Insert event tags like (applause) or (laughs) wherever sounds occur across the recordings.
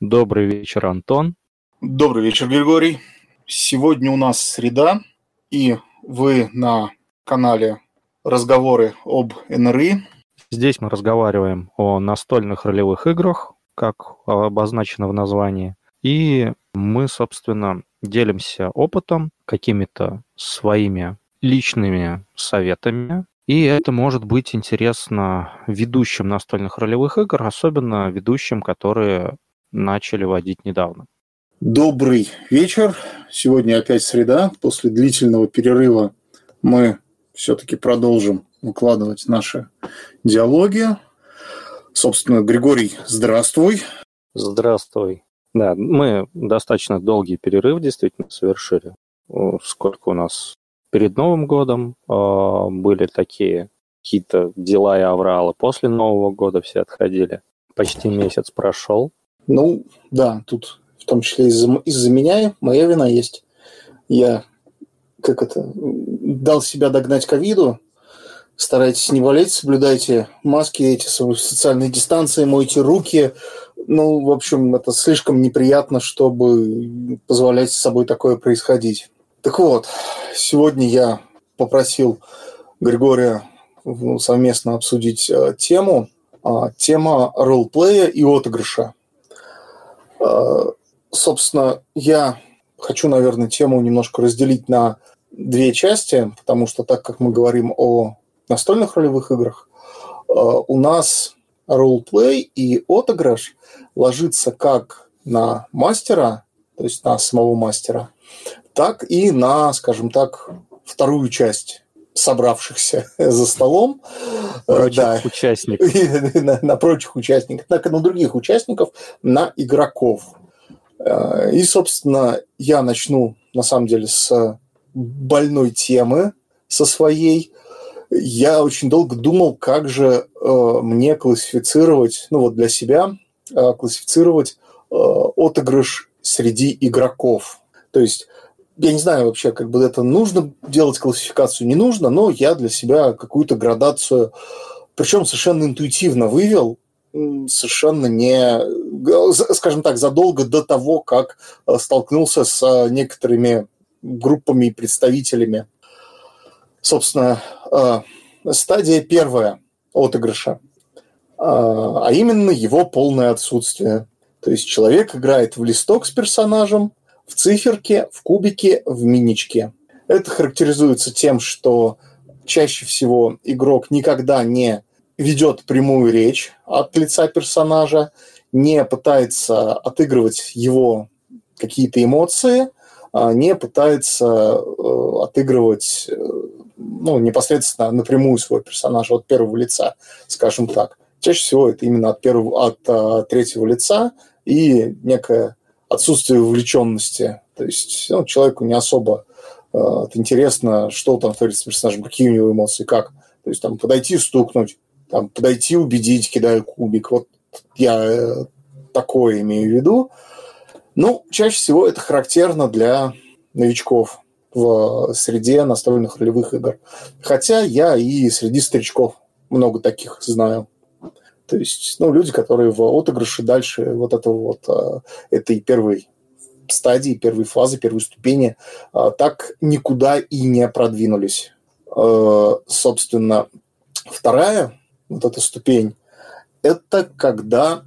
Добрый вечер, Антон. Добрый вечер, Григорий. Сегодня у нас среда, и вы на канале «Разговоры об НРИ». Здесь мы разговариваем о настольных ролевых играх, как обозначено в названии. И мы, собственно, делимся опытом, какими-то своими личными советами. И это может быть интересно ведущим настольных ролевых игр, особенно ведущим, которые начали водить недавно. Добрый вечер. Сегодня опять среда. После длительного перерыва мы все-таки продолжим укладывать наши диалоги. Собственно, Григорий, здравствуй. Здравствуй. Да, мы достаточно долгий перерыв действительно совершили. Сколько у нас перед Новым годом э, были такие какие-то дела и авралы. После Нового года все отходили. Почти месяц прошел. Ну, да, тут том числе из-за, из-за меня, моя вина есть. Я, как это, дал себя догнать ковиду. Старайтесь не болеть, соблюдайте маски эти, социальные дистанции, мойте руки. Ну, в общем, это слишком неприятно, чтобы позволять с собой такое происходить. Так вот, сегодня я попросил Григория ну, совместно обсудить э, тему. А, тема ролплея и отыгрыша. Э, собственно, я хочу, наверное, тему немножко разделить на две части, потому что так как мы говорим о настольных ролевых играх, э, у нас ролплей и отыгрыш ложится как на мастера, то есть на самого мастера, так и на, скажем так, вторую часть собравшихся (laughs) за столом. Э, прочих да. участников. на, на прочих участников, так и на других участников, на игроков. Э, и, собственно, я начну, на самом деле, с больной темы, со своей. Я очень долго думал, как же э, мне классифицировать, ну вот для себя, э, классифицировать э, отыгрыш среди игроков. То есть я не знаю вообще, как бы это нужно делать классификацию, не нужно, но я для себя какую-то градацию, причем совершенно интуитивно вывел, совершенно не, скажем так, задолго до того, как э, столкнулся с э, некоторыми группами и представителями. Собственно, э, стадия первая отыгрыша, а именно его полное отсутствие. То есть человек играет в листок с персонажем, в циферке, в кубике, в миничке. Это характеризуется тем, что чаще всего игрок никогда не ведет прямую речь от лица персонажа, не пытается отыгрывать его какие-то эмоции, а не пытается э, отыгрывать э, ну, непосредственно напрямую своего персонажа от первого лица, скажем так. Чаще всего это именно от, первого, от а, третьего лица и некое отсутствие вовлеченности. То есть ну, человеку не особо э, интересно, что там творится с персонажем, какие у него эмоции, как. То есть там подойти, стукнуть, там, подойти, убедить, кидая кубик. Вот я э, такое имею в виду. Ну, чаще всего это характерно для новичков в среде настольных ролевых игр. Хотя я и среди старичков много таких знаю. То есть, ну, люди, которые в отыгрыше дальше вот этого вот, э, этой первой стадии, первой фазы, первой ступени, э, так никуда и не продвинулись. Собственно, вторая вот эта ступень, это когда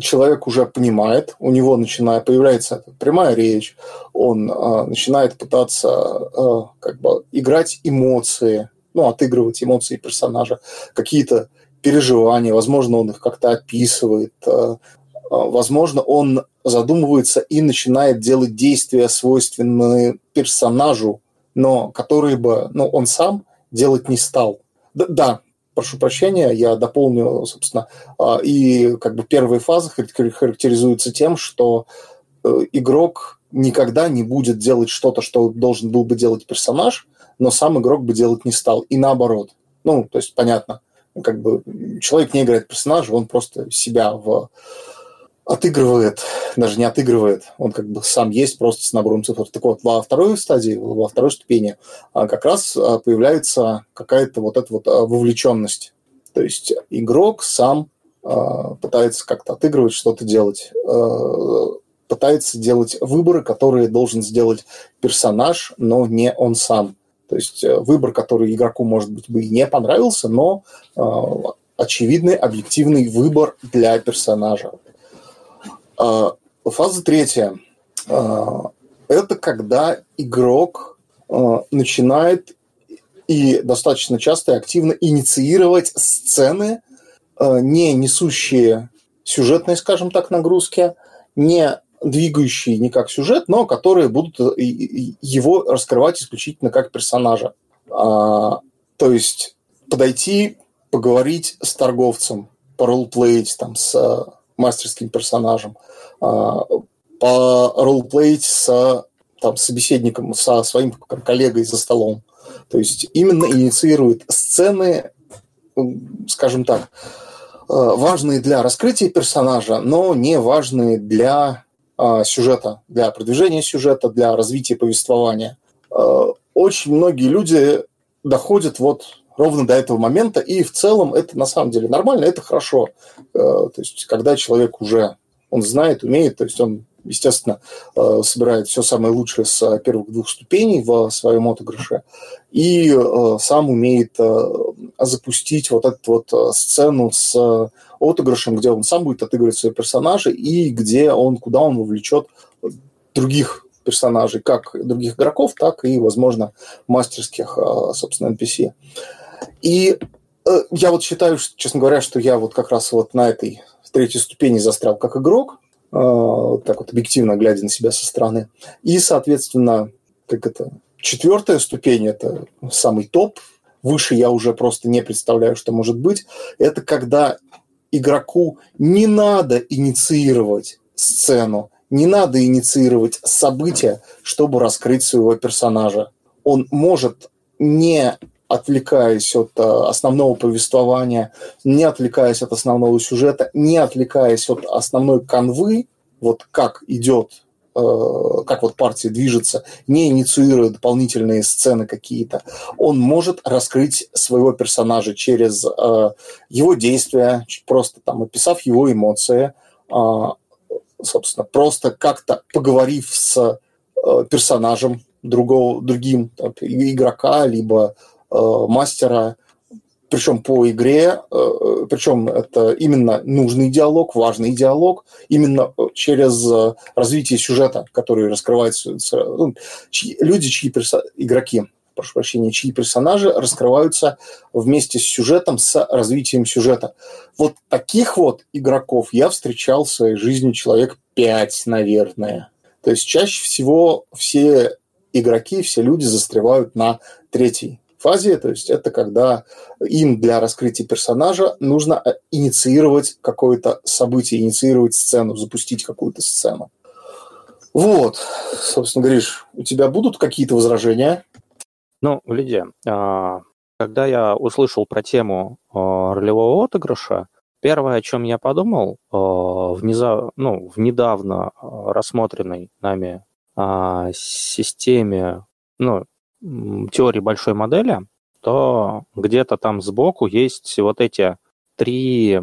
человек уже понимает, у него начинает появляется прямая речь, он э, начинает пытаться э, как бы играть эмоции, ну отыгрывать эмоции персонажа, какие-то переживания, возможно, он их как-то описывает, э, возможно, он задумывается и начинает делать действия, свойственные персонажу, но которые бы, ну, он сам делать не стал. Да, да прошу прощения, я дополню, собственно, а, и как бы первая фаза характеризуется тем, что э, игрок никогда не будет делать что-то, что должен был бы делать персонаж, но сам игрок бы делать не стал. И наоборот. Ну, то есть, понятно, как бы человек не играет персонажа, он просто себя в отыгрывает, даже не отыгрывает, он как бы сам есть просто с набором цифр. Так вот, во второй стадии, во второй ступени а, как раз а, появляется какая-то вот эта вот а, вовлеченность. То есть игрок сам пытается как-то отыгрывать, что-то делать, пытается делать выборы, которые должен сделать персонаж, но не он сам. То есть выбор, который игроку, может быть, бы и не понравился, но очевидный, объективный выбор для персонажа. Фаза третья. Это когда игрок начинает и достаточно часто и активно инициировать сцены, не несущие сюжетные, скажем так, нагрузки, не двигающие никак сюжет, но которые будут его раскрывать исключительно как персонажа. То есть подойти, поговорить с торговцем, поролплеить там с э, мастерским персонажем, а, поролплеить с там, собеседником, со своим коллегой за столом. То есть именно инициирует сцены, скажем так, э, важные для раскрытия персонажа, но не важные для а, сюжета, для продвижения сюжета, для развития повествования. Э, очень многие люди доходят вот ровно до этого момента, и в целом это на самом деле нормально, это хорошо. Э, то есть, когда человек уже, он знает, умеет, то есть он, естественно, э, собирает все самое лучшее с первых двух ступеней в своем отыгрыше, и э, сам умеет запустить вот эту вот сцену с отыгрышем, где он сам будет отыгрывать свои персонажи, и где он, куда он вовлечет других персонажей, как других игроков, так и, возможно, мастерских, собственно, NPC. И э, я вот считаю, честно говоря, что я вот как раз вот на этой третьей ступени застрял как игрок, э, так вот объективно глядя на себя со стороны. И, соответственно, как это, четвертая ступень – это самый топ, выше я уже просто не представляю, что может быть. Это когда игроку не надо инициировать сцену, не надо инициировать события, чтобы раскрыть своего персонажа. Он может не отвлекаясь от э, основного повествования, не отвлекаясь от основного сюжета, не отвлекаясь от основной канвы, вот как идет, э, как вот партия движется, не инициируя дополнительные сцены какие-то, он может раскрыть своего персонажа через э, его действия, просто там описав его эмоции, а, собственно, просто как-то поговорив с персонажем другого, другим там, игрока, либо мастера, причем по игре, э, причем это именно нужный диалог, важный диалог, именно через э, развитие сюжета, который раскрывается. Ну, чьи, люди, чьи перса... игроки, прошу прощения, чьи персонажи раскрываются вместе с сюжетом, с развитием сюжета. Вот таких вот игроков я встречал в своей жизни человек пять, наверное. То есть чаще всего все игроки, все люди застревают на третьей фазе, то есть это когда им для раскрытия персонажа нужно э, инициировать какое-то событие, инициировать сцену, запустить какую-то сцену. Вот, собственно, Гриш, у тебя будут какие-то возражения? Ну, Лидия, а, когда я услышал про тему а, ролевого отыгрыша, первое, о чем я подумал, а, внеза... ну, в недавно рассмотренной нами системе, ну, теории большой модели, то где-то там сбоку есть вот эти три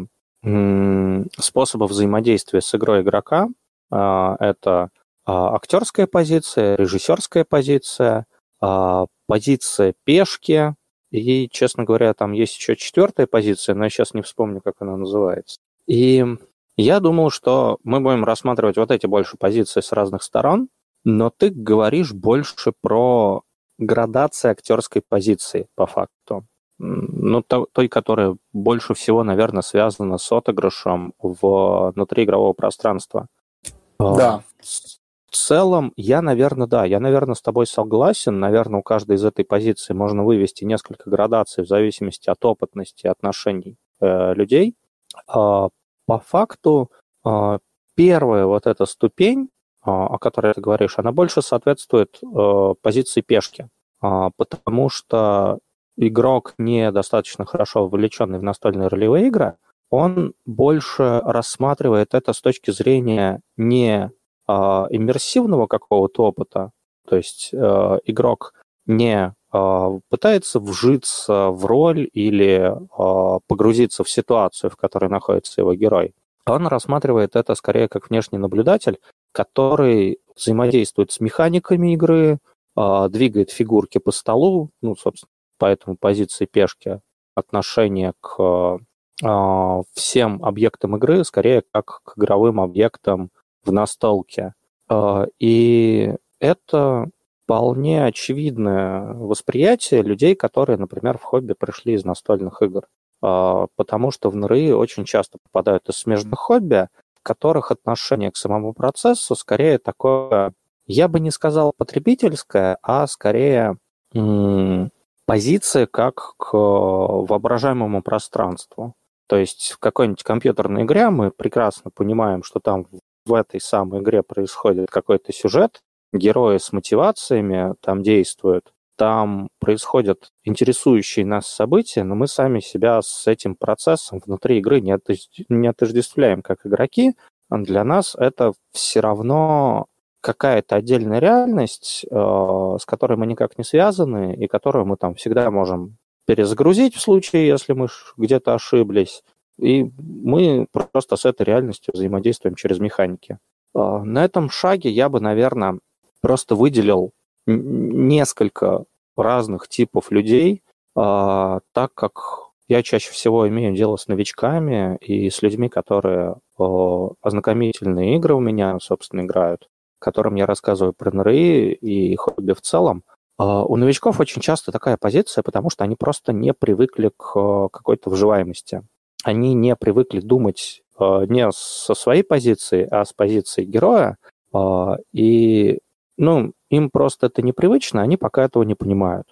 способа взаимодействия с игрой игрока. А, это а, актерская позиция, режиссерская позиция, а, позиция пешки, и, честно говоря, там есть еще четвертая позиция, но я сейчас не вспомню, как она называется. И я думал, что мы будем рассматривать вот эти больше позиции с разных сторон, но ты говоришь больше про градация актерской позиции, по факту. Ну, той, которая больше всего, наверное, связана с отыгрышем внутри игрового пространства. А, да. В целом, я, наверное, да, я, наверное, с тобой согласен. Наверное, у каждой из этой позиции можно вывести несколько градаций в зависимости от опытности отношений э, людей. Э, по факту, э, первая вот эта ступень, о которой ты говоришь, она больше соответствует э, позиции пешки, а, потому что игрок, недостаточно хорошо вовлеченный в настольные ролевые игры, он больше рассматривает это с точки зрения не а, иммерсивного какого-то опыта, то есть э, игрок не э, пытается вжиться в роль или э, погрузиться в ситуацию, в которой находится его герой. Он рассматривает это скорее как внешний наблюдатель, который взаимодействует с механиками игры, э, двигает фигурки по столу, ну, собственно, поэтому позиции пешки, отношение к э, всем объектам игры скорее как к игровым объектам в настолке. И это вполне очевидное восприятие людей, которые, например, в хобби пришли из настольных игр. А, потому что в НРИ очень часто попадают из смежных хобби, в которых отношение к самому процессу скорее такое, я бы не сказал потребительское, а скорее позиция как к воображаемому пространству. То есть в какой-нибудь компьютерной игре мы прекрасно понимаем, что там в этой самой игре происходит какой-то сюжет, герои с мотивациями там действуют, там происходят интересующие нас события, но мы сами себя с этим процессом внутри игры не, не отождествляем как игроки. Для нас это все равно какая-то отдельная реальность, э, с которой мы никак не связаны, и которую мы там всегда можем перезагрузить в случае, если мы где-то ошиблись. И мы просто с этой реальностью взаимодействуем через механики. Э, на этом шаге я бы, наверное, просто выделил несколько разных типов людей, а, так как я чаще всего имею дело с новичками и с людьми, которые ознакомительные игры у меня, собственно, играют, которым я рассказываю про НРИ и хобби в целом. А, у новичков очень часто такая позиция, потому что они просто не привыкли к какой-то вживаемости. Они не привыкли думать а, не со своей позиции, а с позиции героя. И ну, им просто это непривычно, они пока этого не понимают.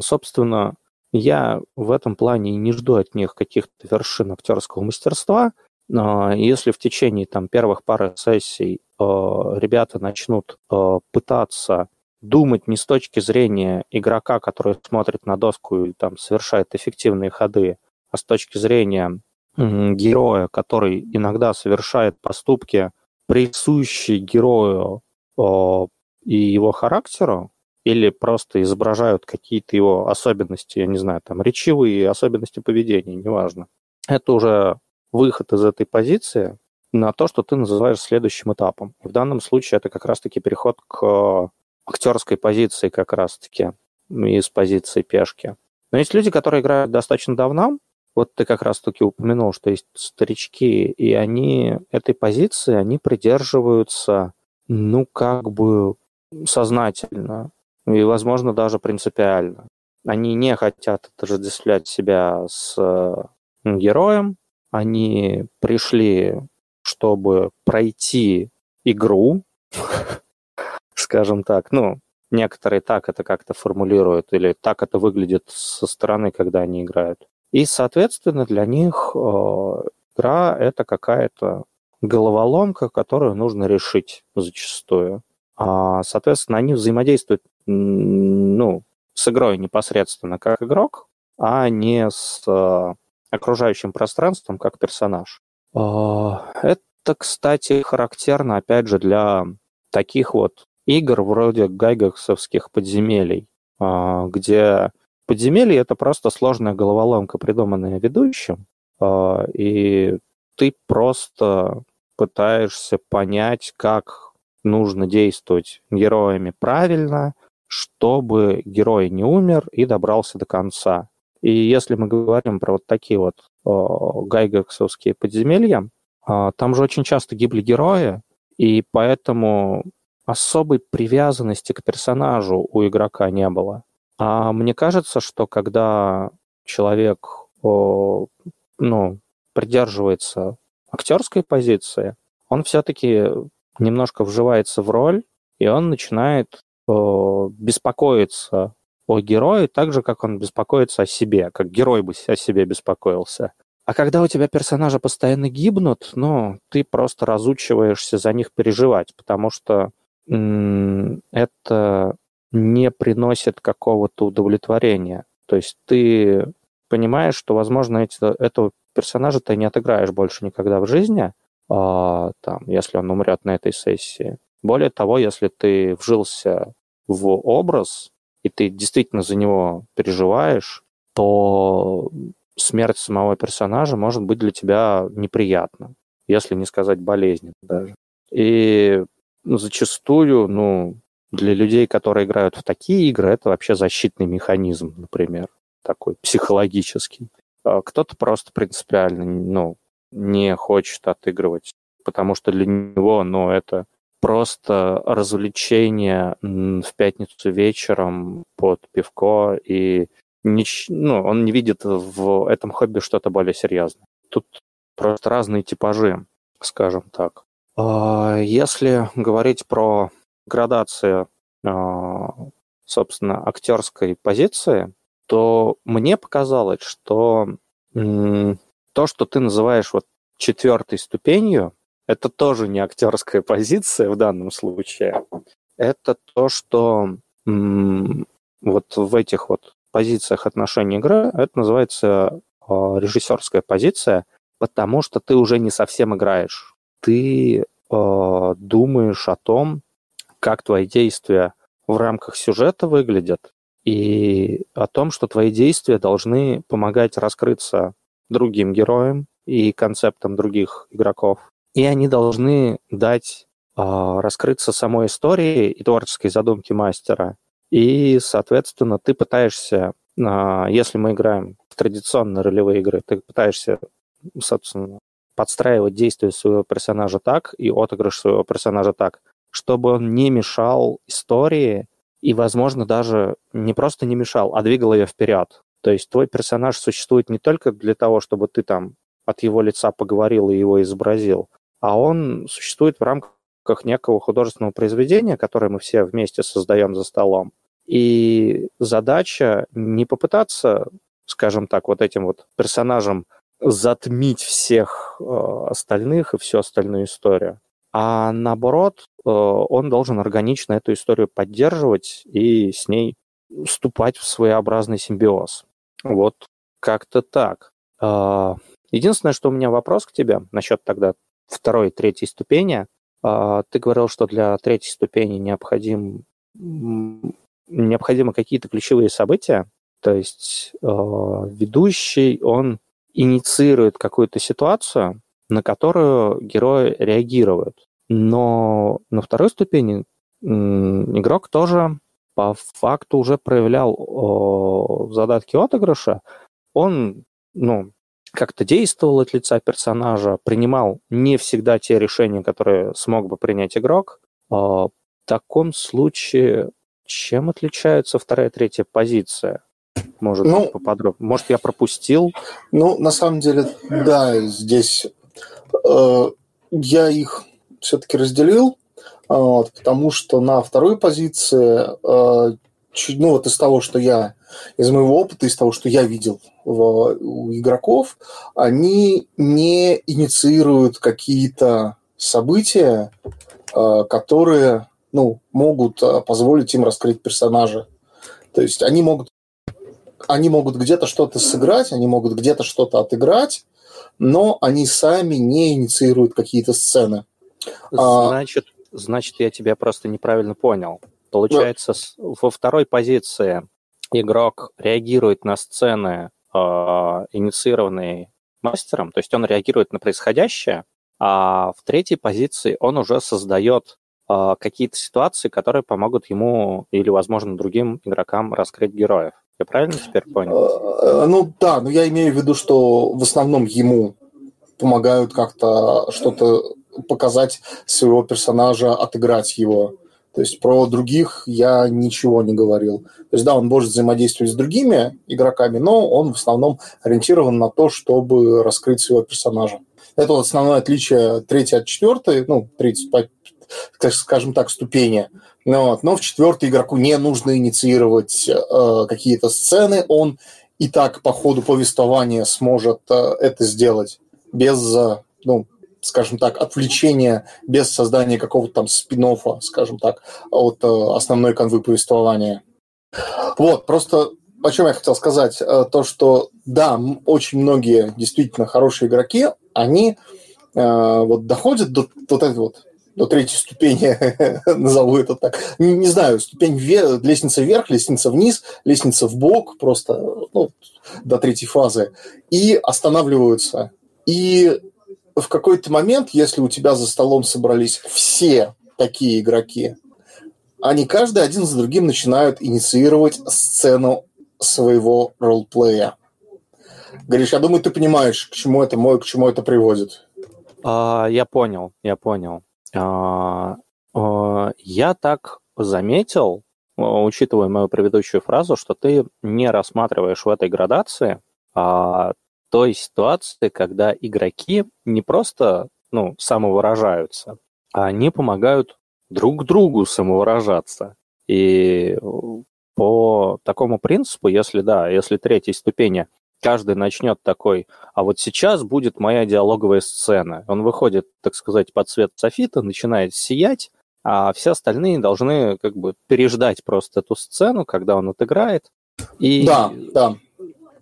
Собственно, я в этом плане не жду от них каких-то вершин актерского мастерства. Если в течение там, первых пары сессий э, ребята начнут э, пытаться думать не с точки зрения игрока, который смотрит на доску и там совершает эффективные ходы, а с точки зрения героя, который иногда совершает поступки, присущие герою и его характеру, или просто изображают какие-то его особенности, я не знаю, там, речевые особенности поведения, неважно. Это уже выход из этой позиции на то, что ты называешь следующим этапом. В данном случае это как раз-таки переход к актерской позиции как раз-таки из позиции пешки. Но есть люди, которые играют достаточно давно, вот ты как раз-таки упомянул, что есть старички, и они этой позиции, они придерживаются, ну, как бы сознательно и, возможно, даже принципиально. Они не хотят отождествлять себя с героем, они пришли, чтобы пройти игру, (laughs) скажем так, ну, некоторые так это как-то формулируют, или так это выглядит со стороны, когда они играют. И, соответственно, для них э, игра — это какая-то головоломка, которую нужно решить зачастую. А, соответственно, они взаимодействуют ну, с игрой непосредственно как игрок, а не с а, окружающим пространством как персонаж. А, это, кстати, характерно, опять же, для таких вот игр вроде гайгаксовских подземелий, где подземелье — это просто сложная головоломка, придуманная ведущим, и ты просто пытаешься понять, как нужно действовать героями правильно, чтобы герой не умер и добрался до конца. И если мы говорим про вот такие вот о, гайгаксовские подземелья, о, там же очень часто гибли герои, и поэтому особой привязанности к персонажу у игрока не было. А мне кажется, что когда человек о, ну, придерживается актерской позиции, он все-таки немножко вживается в роль, и он начинает э, беспокоиться о герое так же, как он беспокоится о себе, как герой бы о себе беспокоился. А когда у тебя персонажи постоянно гибнут, ну, ты просто разучиваешься за них переживать, потому что это не приносит какого-то удовлетворения. То есть ты понимаешь, что, возможно, эти, этого персонажа ты не отыграешь больше никогда в жизни, там, если он умрет на этой сессии. Более того, если ты вжился в образ, и и ты действительно за него переживаешь, то смерть самого персонажа может быть для тебя неприятна, если не сказать болезненно даже. И зачастую, ну, для людей, которые играют в такие игры, это вообще защитный механизм, например, такой психологический. А кто-то просто принципиально, ну, не хочет отыгрывать, потому что для него, ну, это просто развлечение в пятницу вечером под пивко, и нич... ну, он не видит в этом хобби что-то более серьезное. Тут просто разные типажи, скажем так. А, если говорить про градацию, а, собственно, актерской позиции, то мне показалось, что то, что ты называешь вот четвертой ступенью, это тоже не актерская позиция в данном случае. Это то, что вот в этих вот позициях отношений игры, это называется а, режиссерская позиция, потому что ты уже не совсем играешь. Ты э, думаешь о том, как твои действия в рамках сюжета выглядят, и о том, что твои действия должны помогать раскрыться другим героям и концептам других игроков и они должны дать э, раскрыться самой истории и творческой задумке мастера. И, соответственно, ты пытаешься, э, если мы играем в традиционные ролевые игры, ты пытаешься, собственно, подстраивать действия своего персонажа так и отыгрыш своего персонажа так, чтобы он не мешал истории и, возможно, даже не просто не мешал, а двигал ее вперед. То есть твой персонаж существует не только для того, чтобы ты там от его лица поговорил и его изобразил, а он существует в рамках некого художественного произведения, которое мы все вместе создаем за столом. И задача не попытаться, скажем так, вот этим вот персонажам затмить всех э, остальных и всю остальную историю, а наоборот, э, он должен органично эту историю поддерживать и с ней вступать в своеобразный симбиоз. Вот как-то так. Э, единственное, что у меня вопрос к тебе насчет тогда второй, третьей ступени. А, ты говорил, что для третьей ступени необходим, необходимы какие-то ключевые события, то есть а, ведущий, он инициирует какую-то ситуацию, на которую герои реагируют. Но на второй ступени игрок тоже по факту уже проявлял задатки отыгрыша. Он ну, как-то действовал от лица персонажа, принимал не всегда те решения, которые смог бы принять игрок. В таком случае чем отличается вторая и третья позиция? Может, ну, поподробнее. Может, я пропустил? Ну, на самом деле, да, здесь э, я их все-таки разделил, вот, потому что на второй позиции, э, ну вот из того, что я, из моего опыта, из того, что я видел в, у игроков, они не инициируют какие-то события, э, которые ну, могут позволить им раскрыть персонажа. То есть они могут, они могут где-то что-то сыграть, они могут где-то что-то отыграть, но они сами не инициируют какие-то сцены. А значит, значит, я тебя просто неправильно понял. Получается, да. во второй позиции игрок реагирует на сцены э, инициированный мастером, то есть он реагирует на происходящее, а в третьей позиции он уже создает э, какие-то ситуации, которые помогут ему или, возможно, другим игрокам раскрыть героев. Я правильно теперь понял? Э, ну да, но я имею в виду, что в основном ему помогают как-то что-то показать своего персонажа, отыграть его. То есть про других я ничего не говорил. То есть да, он может взаимодействовать с другими игроками, но он в основном ориентирован на то, чтобы раскрыть своего персонажа. Это вот основное отличие третьей от четвертой, ну, третьей, скажем так, ступени. Ну вот. Но в четвертой игроку не нужно инициировать э, какие-то сцены, он и так по ходу повествования сможет э, это сделать без э, ну, скажем так, отвлечение без создания какого-то там спин скажем так, от э, основной канвы повествования. Вот, просто о чем я хотел сказать, э, то, что да, очень многие действительно хорошие игроки, они э, вот доходят до вот этой вот до третьей ступени, (laughs) назову это так. Не, не знаю, ступень вверх, лестница вверх, лестница вниз, лестница в бок, просто ну, до третьей фазы, и останавливаются. И в какой-то момент, если у тебя за столом собрались все такие игроки, они каждый один за другим начинают инициировать сцену своего ролплея. Гриш, я думаю, ты понимаешь, к чему это, к чему это приводит. А, я понял, я понял. А, а, я так заметил, учитывая мою предыдущую фразу, что ты не рассматриваешь в этой градации а, той ситуации, когда игроки не просто ну, самовыражаются, а они помогают друг другу самовыражаться. И по такому принципу, если да, если третьей ступени каждый начнет такой, а вот сейчас будет моя диалоговая сцена. Он выходит, так сказать, под цвет софита, начинает сиять, а все остальные должны как бы переждать просто эту сцену, когда он отыграет. И... Да, да.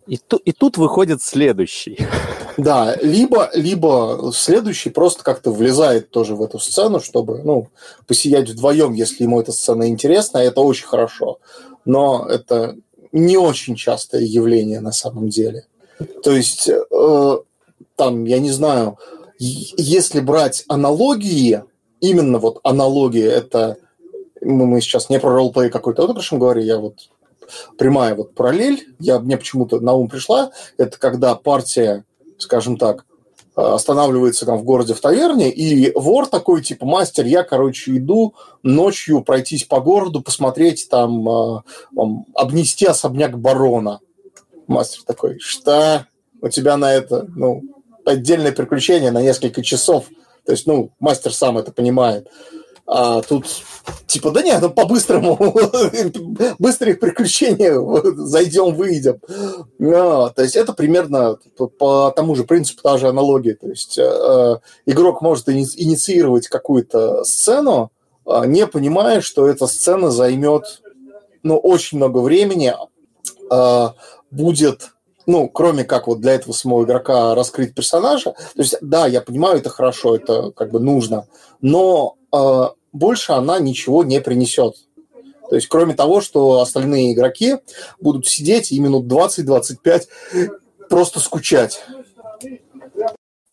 И, ту, и тут выходит следующий. (laughs) Да, либо, либо следующий просто как-то влезает тоже в эту сцену, чтобы ну, посиять вдвоем, если ему эта сцена интересна, это очень хорошо. Но это не очень частое явление на самом деле. То есть, э, там, я не знаю, если брать аналогии, именно вот аналогии, это мы сейчас не про роллплей какой-то отыгрышем говорим, я вот прямая вот параллель, я, мне почему-то на ум пришла, это когда партия, скажем так, останавливается там в городе в таверне, и вор такой, типа, мастер, я, короче, иду ночью пройтись по городу, посмотреть там, э, обнести особняк барона. Мастер такой, что? У тебя на это, ну, отдельное приключение на несколько часов. То есть, ну, мастер сам это понимает. А тут типа, да нет, ну по-быстрому, (laughs) быстрые приключения, зайдем, выйдем. No, то есть это примерно по, тому же принципу, та же аналогия. То есть э, игрок может инициировать какую-то сцену, э, не понимая, что эта сцена займет ну, очень много времени, э, будет ну, кроме как вот для этого самого игрока раскрыть персонажа. То есть, да, я понимаю, это хорошо, это как бы нужно, но э, больше она ничего не принесет. То есть, кроме того, что остальные игроки будут сидеть и минут 20-25 просто скучать.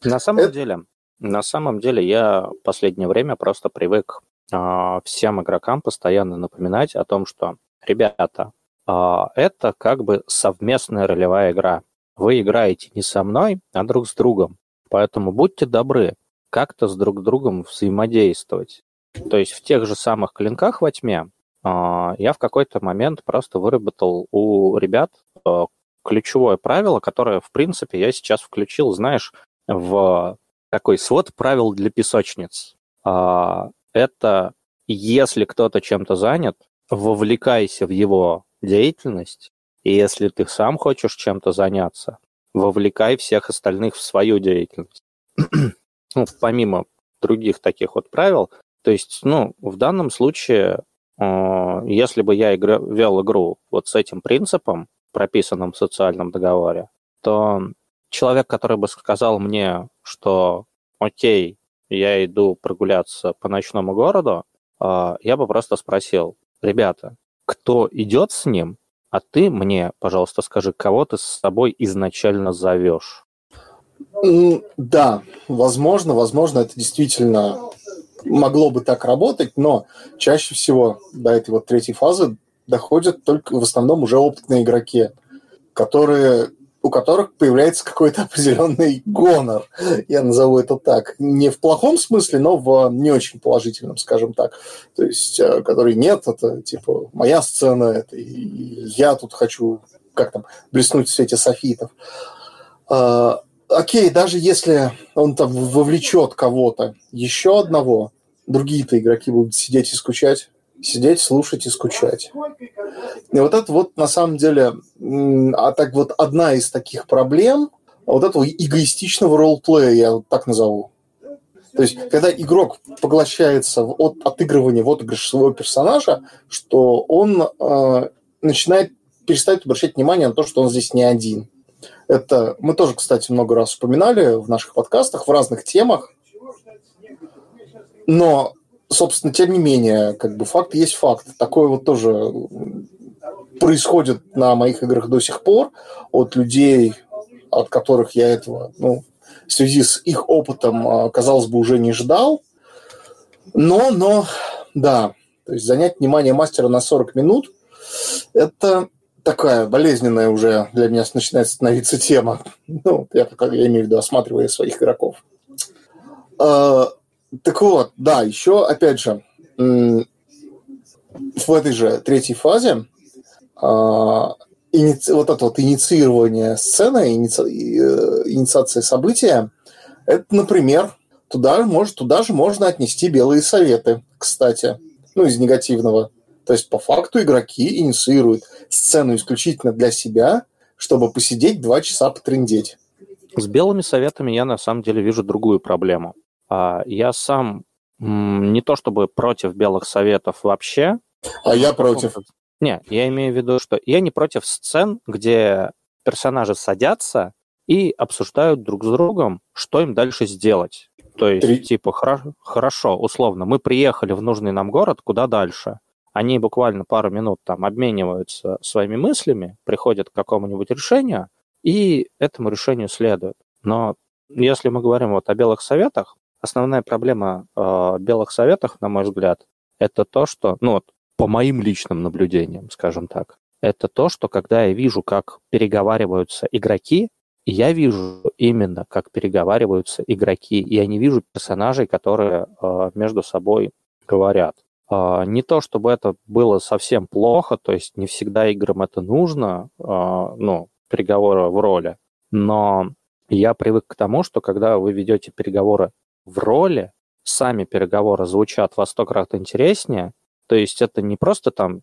На самом Это... деле, на самом деле я в последнее время просто привык э, всем игрокам постоянно напоминать о том, что, ребята, э, это как бы совместная ролевая игра. Вы играете не со мной, а друг с другом. Поэтому будьте добры, как-то с друг другом взаимодействовать. То есть в тех же самых клинках во тьме а, я в какой-то момент просто выработал у ребят а, ключевое правило, которое, в принципе, я сейчас включил, знаешь, в такой свод правил для песочниц. А, это если кто-то чем-то занят, вовлекайся в его деятельность, и если ты сам хочешь чем-то заняться, вовлекай всех остальных в свою деятельность. Ну, помимо других таких вот правил, то есть, ну, в данном случае, э, если бы я игра, вел игру вот с этим принципом, прописанным в социальном договоре, то человек, который бы сказал мне, что окей, я иду прогуляться по ночному городу, э, я бы просто спросил, ребята, кто идет с ним, а ты мне, пожалуйста, скажи, кого ты с собой изначально зовешь. Да, возможно, возможно, это действительно могло бы так работать, но чаще всего до этой вот третьей фазы доходят только в основном уже опытные игроки, которые у которых появляется какой-то (laughs) определенный гонор, я назову это так. Не в плохом смысле, но в не очень положительном, скажем так. То есть, э, который нет, это типа моя сцена, это я тут хочу как там блеснуть в свете софитов. А, окей, даже если он там вовлечет кого-то, еще одного, другие-то игроки будут сидеть и скучать. Сидеть, слушать и скучать. И вот это вот на самом деле, а так вот одна из таких проблем вот этого эгоистичного ролплея, я вот так назову. То есть, когда игрок поглощается от отыгрывания в отыгрыш своего персонажа, что он э, начинает перестает обращать внимание на то, что он здесь не один. Это мы тоже, кстати, много раз вспоминали в наших подкастах в разных темах. но, собственно, тем не менее, как бы факт есть факт. Такое вот тоже происходит на моих играх до сих пор от людей, от которых я этого, ну, в связи с их опытом, а, казалось бы, уже не ждал. Но, но, да, то есть занять внимание мастера на 40 минут – это такая болезненная уже для меня начинает становиться тема. Ну, я, я имею в виду, осматривая своих игроков. Э, так вот, да, еще, опять же, в этой же третьей фазе а, иници... вот это вот инициирование сцены, иници... Э, инициация события, это, например, туда, может, туда же можно отнести белые советы, кстати, ну, из негативного. То есть, по факту, игроки инициируют сцену исключительно для себя, чтобы посидеть два часа потрындеть. С белыми советами я на самом деле вижу другую проблему. А, я сам не то чтобы против белых советов вообще. А я против. Не, я имею в виду, что я не против сцен, где персонажи садятся и обсуждают друг с другом, что им дальше сделать. То есть, Три. типа, хорошо, условно, мы приехали в нужный нам город, куда дальше? Они буквально пару минут там обмениваются своими мыслями, приходят к какому-нибудь решению, и этому решению следуют. Но если мы говорим вот о белых советах, основная проблема э, белых советов, на мой взгляд, это то, что, ну вот, по моим личным наблюдениям, скажем так, это то, что когда я вижу, как переговариваются игроки, я вижу именно, как переговариваются игроки, я не вижу персонажей, которые э, между собой говорят. Э, не то, чтобы это было совсем плохо, то есть не всегда играм это нужно, э, ну, переговоры в роли, но я привык к тому, что когда вы ведете переговоры в роли, сами переговоры звучат во сто крат интереснее. То есть это не просто там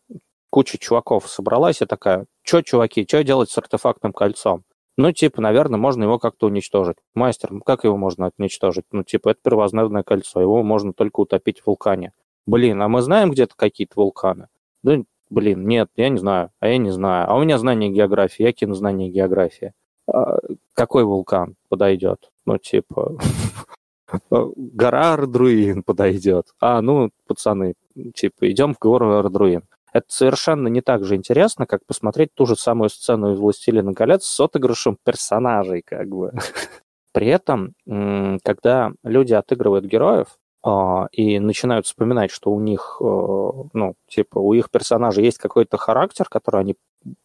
куча чуваков собралась и такая, что, чуваки, что делать с артефактным кольцом? Ну, типа, наверное, можно его как-то уничтожить. Мастер, как его можно уничтожить? Ну, типа, это первозданное кольцо, его можно только утопить в вулкане. Блин, а мы знаем где-то какие-то вулканы? Да, блин, нет, я не знаю, а я не знаю. А у меня знание географии, я кину знание географии. А какой вулкан подойдет? Ну, типа, (laughs) гора Ардруин подойдет. А, ну, пацаны, типа, идем в гору Ардруин. Это совершенно не так же интересно, как посмотреть ту же самую сцену из «Властелина колец» с отыгрышем персонажей, как бы. (laughs) При этом, когда люди отыгрывают героев, и начинают вспоминать, что у них, э, ну, типа, у их персонажей есть какой-то характер, который они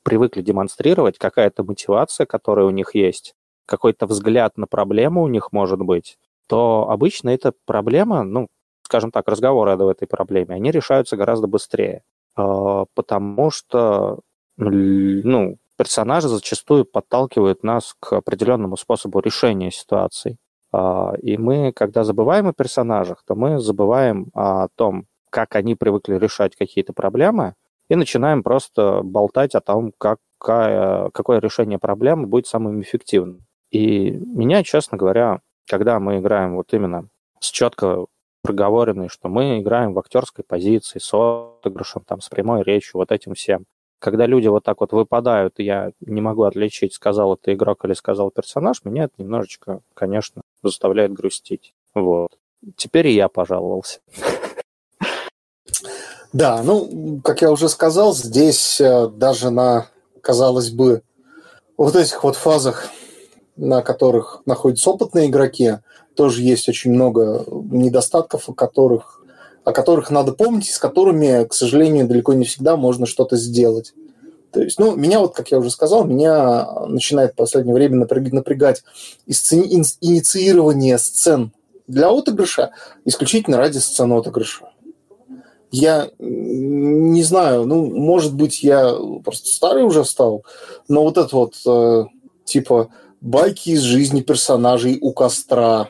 привыкли демонстрировать, какая-то мотивация, которая у них есть, какой-то взгляд на проблему у них может быть, то обычно эта проблема, ну, скажем так, разговоры об этой проблеме, они решаются гораздо быстрее, а, потому что, ну, персонажи зачастую подталкивают нас к определенному способу решения ситуаций. А, и мы, когда забываем о персонажах, то мы забываем о том, как они привыкли решать какие-то проблемы, и начинаем просто болтать о том, какая, какое решение проблемы будет самым эффективным. И меня, честно говоря, когда мы играем вот именно с четко проговоренной, что мы играем в актерской позиции, с отыгрышем, там, с прямой речью, вот этим всем. Когда люди вот так вот выпадают, я не могу отличить, сказал это игрок или сказал персонаж, меня это немножечко, конечно, заставляет грустить. Вот. Теперь и я пожаловался. Да, ну, как я уже сказал, здесь э, даже на, казалось бы, вот этих вот фазах на которых находятся опытные игроки, тоже есть очень много недостатков, о которых, о которых надо помнить, и с которыми, к сожалению, далеко не всегда можно что-то сделать. То есть, ну, меня вот, как я уже сказал, меня начинает в последнее время напрягать инициирование сцен для отыгрыша исключительно ради сцен отыгрыша. Я не знаю, ну, может быть, я просто старый уже стал, но вот это вот, э, типа, байки из жизни персонажей у костра.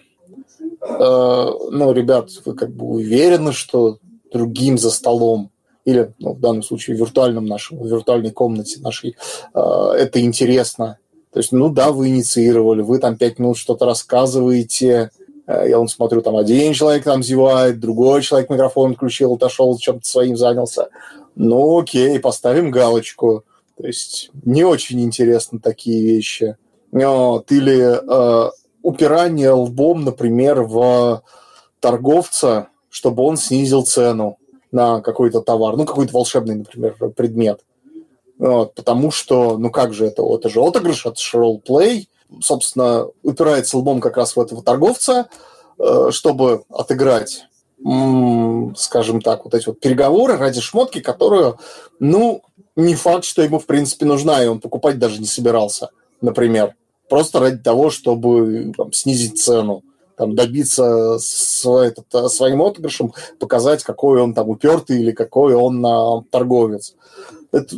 Э, ну, ребят, вы как бы уверены, что другим за столом или, ну, в данном случае, в виртуальном нашем, в виртуальной комнате нашей, э, это интересно. То есть, ну да, вы инициировали, вы там пять минут что-то рассказываете, э, я вон смотрю, там один человек там зевает, другой человек микрофон включил, отошел, чем-то своим занялся. Ну окей, поставим галочку. То есть не очень интересны такие вещи. Вот, или э, упирание лбом, например, в торговца, чтобы он снизил цену на какой-то товар, ну, какой-то волшебный, например, предмет. Вот, потому что, ну как же это, это же отыгрыш, это же ролл-плей, собственно, упирается лбом как раз в этого торговца, э, чтобы отыграть, скажем так, вот эти вот переговоры ради шмотки, которую, ну, не факт, что ему, в принципе, нужна, и он покупать даже не собирался, например. Просто ради того, чтобы там, снизить цену, там, добиться свой, этот, своим отыгрышем, показать, какой он там упертый или какой он а, торговец. Это,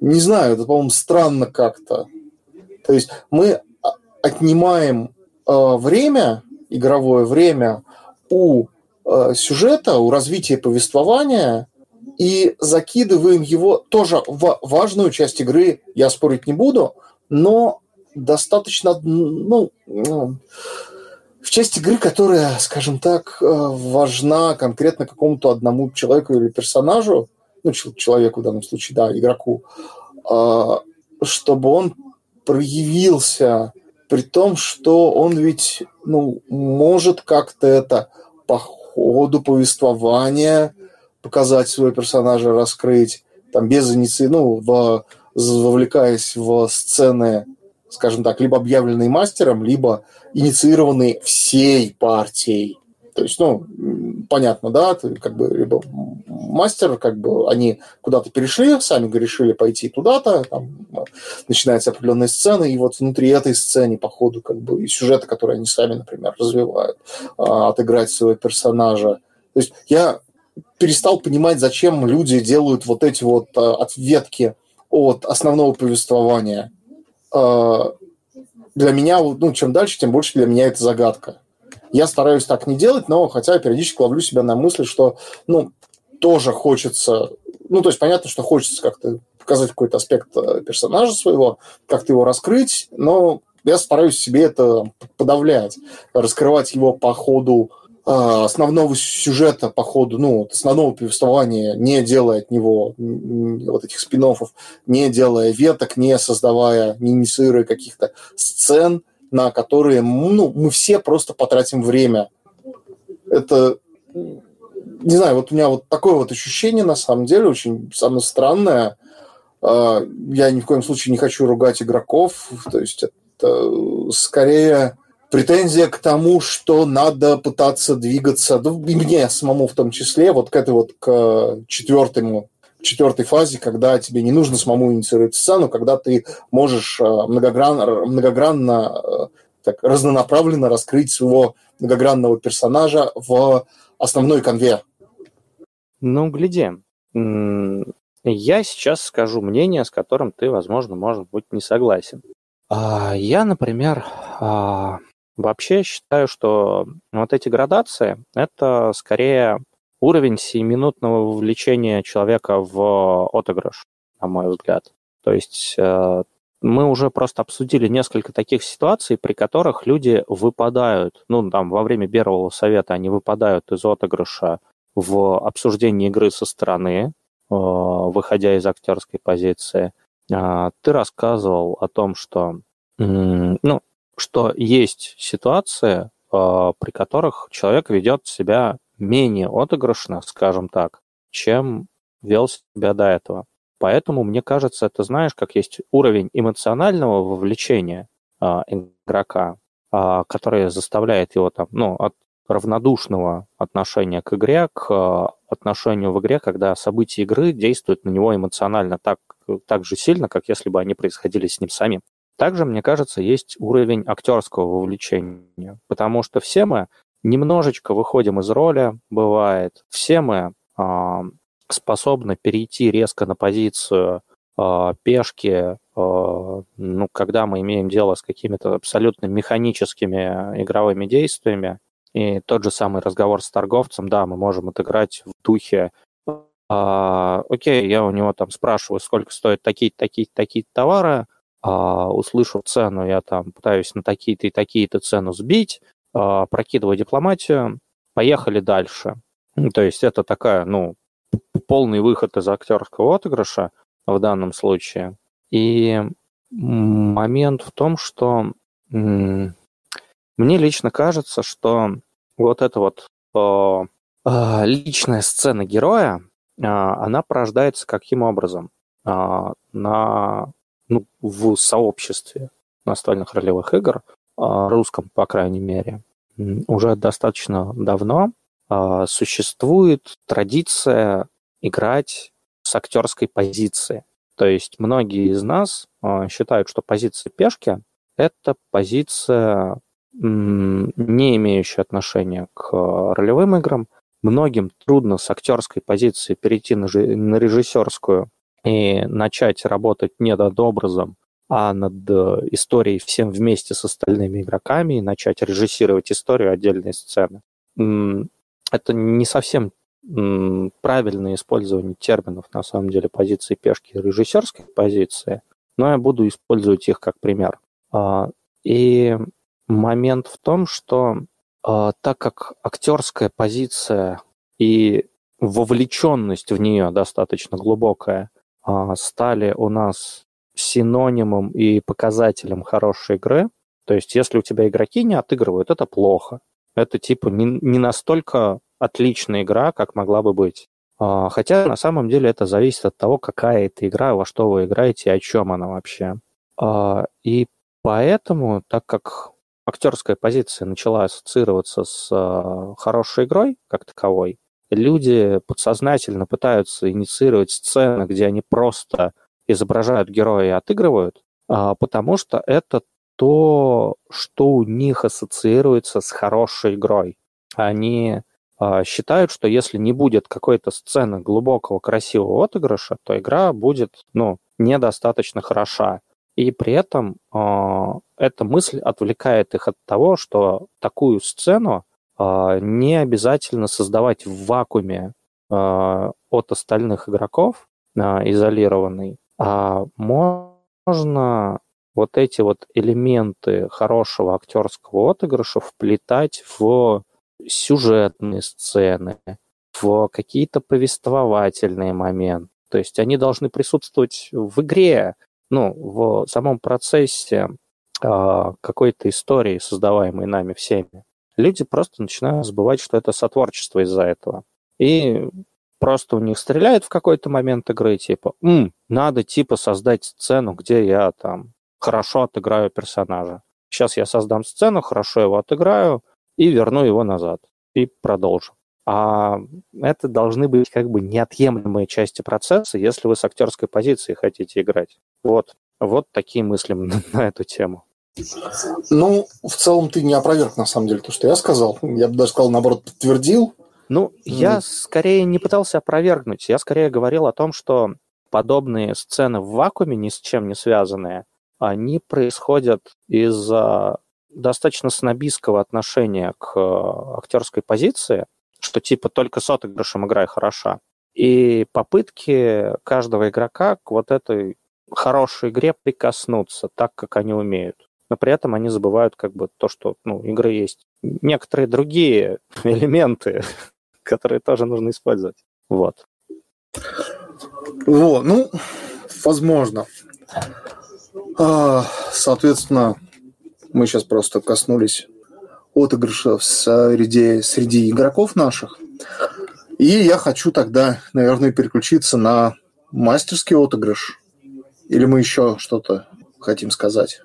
не знаю, это, по-моему, странно как-то. То есть мы отнимаем э, время, игровое время у э, сюжета, у развития повествования и закидываем его тоже в важную часть игры, я спорить не буду, но достаточно, ну, ну в часть игры, которая, скажем так, э, важна конкретно какому-то одному человеку или персонажу, ну, человеку в данном случае, да, игроку, э, чтобы он проявился при том, что он ведь ну, может как-то это по ходу повествования показать своего персонажа, раскрыть, там, без инициативы, ну, в, вовлекаясь в сцены, скажем так, либо объявленные мастером, либо инициированные всей партией. То есть, ну, понятно, да, ты как бы либо мастер, как бы они куда-то перешли, сами решили пойти туда-то, там начинается определенная сцена, и вот внутри этой сцены, по ходу, как бы, и сюжета, который они сами, например, развивают, а, отыграть своего персонажа. То есть я перестал понимать, зачем люди делают вот эти вот а, ответки от основного повествования. А, для меня, ну, чем дальше, тем больше для меня это загадка. Я стараюсь так не делать, но хотя периодически ловлю себя на мысли, что, ну, тоже хочется, ну, то есть понятно, что хочется как-то показать какой-то аспект э, персонажа своего, как-то его раскрыть, но я стараюсь себе это подавлять, раскрывать его по ходу э, основного сюжета, по ходу, ну, основного повествования, не делая от него вот этих спин не делая веток, не создавая, не инициируя каких-то сцен – на которые ну, мы все просто потратим время. Это, не знаю, вот у меня вот такое вот ощущение, на самом деле, очень самое странное. А, я ни в коем случае не хочу ругать игроков, то есть это скорее претензия к тому, что надо пытаться двигаться, ну, и мне самому в том числе, вот к этой вот к четвертому четвертой фазе, когда тебе не нужно самому инициировать сцену, когда ты можешь э, многогран, многогранно, э, так, разнонаправленно раскрыть своего многогранного персонажа в основной конве. Ну, гляди. Я сейчас скажу мнение, с которым ты, возможно, может быть, не согласен. А, я, например, а, вообще считаю, что вот эти градации – это скорее уровень сиюминутного вовлечения человека в отыгрыш, на мой взгляд. То есть э, мы уже просто обсудили несколько таких ситуаций, при которых люди выпадают, ну, там, во время первого совета они выпадают из отыгрыша в обсуждении игры со стороны, э, выходя из актерской позиции. Э, ты рассказывал о том, что, ну, что есть ситуации, при которых человек ведет себя менее отыгрышно, скажем так, чем вел себя до этого. Поэтому, мне кажется, это, знаешь, как есть уровень эмоционального вовлечения а, игрока, а, который заставляет его там, ну, от равнодушного отношения к игре к а, отношению в игре, когда события игры действуют на него эмоционально так, так же сильно, как если бы они происходили с ним самим. Также, мне кажется, есть уровень актерского вовлечения, потому что все мы немножечко выходим из роли, бывает. Все мы э, способны перейти резко на позицию э, пешки, э, ну, когда мы имеем дело с какими-то абсолютно механическими игровыми действиями. И тот же самый разговор с торговцем, да, мы можем отыграть в духе а, окей, я у него там спрашиваю, сколько стоят такие-то, такие-то, такие товары, а, услышу цену, я там пытаюсь на такие-то и такие-то цену сбить, а, прокидывая дипломатию, поехали дальше. То есть это такая, ну, полный выход из актерского отыгрыша в данном случае. И момент в том, что мне лично кажется, что вот это вот а, личная сцена героя, она порождается каким образом? На, ну, в сообществе настольных ролевых игр, русском, по крайней мере, уже достаточно давно существует традиция играть с актерской позиции. То есть многие из нас считают, что позиция пешки – это позиция, не имеющая отношения к ролевым играм, многим трудно с актерской позиции перейти на режиссерскую и начать работать не над образом, а над э, историей всем вместе с остальными игроками и начать режиссировать историю отдельной сцены. Это не совсем правильное использование терминов, на самом деле, позиции пешки и режиссерской позиции, но я буду использовать их как пример. А, и момент в том, что а, так как актерская позиция и вовлеченность в нее достаточно глубокая стали у нас синонимом и показателем хорошей игры, то есть если у тебя игроки не отыгрывают, это плохо. Это типа не, не настолько отличная игра, как могла бы быть. А, хотя на самом деле это зависит от того, какая это игра, во что вы играете и о чем она вообще. И поэтому, так как актерская позиция начала ассоциироваться с хорошей игрой как таковой, люди подсознательно пытаются инициировать сцены, где они просто изображают героя и отыгрывают, э, потому что это то, что у них ассоциируется с хорошей игрой. Они э, считают, что если не будет какой-то сцены глубокого, красивого отыгрыша, то игра будет, ну, недостаточно хороша. И при этом э, эта мысль отвлекает их от того, что такую сцену не обязательно создавать в вакууме э, от остальных игроков, э, изолированный, а можно вот эти вот элементы хорошего актерского отыгрыша вплетать в сюжетные сцены, в какие-то повествовательные моменты. То есть они должны присутствовать в игре, ну, в самом процессе э, какой-то истории, создаваемой нами всеми, люди просто начинают забывать, что это сотворчество из-за этого. И просто у них стреляет в какой-то момент игры, типа, М, надо типа создать сцену, где я там хорошо отыграю персонажа. Сейчас я создам сцену, хорошо его отыграю и верну его назад. И продолжу. А это должны быть как бы неотъемлемые части процесса, если вы с актерской позиции хотите играть. Вот, вот такие мысли (laughs) на эту тему. Ну, в целом ты не опроверг, на самом деле, то, что я сказал. Я бы даже сказал, наоборот, подтвердил. Ну, я скорее не пытался опровергнуть. Я скорее говорил о том, что подобные сцены в вакууме, ни с чем не связанные, они происходят из-за достаточно снобистского отношения к э, актерской позиции, что типа только с отыгрышем играй хороша. И попытки каждого игрока к вот этой хорошей игре прикоснуться так, как они умеют. Но при этом они забывают как бы то, что ну, игры есть некоторые другие (laughs) элементы, (laughs) которые тоже нужно использовать. Вот. Вот, ну, возможно. А, соответственно, мы сейчас просто коснулись отыгрыша среди, среди игроков наших. И я хочу тогда, наверное, переключиться на мастерский отыгрыш. Или мы еще что-то хотим сказать?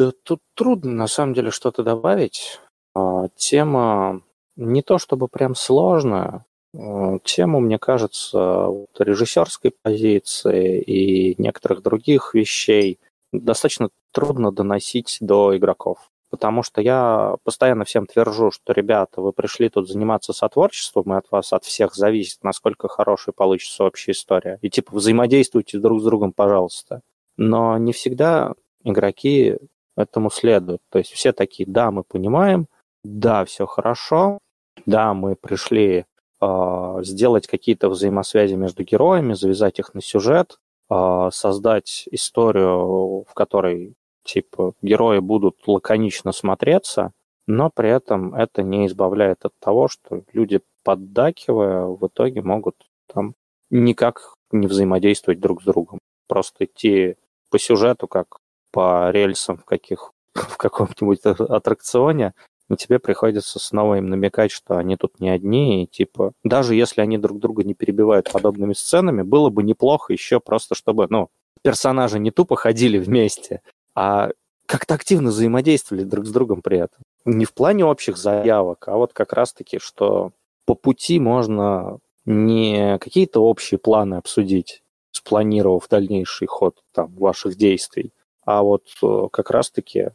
Да тут трудно, на самом деле, что-то добавить. А, тема не то чтобы прям сложная. А, тему, мне кажется, вот, режиссерской позиции и некоторых других вещей достаточно трудно доносить до игроков потому что я постоянно всем твержу, что, ребята, вы пришли тут заниматься сотворчеством, и от вас, от всех зависит, насколько хорошей получится общая история. И типа взаимодействуйте друг с другом, пожалуйста. Но не всегда игроки этому следуют. То есть все такие, да, мы понимаем, да, все хорошо, да, мы пришли э, сделать какие-то взаимосвязи между героями, завязать их на сюжет, э, создать историю, в которой типа герои будут лаконично смотреться, но при этом это не избавляет от того, что люди, поддакивая, в итоге могут там никак не взаимодействовать друг с другом. Просто идти по сюжету, как по рельсам в, каких, (laughs) в каком-нибудь аттракционе, и тебе приходится снова им намекать, что они тут не одни, и типа, даже если они друг друга не перебивают подобными сценами, было бы неплохо еще просто, чтобы, ну, персонажи не тупо ходили вместе, а как-то активно взаимодействовали друг с другом при этом. Не в плане общих заявок, а вот как раз-таки, что по пути можно не какие-то общие планы обсудить, спланировав дальнейший ход там, ваших действий, а вот э, как раз-таки,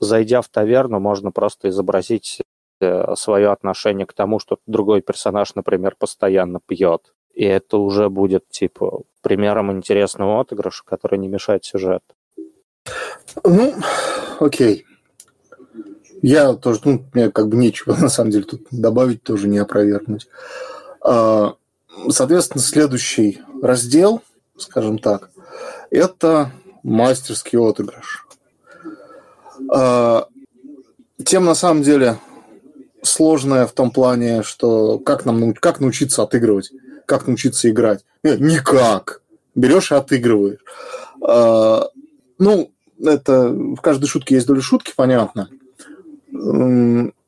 зайдя в таверну, можно просто изобразить э, свое отношение к тому, что другой персонаж, например, постоянно пьет. И это уже будет, типа, примером интересного отыгрыша, который не мешает сюжету. Ну, окей. Я тоже, ну, мне как бы нечего, (laughs) на самом деле, тут добавить, тоже не опровергнуть. А, соответственно, следующий раздел, скажем так, это мастерский отыгрыш. А, тем, на самом деле, сложная в том плане, что как нам как научиться отыгрывать, как научиться играть. Никак. Берешь и отыгрываешь. А, ну, это в каждой шутке есть доля шутки, понятно.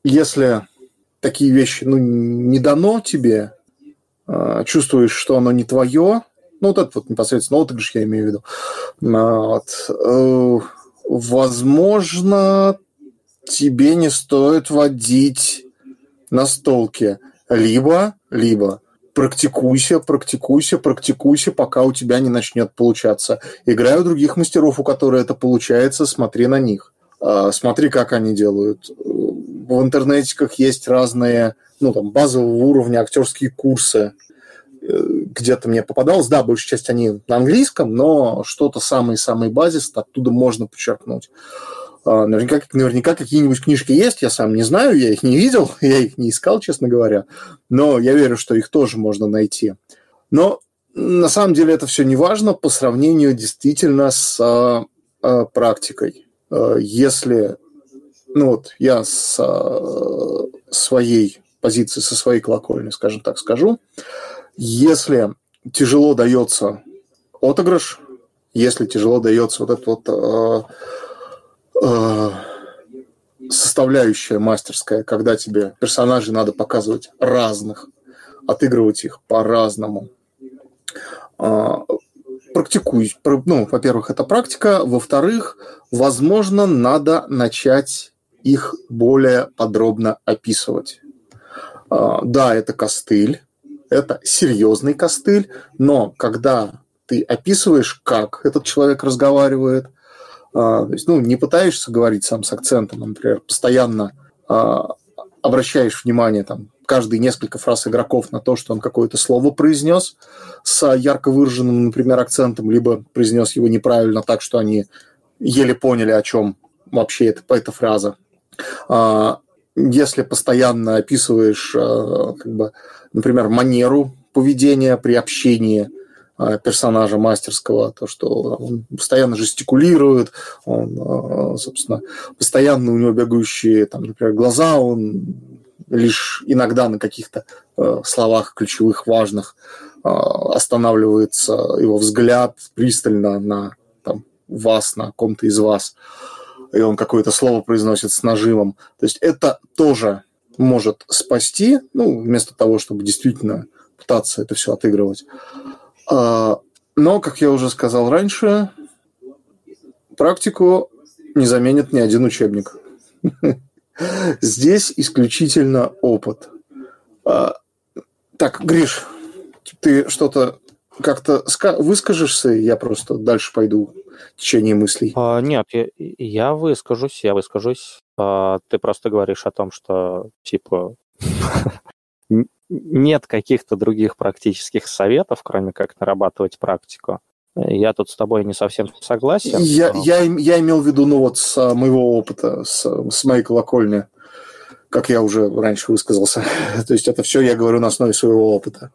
Если такие вещи ну, не дано тебе, а, чувствуешь, что оно не твое, ну, вот это вот непосредственно отыгрыш я имею в виду, вот, э, возможно, тебе не стоит водить на столке. Либо, либо практикуйся, практикуйся, практикуйся, пока у тебя не начнет получаться. Играй у других мастеров, у которых это получается, смотри на них. А, смотри, как они делают. В интернете есть разные, ну, там, базового уровня актерские курсы. Где-то мне попадалось, да, большая часть они на английском, но что-то самое-самое базис оттуда можно подчеркнуть. А, наверняка, наверняка какие-нибудь книжки есть, я сам не знаю, я их не видел, (laughs) я их не искал, честно говоря, но я верю, что их тоже можно найти. Но на самом деле это все не важно по сравнению действительно с а, а, практикой. А, если, ну вот я с а, своей позиции, со своей колокольни, скажем так, скажу, если тяжело дается отыгрыш, если тяжело дается вот этот вот а, Э, составляющая мастерская, когда тебе персонажей надо показывать разных, отыгрывать их по-разному. А, практикуй. Ну, во-первых, это практика. Во-вторых, возможно, надо начать их более подробно описывать. А, да, это костыль, это серьезный костыль, но когда ты описываешь, как этот человек разговаривает, а, то есть, ну, не пытаешься говорить сам с акцентом, например, постоянно а, обращаешь внимание там каждые несколько фраз игроков на то, что он какое-то слово произнес с ярко выраженным, например, акцентом, либо произнес его неправильно так, что они еле поняли, о чем вообще эта, эта фраза. Если постоянно описываешь, как бы, например, манеру поведения при общении – Э, персонажа мастерского, то, что он постоянно жестикулирует, он, э, собственно, постоянно у него бегающие, там, например, глаза, он лишь иногда на каких-то э, словах ключевых, важных останавливается его взгляд пристально на там, вас, на ком-то из вас, и он какое-то слово произносит с нажимом. То есть это тоже может спасти, ну, вместо того, чтобы действительно пытаться это все отыгрывать. А, но, как я уже сказал раньше, практику не заменит ни один учебник. (laughs) Здесь исключительно опыт. А, так, Гриш, ты что-то как-то выскажешься, я просто дальше пойду течение мыслей. А, нет, я, я выскажусь, я выскажусь. А, ты просто говоришь о том, что типа (laughs) нет каких-то других практических советов, кроме как нарабатывать практику. Я тут с тобой не совсем согласен. Я, но... я, я имел в виду, ну вот с а, моего опыта, с, с моей колокольни, как я уже раньше высказался. (laughs) То есть это все я говорю на основе своего опыта.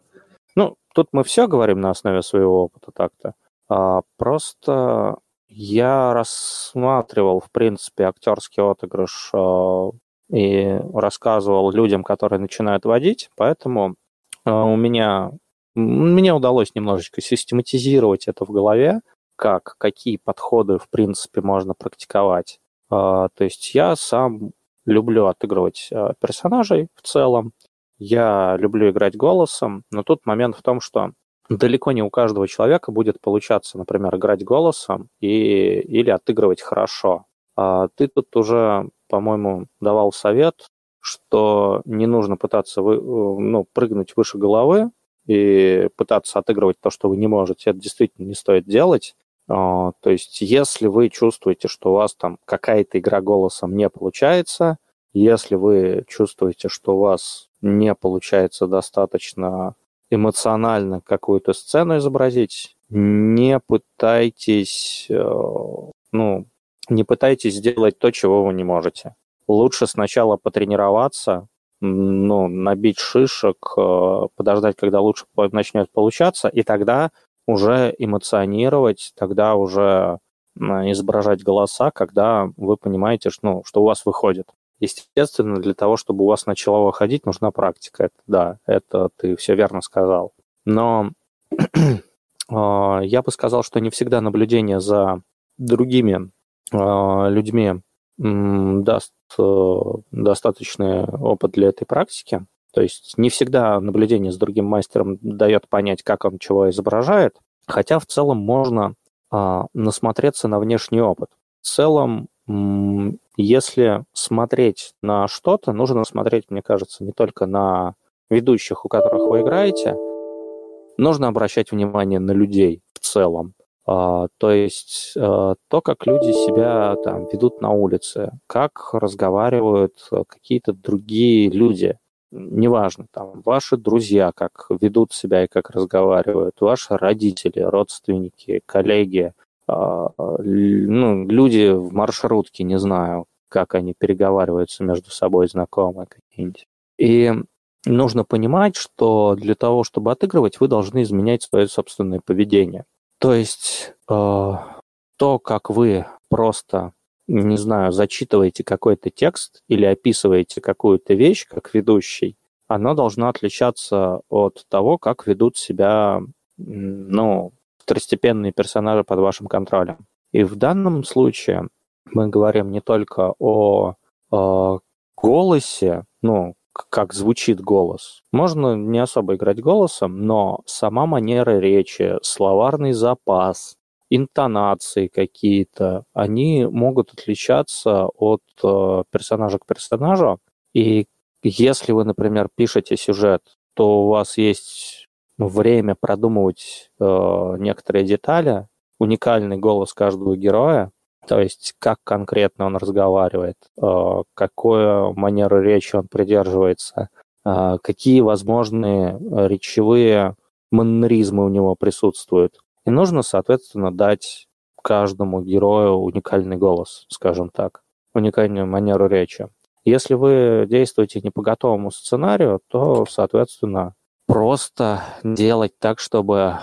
Ну, тут мы все говорим на основе своего опыта так-то. А, просто я рассматривал, в принципе, актерский отыгрыш а, и рассказывал людям, которые начинают водить, поэтому э, у меня мне удалось немножечко систематизировать это в голове, как, какие подходы, в принципе, можно практиковать. То есть я сам люблю отыгрывать персонажей в целом, я люблю играть голосом, но тут момент в том, что далеко не у каждого человека будет получаться, например, играть голосом и, или отыгрывать хорошо. А ты тут уже, по-моему, давал совет, что не нужно пытаться вы, ну, прыгнуть выше головы и пытаться отыгрывать то, что вы не можете. Это действительно не стоит делать. А, то есть, если вы чувствуете, что у вас там какая-то игра голосом не получается, если вы чувствуете, что у вас не получается достаточно эмоционально какую-то сцену изобразить, не пытайтесь, э, ну, не пытайтесь сделать то, чего вы не можете. Лучше сначала потренироваться, ну, набить шишек, э, подождать, когда лучше начнет получаться, и тогда уже эмоционировать, тогда уже изображать голоса, когда вы понимаете, что, ну, что у вас выходит. Естественно, для того, чтобы у вас начала выходить, нужна практика. Это, да, это ты все верно сказал. Но (clears throat) а, я бы сказал, что не всегда наблюдение за другими а, людьми даст э, достаточный опыт для этой практики. То есть не всегда наблюдение с другим мастером дает понять, как он чего изображает, хотя в целом можно а, насмотреться на внешний опыт. В целом, если смотреть на что-то, нужно смотреть, мне кажется, не только на ведущих, у которых вы играете, нужно обращать внимание на людей в целом. А, то есть а, то, как люди себя там ведут на улице, как разговаривают какие-то другие люди, неважно, там, ваши друзья, как ведут себя и как разговаривают, ваши родители, родственники, коллеги, а, ну, люди в маршрутке, не знаю, как они переговариваются между собой, знакомые какие-нибудь. И нужно понимать, что для того, чтобы отыгрывать, вы должны изменять свое собственное поведение. То есть э, то, как вы просто не знаю, зачитываете какой-то текст или описываете какую-то вещь как ведущий, оно должно отличаться от того, как ведут себя, ну, второстепенные персонажи под вашим контролем. И в данном случае мы говорим не только о, о голосе, ну, как звучит голос. Можно не особо играть голосом, но сама манера речи, словарный запас, интонации какие-то, они могут отличаться от э, персонажа к персонажу. И если вы, например, пишете сюжет, то у вас есть время продумывать э, некоторые детали, уникальный голос каждого героя, то есть как конкретно он разговаривает, э, какую манеру речи он придерживается, э, какие возможные речевые маннеризмы у него присутствуют. И нужно, соответственно, дать каждому герою уникальный голос, скажем так, уникальную манеру речи. Если вы действуете не по готовому сценарию, то, соответственно, просто делать так, чтобы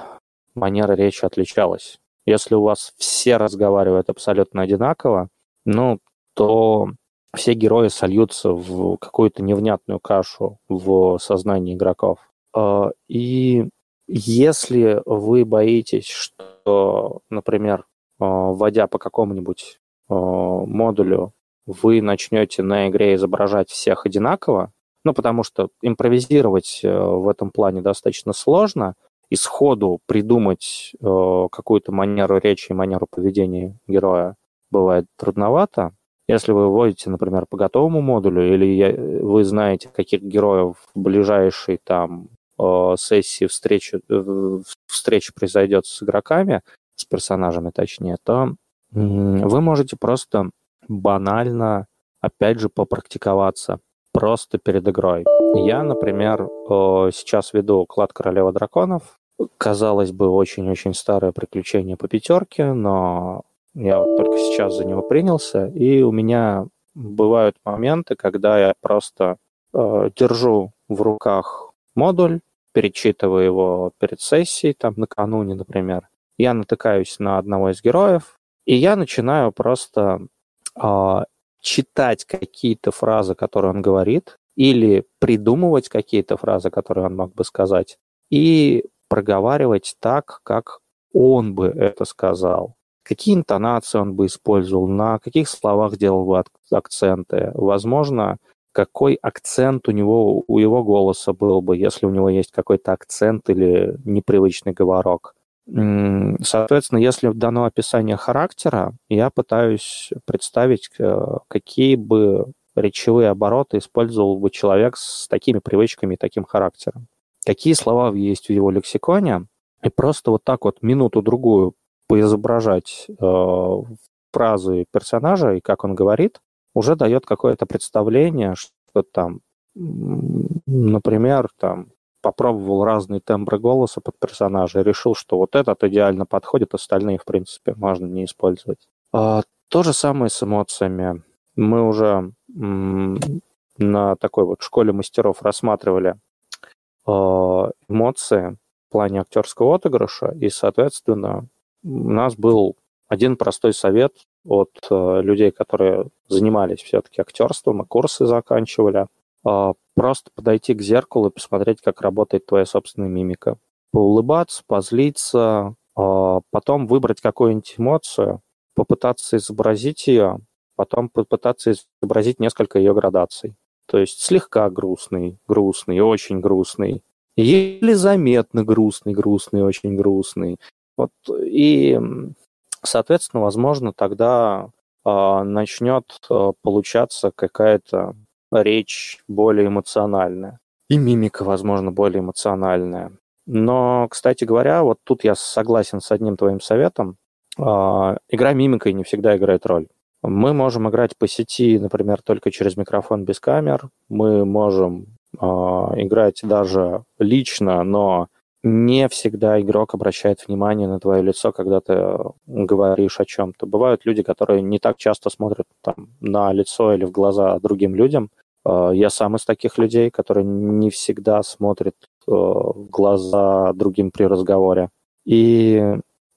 манера речи отличалась. Если у вас все разговаривают абсолютно одинаково, ну, то все герои сольются в какую-то невнятную кашу в сознании игроков. А, и если вы боитесь, что, например, э, вводя по какому-нибудь э, модулю, вы начнете на игре изображать всех одинаково, ну, потому что импровизировать э, в этом плане достаточно сложно, и сходу придумать какую-то манеру речи и манеру поведения героя бывает трудновато. Если вы вводите, например, по готовому модулю, или вы знаете, каких героев в ближайший там Э, сессии встречи, э, встреча произойдет с игроками, с персонажами точнее, то вы можете просто банально, опять же, попрактиковаться просто перед игрой. Я, например, э, сейчас веду клад Королева Драконов. Казалось бы, очень-очень старое приключение по пятерке, но я вот только сейчас за него принялся, и у меня бывают моменты, когда я просто э, держу в руках модуль, перечитываю его перед сессией, там, накануне, например, я натыкаюсь на одного из героев, и я начинаю просто э, читать какие-то фразы, которые он говорит, или придумывать какие-то фразы, которые он мог бы сказать, и проговаривать так, как он бы это сказал. какие интонации он бы использовал, на каких словах делал бы акценты, возможно, какой акцент у него, у его голоса был бы, если у него есть какой-то акцент или непривычный говорок. Соответственно, если дано описание характера, я пытаюсь представить, э, какие бы речевые обороты использовал бы человек с такими привычками и таким характером. Какие слова есть в его лексиконе, и просто вот так вот минуту-другую поизображать э, фразы персонажа и как он говорит, уже дает какое-то представление, что там, например, там попробовал разные тембры голоса под персонажа и решил, что вот этот идеально подходит, остальные, в принципе, можно не использовать. А, то же самое с эмоциями. Мы уже на такой вот школе мастеров рассматривали а, эмоции в плане актерского отыгрыша, и, соответственно, у нас был один простой совет от э, людей, которые занимались все-таки актерством и курсы заканчивали. Просто подойти к зеркалу и посмотреть, как работает твоя собственная мимика. Поулыбаться, позлиться, э, потом выбрать какую-нибудь эмоцию, попытаться изобразить ее, потом попытаться изобразить несколько ее градаций. То есть слегка грустный, грустный, очень грустный, еле заметно грустный, грустный, очень грустный. Вот, и Соответственно, возможно, тогда э, начнет э, получаться какая-то речь более эмоциональная. И мимика, возможно, более эмоциональная. Но, кстати говоря, вот тут я согласен с одним твоим советом. Э, игра мимикой не всегда играет роль. Мы можем играть по сети, например, только через микрофон без камер. Мы можем э, играть даже лично, но не всегда игрок обращает внимание на твое лицо, когда ты говоришь о чем-то. Бывают люди, которые не так часто смотрят там, на лицо или в глаза другим людям. Э, я сам из таких людей, которые не всегда смотрят э, в глаза другим при разговоре. И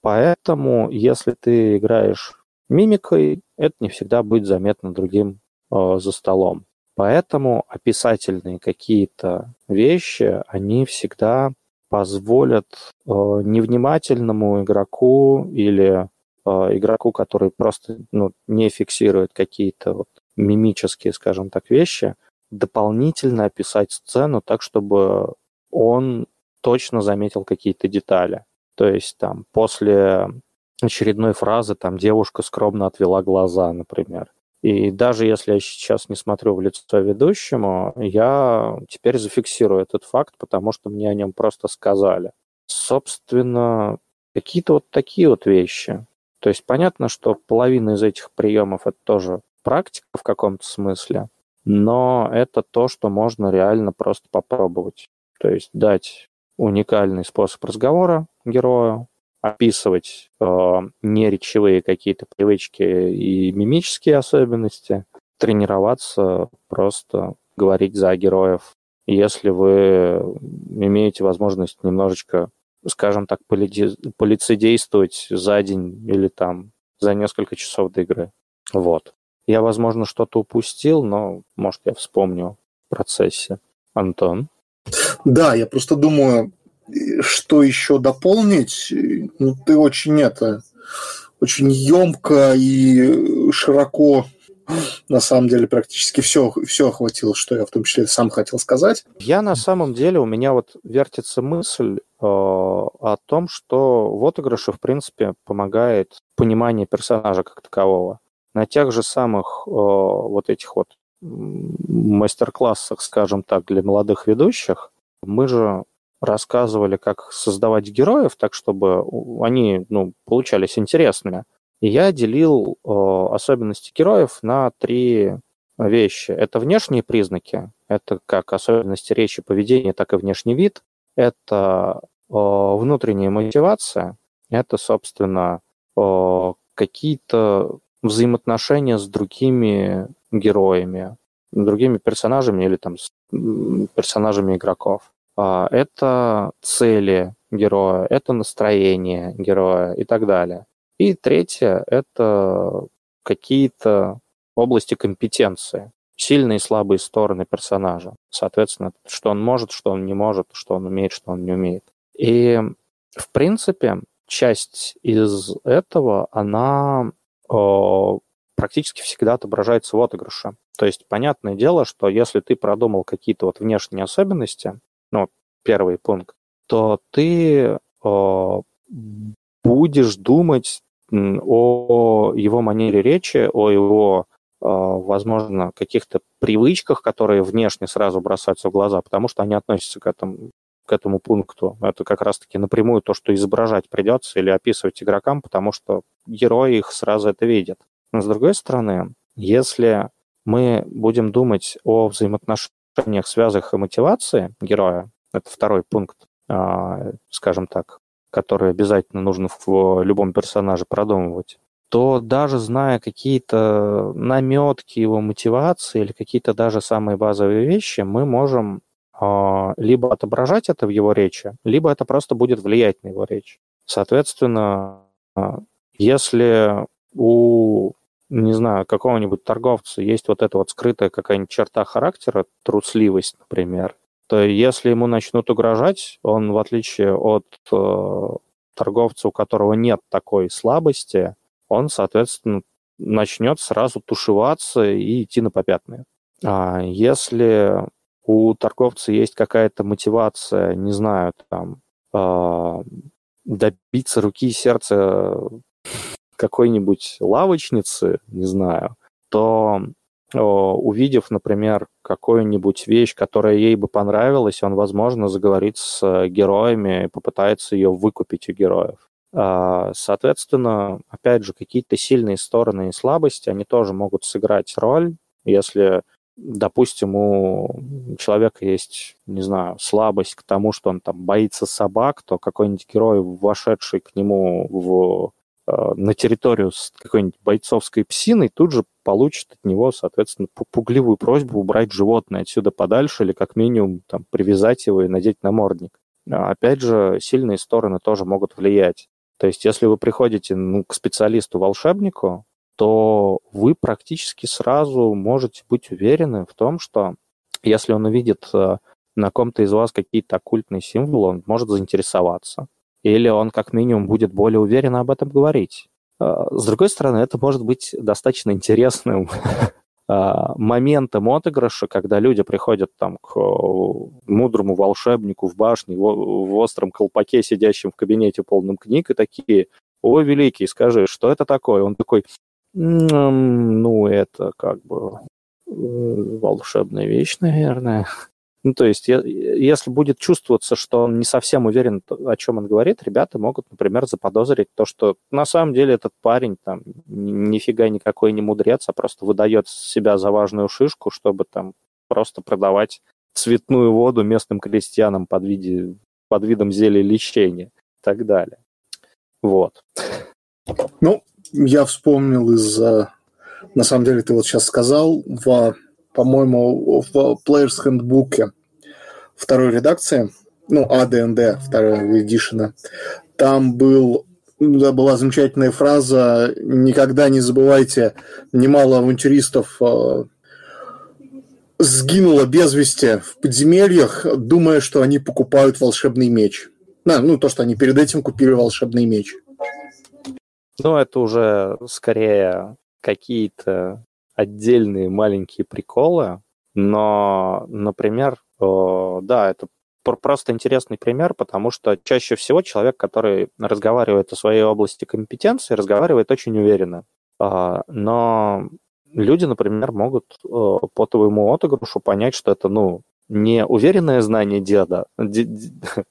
поэтому, если ты играешь мимикой, это не всегда будет заметно другим э, за столом. Поэтому описательные какие-то вещи, они всегда позволят э, невнимательному игроку или э, игроку, который просто ну, не фиксирует какие-то вот мимические, скажем так, вещи, дополнительно описать сцену так, чтобы он точно заметил какие-то детали. То есть там после очередной фразы там девушка скромно отвела глаза, например. И даже если я сейчас не смотрю в лицо ведущему, я теперь зафиксирую этот факт, потому что мне о нем просто сказали. Собственно, какие-то вот такие вот вещи. То есть понятно, что половина из этих приемов это тоже практика в каком-то смысле, но это то, что можно реально просто попробовать. То есть дать уникальный способ разговора герою, описывать э, неречевые какие-то привычки и мимические особенности, тренироваться, просто говорить за героев. Если вы имеете возможность немножечко, скажем так, полицействовать за день или там за несколько часов до игры. Вот. Я, возможно, что-то упустил, но, может, я вспомню в процессе. Антон? Да, я просто думаю, что еще дополнить? Ну, ты очень это очень емко и широко на самом деле практически все, все охватило, что я в том числе сам хотел сказать. Я на самом деле, у меня вот вертится мысль э, о том, что в отыгрыше, в принципе, помогает понимание персонажа как такового. На тех же самых э, вот этих вот мастер-классах, скажем так, для молодых ведущих, мы же рассказывали, как создавать героев так, чтобы они ну, получались интересными. И я делил э, особенности героев на три вещи. Это внешние признаки, это как особенности речи, поведения, так и внешний вид. Это э, внутренняя мотивация, это, собственно, э, какие-то взаимоотношения с другими героями, другими персонажами или там с персонажами игроков. А, это цели героя, это настроение героя и так далее. И третье – это какие-то области компетенции, сильные и слабые стороны персонажа. Соответственно, что он может, что он не может, что он умеет, что он не умеет. И, в принципе, часть из этого, она э, практически всегда отображается в отыгрыше. То есть, понятное дело, что если ты продумал какие-то вот внешние особенности, ну, первый пункт, то ты э, будешь думать о его манере речи, о его, э, возможно, каких-то привычках, которые внешне сразу бросаются в глаза, потому что они относятся к этому, к этому пункту. Это как раз-таки напрямую то, что изображать придется или описывать игрокам, потому что герои их сразу это видят. Но с другой стороны, если мы будем думать о взаимоотношениях, связях и мотивации героя, это второй пункт, а, скажем так, который обязательно нужно в любом персонаже продумывать, то даже зная какие-то наметки его мотивации или какие-то даже самые базовые вещи, мы можем а, либо отображать это в его речи, либо это просто будет влиять на его речь. Соответственно, а, если у, не знаю, какого-нибудь торговца есть вот эта вот скрытая какая-нибудь черта характера, трусливость, например, то если ему начнут угрожать, он, в отличие от э, торговца, у которого нет такой слабости, он, соответственно, начнет сразу тушеваться и идти на попятные. А если у торговца есть какая-то мотивация, не знаю, там, э, добиться руки и сердца какой-нибудь лавочницы, не знаю, то увидев, например, какую-нибудь вещь, которая ей бы понравилась, он, возможно, заговорит с героями и попытается ее выкупить у героев. А, соответственно, опять же, какие-то сильные стороны и слабости, они тоже могут сыграть роль, если, допустим, у человека есть, не знаю, слабость к тому, что он там боится собак, то какой-нибудь герой, вошедший к нему в Э, на территорию с какой-нибудь бойцовской псиной, тут же получит от него, соответственно, пугливую просьбу убрать животное отсюда подальше или как минимум там, привязать его и надеть намордник. А опять же, сильные стороны тоже могут влиять. То есть, если вы приходите ну, к специалисту-волшебнику, то вы практически сразу можете быть уверены в том, что если он увидит э, на ком-то из вас какие-то оккультные символы, он может заинтересоваться или он как минимум будет более уверенно об этом говорить. А, с другой стороны, это может быть достаточно интересным (laughs) а, моментом отыгрыша, когда люди приходят там к мудрому волшебнику в башне, в остром колпаке, сидящим в кабинете полном книг, и такие, о, великий, скажи, что это такое? Он такой, ну, это как бы э, волшебная вещь, наверное. Ну, то есть, если будет чувствоваться, что он не совсем уверен, о чем он говорит, ребята могут, например, заподозрить то, что на самом деле этот парень там нифига никакой не мудрец, а просто выдает себя за важную шишку, чтобы там просто продавать цветную воду местным крестьянам под, виде, под видом зелья лечения и так далее. Вот. Ну, я вспомнил из на самом деле, ты вот сейчас сказал, в по-моему, в Players Handbook второй редакции, ну, AD&D второго эдишена, там был да, была замечательная фраза «Никогда не забывайте, немало авантюристов э, сгинуло без вести в подземельях, думая, что они покупают волшебный меч». Да, ну, то, что они перед этим купили волшебный меч. Ну, это уже скорее какие-то отдельные маленькие приколы, но, например, да, это просто интересный пример, потому что чаще всего человек, который разговаривает о своей области компетенции, разговаривает очень уверенно. А, но люди, например, могут по твоему отыгрышу понять, что это, ну, не уверенное знание деда, (laughs) это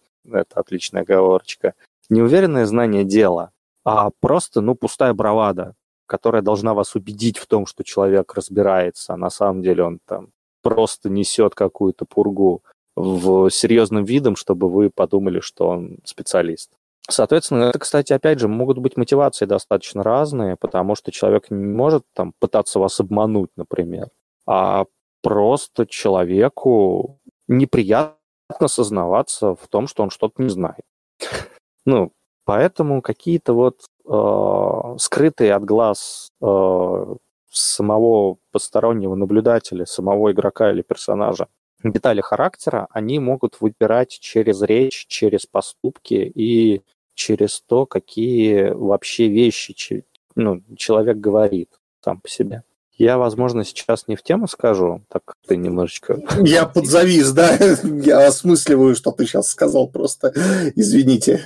отличная оговорочка, не уверенное знание дела, а просто, ну, пустая бравада которая должна вас убедить в том, что человек разбирается, а на самом деле он там просто несет какую-то пургу в серьезным видом, чтобы вы подумали, что он специалист. Соответственно, это, кстати, опять же, могут быть мотивации достаточно разные, потому что человек не может там пытаться вас обмануть, например, а просто человеку неприятно сознаваться в том, что он что-то не знает. Ну, поэтому какие-то вот э, скрытые от глаз э, самого постороннего наблюдателя, самого игрока или персонажа детали характера, они могут выбирать через речь, через поступки и через то, какие вообще вещи ну, человек говорит сам по себе. Я, возможно, сейчас не в тему скажу, так ты немножечко... Я подзавис, да? (laughs) Я осмысливаю, что ты сейчас сказал просто. Извините.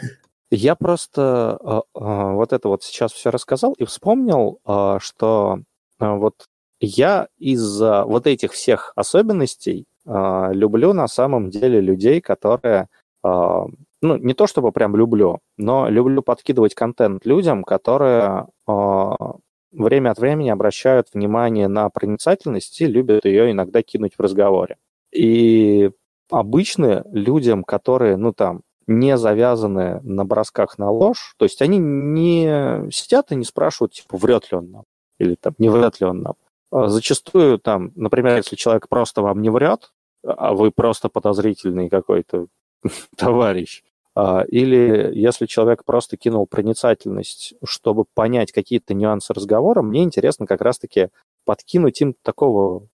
Я просто э, э, вот это вот сейчас все рассказал и вспомнил, э, что вот я из-за вот этих всех особенностей люблю на самом деле людей, которые ну, не то чтобы прям люблю, но люблю подкидывать контент людям, которые время от времени обращают внимание на проницательность и любят ее иногда кинуть в разговоре. И обычно людям, которые, ну там, не завязаны на бросках на ложь, то есть они не сидят и не спрашивают, типа, врет ли он нам, или там, не врет ли он нам. А зачастую там, например, если человек просто вам не врет, а вы просто подозрительный какой-то (laughs) товарищ, а, или если человек просто кинул проницательность, чтобы понять какие-то нюансы разговора, мне интересно как раз-таки подкинуть им такого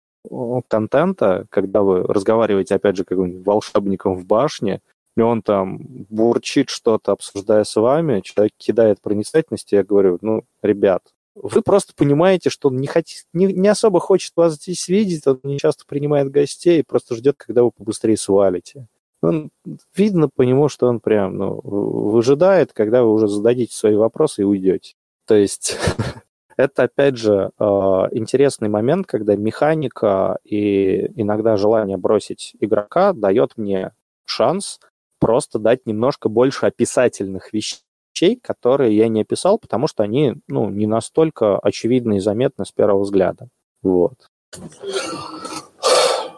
контента, когда вы разговариваете, опять же, каким-нибудь волшебником в башне, и он там бурчит что-то, обсуждая с вами, человек кидает проницательность, и я говорю, ну, ребят, вы просто понимаете, что он не, хотит, не, не особо хочет вас здесь видеть, он не часто принимает гостей и просто ждет, когда вы побыстрее свалите он, видно по нему, что он прям ну, выжидает, когда вы уже зададите свои вопросы и уйдете. То есть (laughs) это, опять же, а, интересный момент, когда механика и иногда желание бросить игрока дает мне шанс просто дать немножко больше описательных вещей, которые я не описал, потому что они ну, не настолько очевидны и заметны с первого взгляда. Вот.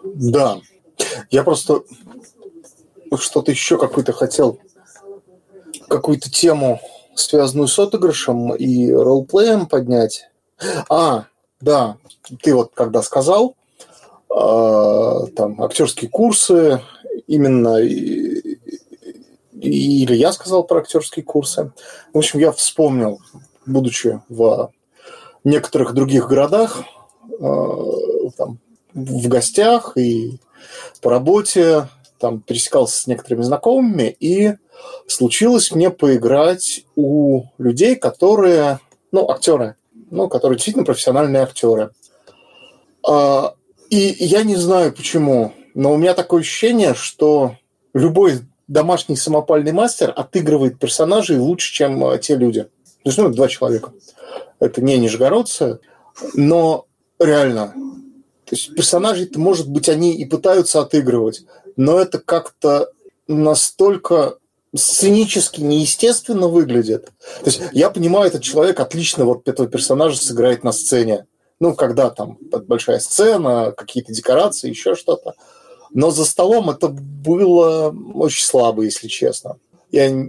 Да. Я просто что-то еще какой-то хотел, какую-то тему, связанную с отыгрышем и ролплеем поднять. А, да, ты вот когда сказал, э, там, актерские курсы, именно, или я сказал про актерские курсы. В общем, я вспомнил, будучи в некоторых других городах, э, там, в гостях и по работе, там пересекался с некоторыми знакомыми, и случилось мне поиграть у людей, которые, ну, актеры, ну, которые действительно профессиональные актеры. А, и я не знаю почему, но у меня такое ощущение, что любой домашний самопальный мастер отыгрывает персонажей лучше, чем а, те люди. То есть, ну, два человека. Это не нижегородцы, но реально. То есть персонажи, может быть, они и пытаются отыгрывать, но это как-то настолько сценически неестественно выглядит. То есть я понимаю, этот человек отлично вот этого персонажа сыграет на сцене. Ну, когда там большая сцена, какие-то декорации, еще что-то. Но за столом это было очень слабо, если честно. Я,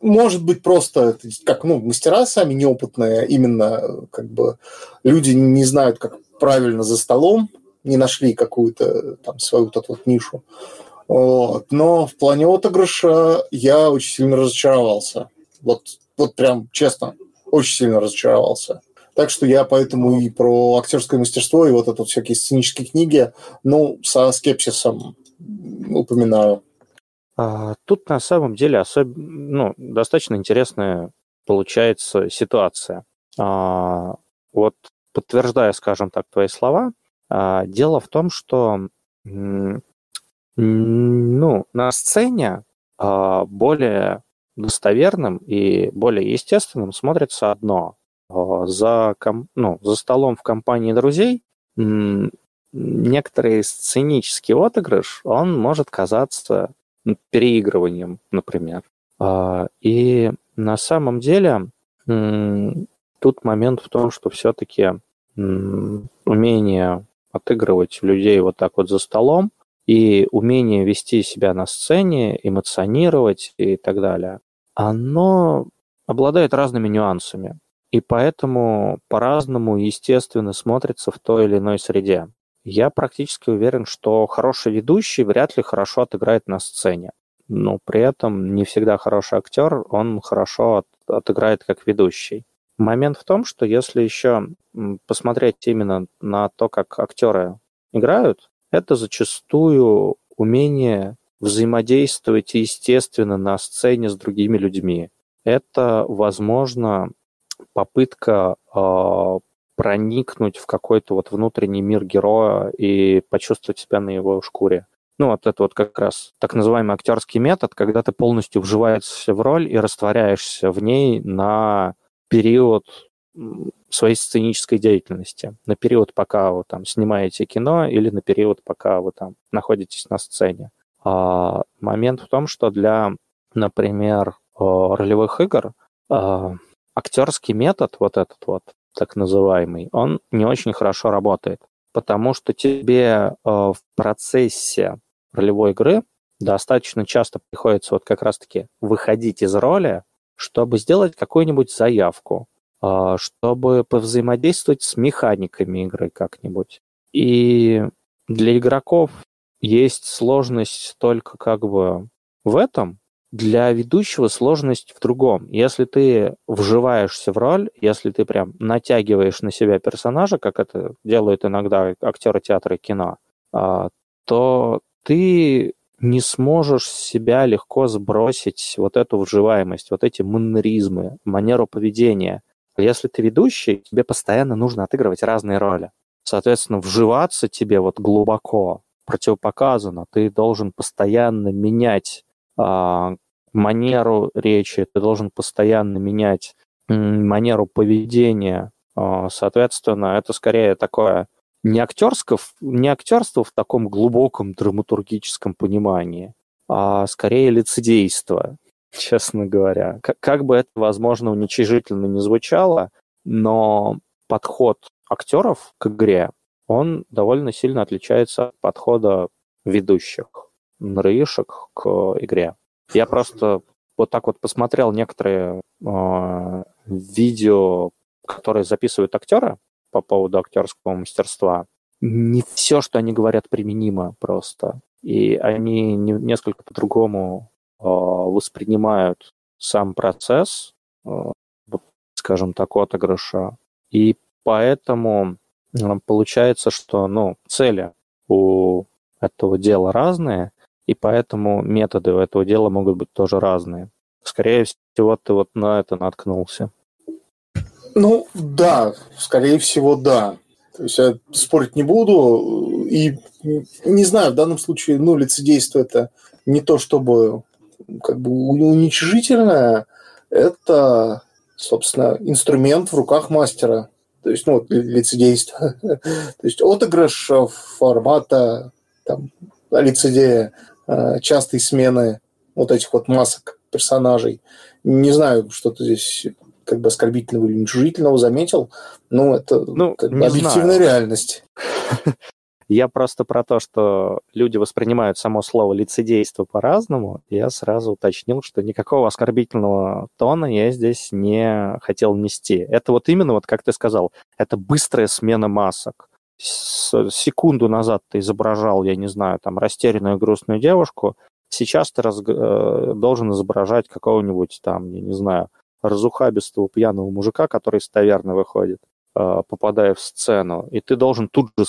может быть, просто как ну, мастера сами неопытные, именно как бы люди не знают, как правильно за столом не нашли какую-то там свою вот эту вот нишу. Вот. Но в плане отыгрыша я очень сильно разочаровался. Вот, вот прям честно, очень сильно разочаровался. Так что я поэтому и про актерское мастерство, и вот это всякие сценические книги, ну, со скепсисом упоминаю. А, тут на самом деле особ... ну, достаточно интересная получается ситуация. А, вот подтверждая, скажем так, твои слова, а, дело в том, что ну, на сцене а, более достоверным и более естественным смотрится одно. А, за, ну, за столом в компании друзей некоторый сценический отыгрыш, он может казаться переигрыванием, например. И на самом деле тут момент в том, что все-таки умение отыгрывать людей вот так вот за столом, и умение вести себя на сцене, эмоционировать и так далее, оно обладает разными нюансами. И поэтому по-разному, естественно, смотрится в той или иной среде. Я практически уверен, что хороший ведущий вряд ли хорошо отыграет на сцене. Но при этом не всегда хороший актер, он хорошо от, отыграет как ведущий. Момент в том, что если еще посмотреть именно на то, как актеры играют, это зачастую умение взаимодействовать естественно на сцене с другими людьми. это, возможно, попытка э, проникнуть в какой-то вот внутренний мир героя и почувствовать себя на его шкуре. Ну, вот это вот как раз так называемый актерский метод, когда ты полностью вживаешься в роль и растворяешься в ней на период своей сценической деятельности, на период, пока вы там снимаете кино или на период, пока вы там находитесь на сцене. А момент в том, что для, например, ролевых игр актерский метод, вот этот вот, так называемый, он не очень хорошо работает, потому что тебе в процессе ролевой игры достаточно часто приходится вот как раз-таки выходить из роли, чтобы сделать какую-нибудь заявку, а, чтобы повзаимодействовать с механиками игры как-нибудь. И для игроков есть сложность только как бы в этом, для ведущего сложность в другом. Если ты вживаешься в роль, если ты прям натягиваешь на себя персонажа, как это делают иногда актеры театра и кино, а, то ты не сможешь себя легко сбросить вот эту вживаемость, вот эти маннеризмы, манеру поведения. Если ты ведущий, тебе постоянно нужно отыгрывать разные роли. Соответственно, вживаться тебе вот глубоко противопоказано. Ты должен постоянно менять а, манеру речи, ты должен постоянно менять манеру поведения. А, соответственно, это скорее такое не, актерское, не актерство в таком глубоком драматургическом понимании, а скорее лицедейство, (laughs) честно говоря. Как, как бы это, возможно, уничижительно не звучало, но подход актеров к игре, он довольно сильно отличается от подхода ведущих, нрышек к игре. Я просто вот так вот посмотрел некоторые э, видео, которые записывают актеры, по поводу актерского мастерства. Не все, что они говорят, применимо просто. И они не, несколько по-другому э, воспринимают сам процесс, э, скажем так, отыгрыша. И поэтому э, получается, что ну, цели у этого дела разные, и поэтому методы у этого дела могут быть тоже разные. Скорее всего, ты вот на это наткнулся. Ну, да, скорее всего, да. То есть я спорить не буду. И не знаю, в данном случае, ну, лицедейство это не то, чтобы как бы уничижительное, это, собственно, инструмент в руках мастера. То есть, ну, лицедейство. (laughs) То есть отыгрыш формата там, лицедея, частой смены вот этих вот масок персонажей. Не знаю, что-то здесь как бы оскорбительного или уничижительного заметил, ну, это ну, как бы объективная знаю. реальность. (laughs) Я просто про то, что люди воспринимают само слово лицедейство по-разному, я сразу уточнил, что никакого оскорбительного тона я здесь не хотел нести. Это вот именно, вот как ты сказал, это быстрая смена масок. С секунду назад ты изображал, я не знаю, там, растерянную грустную девушку, сейчас ты раз... Э, должен изображать какого-нибудь там, я не знаю, разухабистого пьяного мужика, который из таверны выходит, э, попадая в сцену, и ты должен тут же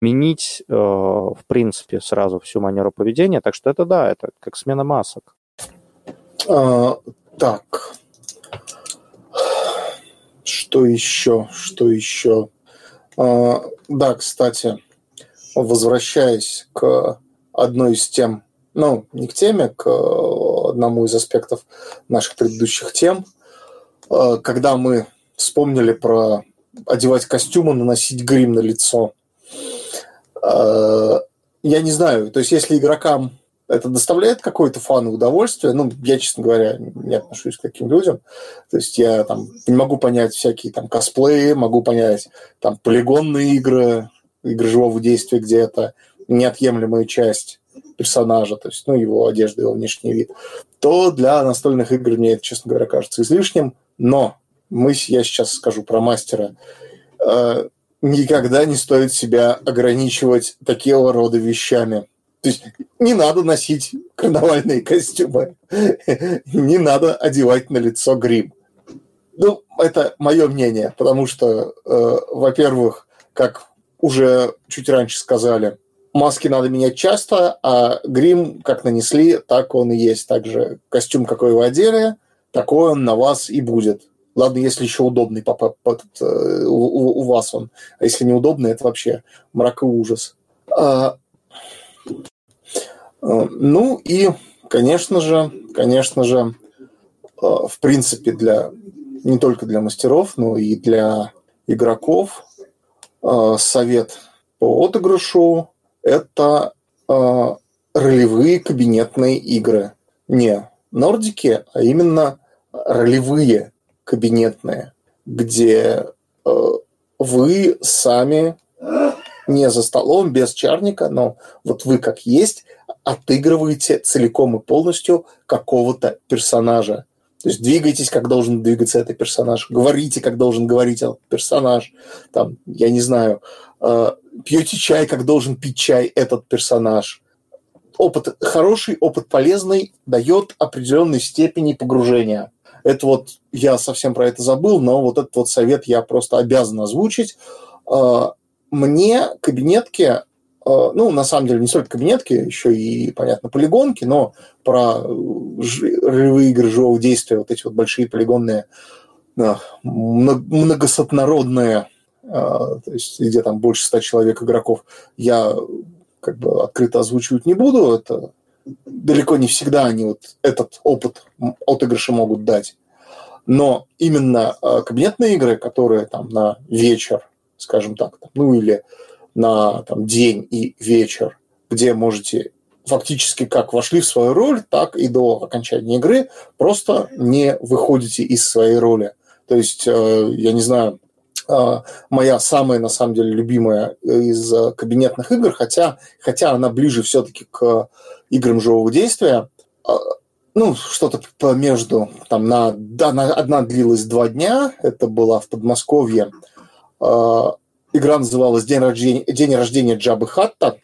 сменить, э, в принципе, сразу всю манеру поведения. Так что это да, это как смена масок. А, так. Что еще? Что еще? А, да, кстати, возвращаясь к одной из тем, ну, не к теме, к одному из аспектов наших предыдущих тем – Э, когда мы вспомнили про одевать костюмы, наносить грим на лицо. Э, я не знаю, то есть если игрокам это доставляет какое-то фан и удовольствие, ну, я, честно говоря, не отношусь к таким людям. То есть я там не могу понять всякие там косплеи, могу понять там полигонные игры, игры живого действия, где это неотъемлемая часть персонажа, то есть, ну, его одежда, его внешний вид, то для настольных игр мне это, честно говоря, кажется излишним. Но мы, я сейчас скажу про мастера, э, никогда не стоит себя ограничивать такого рода вещами. То есть не надо носить карнавальные костюмы, не надо одевать на лицо грим. Ну, это мое мнение, потому что, э, во-первых, как уже чуть раньше сказали, маски надо менять часто, а грим как нанесли, так он и есть. Также костюм, какой вы одели, такой он на вас и будет. Ладно, если еще удобный папа, э, у, у вас он. А если неудобный, это вообще мрак и ужас. А, ну и, конечно же, конечно же, в принципе, для не только для мастеров, но и для игроков совет по отыгрышу – это ролевые кабинетные игры. Не нордики, а именно ролевые кабинетные, где э, вы сами не за столом, без чарника, но вот вы как есть отыгрываете целиком и полностью какого-то персонажа. То есть двигайтесь, как должен двигаться этот персонаж, говорите, как должен говорить этот персонаж, там, я не знаю, э, пьете чай, как должен пить чай этот персонаж – опыт хороший, опыт полезный, дает определенной степени погружения. Это вот я совсем про это забыл, но вот этот вот совет я просто обязан озвучить. Мне кабинетки, а, ну, на самом деле, не столько кабинетки, еще и, понятно, полигонки, но про ролевые игры живого действия, вот эти вот большие полигонные, а, многосотнародные, то есть где там больше ста человек игроков, я как бы открыто озвучивать не буду. Это далеко не всегда они вот этот опыт отыгрыша могут дать. Но именно кабинетные игры, которые там на вечер, скажем так, ну или на там, день и вечер, где можете фактически как вошли в свою роль, так и до окончания игры просто не выходите из своей роли. То есть, э, я не знаю, а, моя самая, на самом деле, любимая из э, кабинетных игр, хотя, хотя она ближе все-таки к играм живого действия. Ну, что-то между, там, на, она, одна длилась два дня, это была в Подмосковье. А, игра называлась «День рождения, День рождения Джабы Хатта».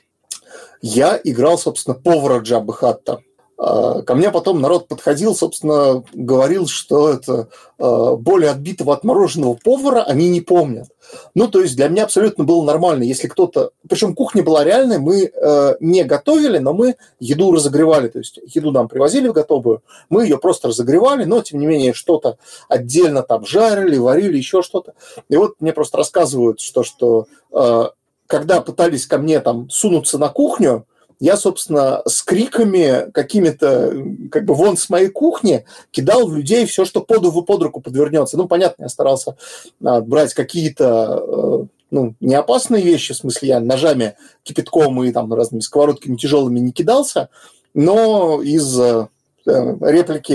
Я играл, собственно, повара Джабы Хатта – ко мне потом народ подходил, собственно, говорил, что это а, более отбитого отмороженного повара они не помнят. Ну, то есть для меня абсолютно было нормально, если кто-то... Причем кухня была реальной, мы э, не готовили, но мы еду разогревали. То есть еду нам привозили в готовую, мы ее просто разогревали, но, тем не менее, что-то отдельно там жарили, варили, еще что-то. И вот мне просто рассказывают, что, что э, когда пытались ко мне там сунуться на кухню, я, собственно, с криками какими-то, как бы вон с моей кухни, кидал в людей все, что под, под руку подвернется. Ну, понятно, я старался а, брать какие-то э, ну, не опасные вещи, в смысле, я ножами, кипятком и там разными сковородками тяжелыми не кидался, но из э, реплики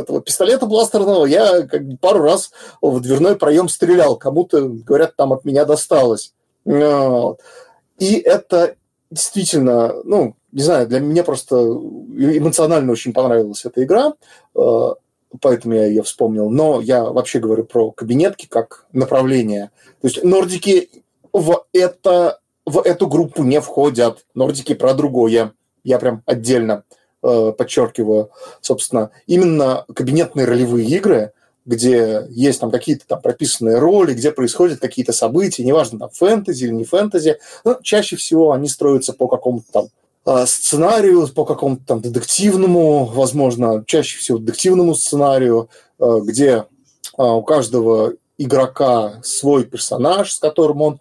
этого пистолета бластерного я как бы пару раз в дверной проем стрелял. Кому-то, говорят, там от меня досталось. И это действительно, ну, не знаю, для меня просто эмоционально очень понравилась эта игра, э, поэтому я ее вспомнил. Но я вообще говорю про кабинетки как направление. То есть нордики в, это, в эту группу не входят. Нордики про другое. Я прям отдельно э, подчеркиваю. Собственно, именно кабинетные ролевые игры – где есть там какие-то там прописанные роли, где происходят какие-то события, неважно, там фэнтези или не фэнтези, но чаще всего они строятся по какому-то там а, сценарию, по какому-то там детективному, возможно, чаще всего детективному сценарию, а, где а, у каждого игрока свой персонаж, с которым он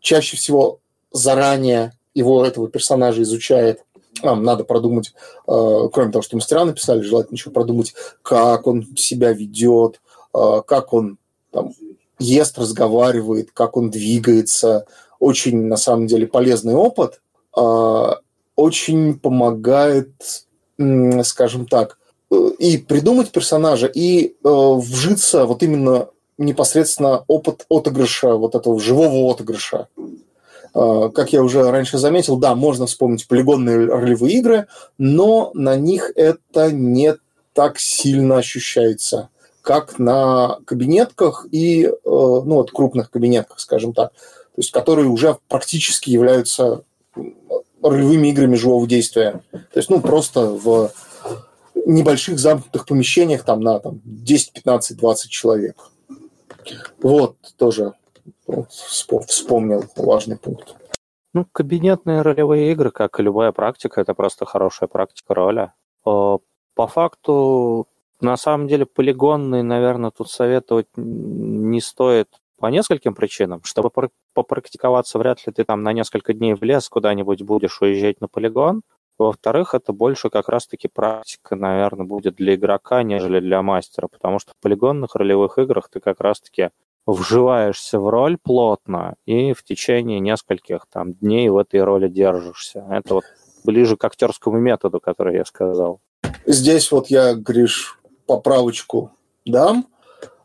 чаще всего заранее его, этого персонажа изучает. Нам надо продумать, э, кроме того, что мастера написали, желательно еще продумать, как он себя ведет, э, как он там, ест, разговаривает, как он двигается. Очень, на самом деле, полезный опыт. Э, очень помогает, скажем так, и придумать персонажа, и вжиться вот именно непосредственно опыт отыгрыша, вот этого живого отыгрыша. А, как я уже раньше заметил, да, можно вспомнить полигонные ролевые игры, но на них это не так сильно ощущается, как на кабинетках и, э, ну, вот крупных кабинетках, скажем так, то есть которые уже практически являются ролевыми играми живого действия. То есть, ну, просто в небольших замкнутых помещениях там на там, 10, 15, 20 человек. Вот тоже вспомнил важный пункт. Ну, кабинетные ролевые игры, как и любая практика, это просто хорошая практика роли. По факту На самом деле полигонные, наверное, тут советовать не стоит по нескольким причинам. Чтобы попрактиковаться, вряд ли ты там на несколько дней в лес куда-нибудь будешь уезжать на полигон. Во-вторых, это больше как раз-таки практика, наверное, будет для игрока, нежели для мастера, потому что в полигонных ролевых играх ты как раз-таки вживаешься в роль плотно и в течение нескольких там дней в этой роли держишься. Это вот ближе к актерскому методу, который я сказал. Здесь вот я, Гриш, поправочку дам.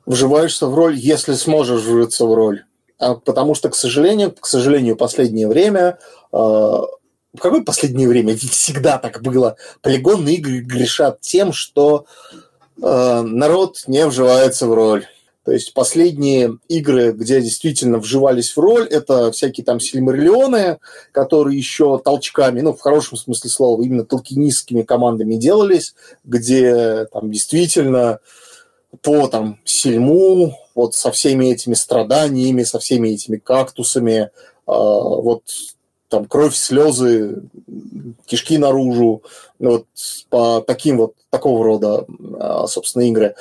Вживаешься в роль, если сможешь вжиться в роль. А потому что, к сожалению, к сожалению, последнее время э, в какое последнее время? Всегда так было. Полигонные игры грешат тем, что э, народ не вживается в роль. То есть последние игры, где действительно вживались в роль, это всякие там сильмариллионы, которые еще толчками, ну, в хорошем смысле слова, именно толкинистскими командами делались, где там действительно по там сельму, вот со всеми этими страданиями, со всеми этими кактусами, э, вот там кровь, слезы, кишки наружу, вот по таким вот такого рода, э, собственно, игры.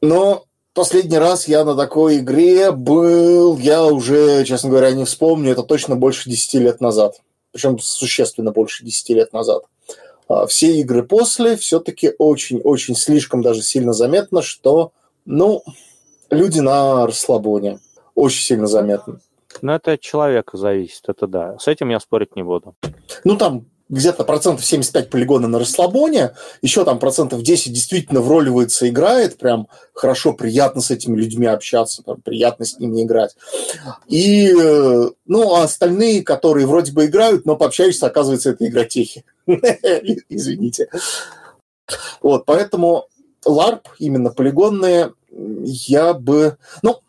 Но Последний раз я на такой игре был, я уже, честно говоря, не вспомню, это точно больше 10 лет назад. Причем существенно больше 10 лет назад. А все игры после все-таки очень-очень слишком даже сильно заметно, что, ну, люди на расслабоне. Очень сильно заметно. Ну, это от человека зависит, это да. С этим я спорить не буду. Ну, там где-то процентов 75 полигона на расслабоне, еще там процентов 10 действительно вроливается, играет, прям хорошо, приятно с этими людьми общаться, прям приятно с ними играть. И, э, ну, а остальные, которые вроде бы играют, но пообщаешься, оказывается, это игротехи. (laughs) Извините. Вот, поэтому ларп, именно полигонные, я бы... Ну,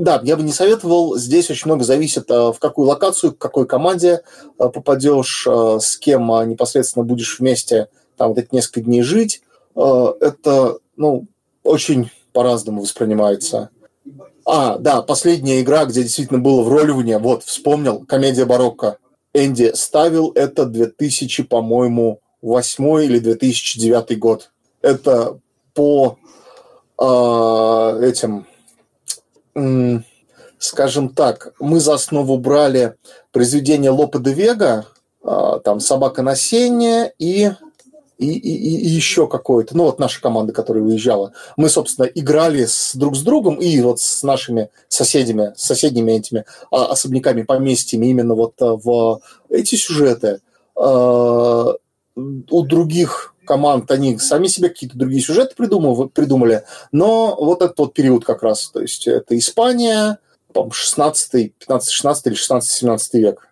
да, я бы не советовал. Здесь очень много зависит, а, в какую локацию, к какой команде а, попадешь, а, с кем непосредственно будешь вместе там вот эти несколько дней жить. Это, ну, очень по-разному воспринимается. А, да, последняя игра, где действительно было вроливание, вот, вспомнил, комедия барокко. Энди ставил это 2000, по-моему, 8 или 2009 год. Это по э, этим скажем так, мы за основу брали произведение Лопе де Вега, а, там «Собака на сене» и, и, и, и еще какое-то. Ну, вот наша команда, которая выезжала. Мы, собственно, играли с, друг с другом и вот с нашими соседями, с соседними этими а, особняками, поместьями именно вот а, в эти сюжеты. У других команд, они сами себе какие-то другие сюжеты придумали, придумали, но вот этот вот период как раз, то есть это Испания, 16 15 16 или 16 17 век,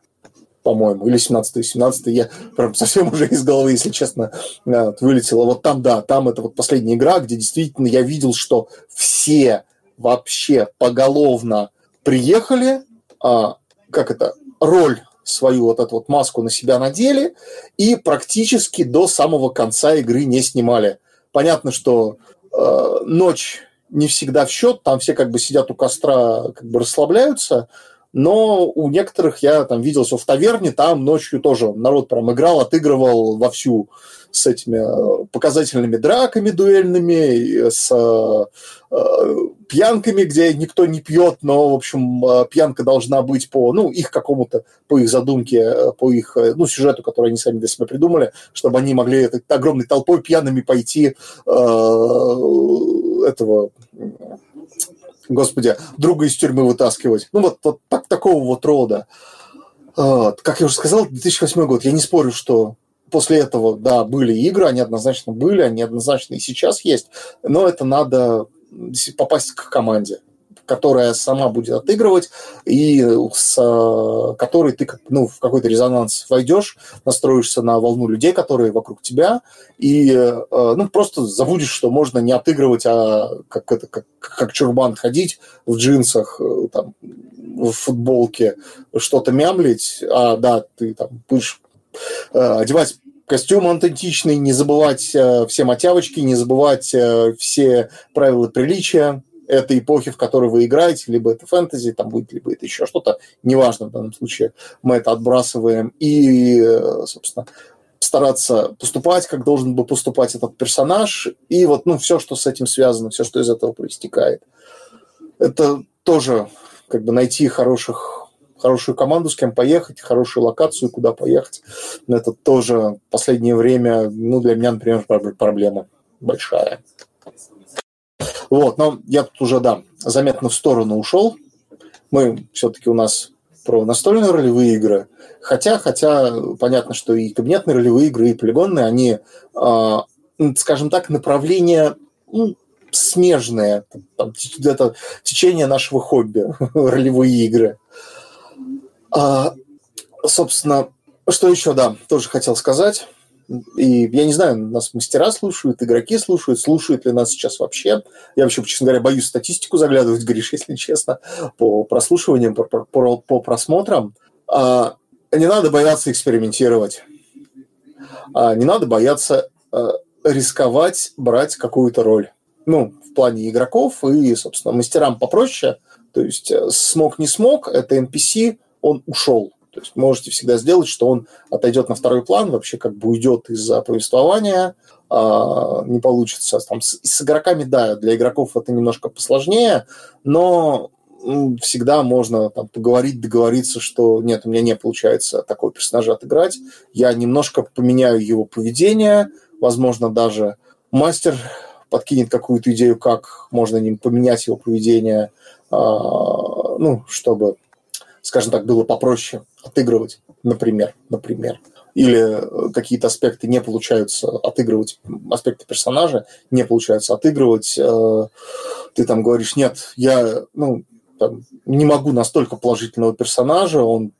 по-моему, или 17 17 я прям совсем уже из головы, если честно, э, вылетело. Вот там, да, там это вот последняя игра, где действительно я видел, что все вообще поголовно приехали, а, как это, роль свою вот эту вот маску на себя надели и практически до самого конца игры не снимали. Понятно, что э, ночь не всегда в счет, там все как бы сидят у костра, как бы расслабляются, но у некоторых я там видел все в таверне, там ночью тоже народ прям играл, отыгрывал вовсю с этими э, показательными драками дуэльными, с э, э, пьянками, где никто не пьет, но, в общем, пьянка должна быть по, ну, их какому-то, по их задумке, по их, ну, сюжету, который они сами для себя придумали, чтобы они могли огромной толпой пьяными пойти этого господи, друга из тюрьмы вытаскивать. Ну, вот, вот так, такого вот рода. Вот. Как я уже сказал, 2008 год. Я не спорю, что после этого, да, были игры, они однозначно были, они однозначно и сейчас есть, но это надо попасть к команде которая сама будет отыгрывать, и с которой ты ну, в какой-то резонанс войдешь, настроишься на волну людей, которые вокруг тебя, и э, ну, просто забудешь, что можно не отыгрывать, а как, это, как, как чурбан ходить в джинсах, э, там, в футболке, что-то мямлить, а да, ты там будешь э, одевать костюм аутентичный, не забывать э, все мотявочки, не забывать э, все правила приличия, этой эпохи, в которой вы играете, либо это фэнтези, там будет, либо это еще что-то, неважно в данном случае, мы это отбрасываем и, собственно, стараться поступать, как должен был поступать этот персонаж, и вот, ну, все, что с этим связано, все, что из этого проистекает. Это тоже как бы найти хороших, хорошую команду, с кем поехать, хорошую локацию, куда поехать. Это тоже в последнее время, ну, для меня, например, проблема большая. Вот, но я тут уже, да, заметно в сторону ушел. Мы все-таки у нас про настольные ролевые игры. Хотя, хотя понятно, что и кабинетные ролевые игры, и полигонные, они, э, скажем так, направления ну, смежные. Там, это течение нашего хобби, (laughs) ролевые игры. А, собственно, что еще, да, тоже хотел сказать. И я не знаю, нас мастера слушают, игроки слушают, слушают ли нас сейчас вообще. Я вообще, честно говоря, боюсь статистику заглядывать, Гриш, (laughs) если честно, по прослушиваниям, по, по, по просмотрам. А, не надо бояться экспериментировать. А, не надо бояться а, рисковать брать какую-то роль. Ну, в плане игроков и, собственно, мастерам попроще. То есть э, смог, не смог, это NPC, он ушел то есть можете всегда сделать, что он отойдет на второй план, вообще как бы уйдет из-за повествования, а, не получится. Там, с, с игроками, да, для игроков это немножко посложнее, но всегда можно там, поговорить, договориться, что нет, у меня не получается такого персонажа отыграть. Я немножко поменяю его поведение, возможно, даже мастер подкинет какую-то идею, как можно поменять его поведение, а, ну, чтобы скажем так, было попроще отыгрывать, например, например. Или э, какие-то аспекты не получаются отыгрывать, аспекты персонажа не получается отыгрывать. Э, ты там говоришь, нет, я ну, там, не могу настолько положительного персонажа, он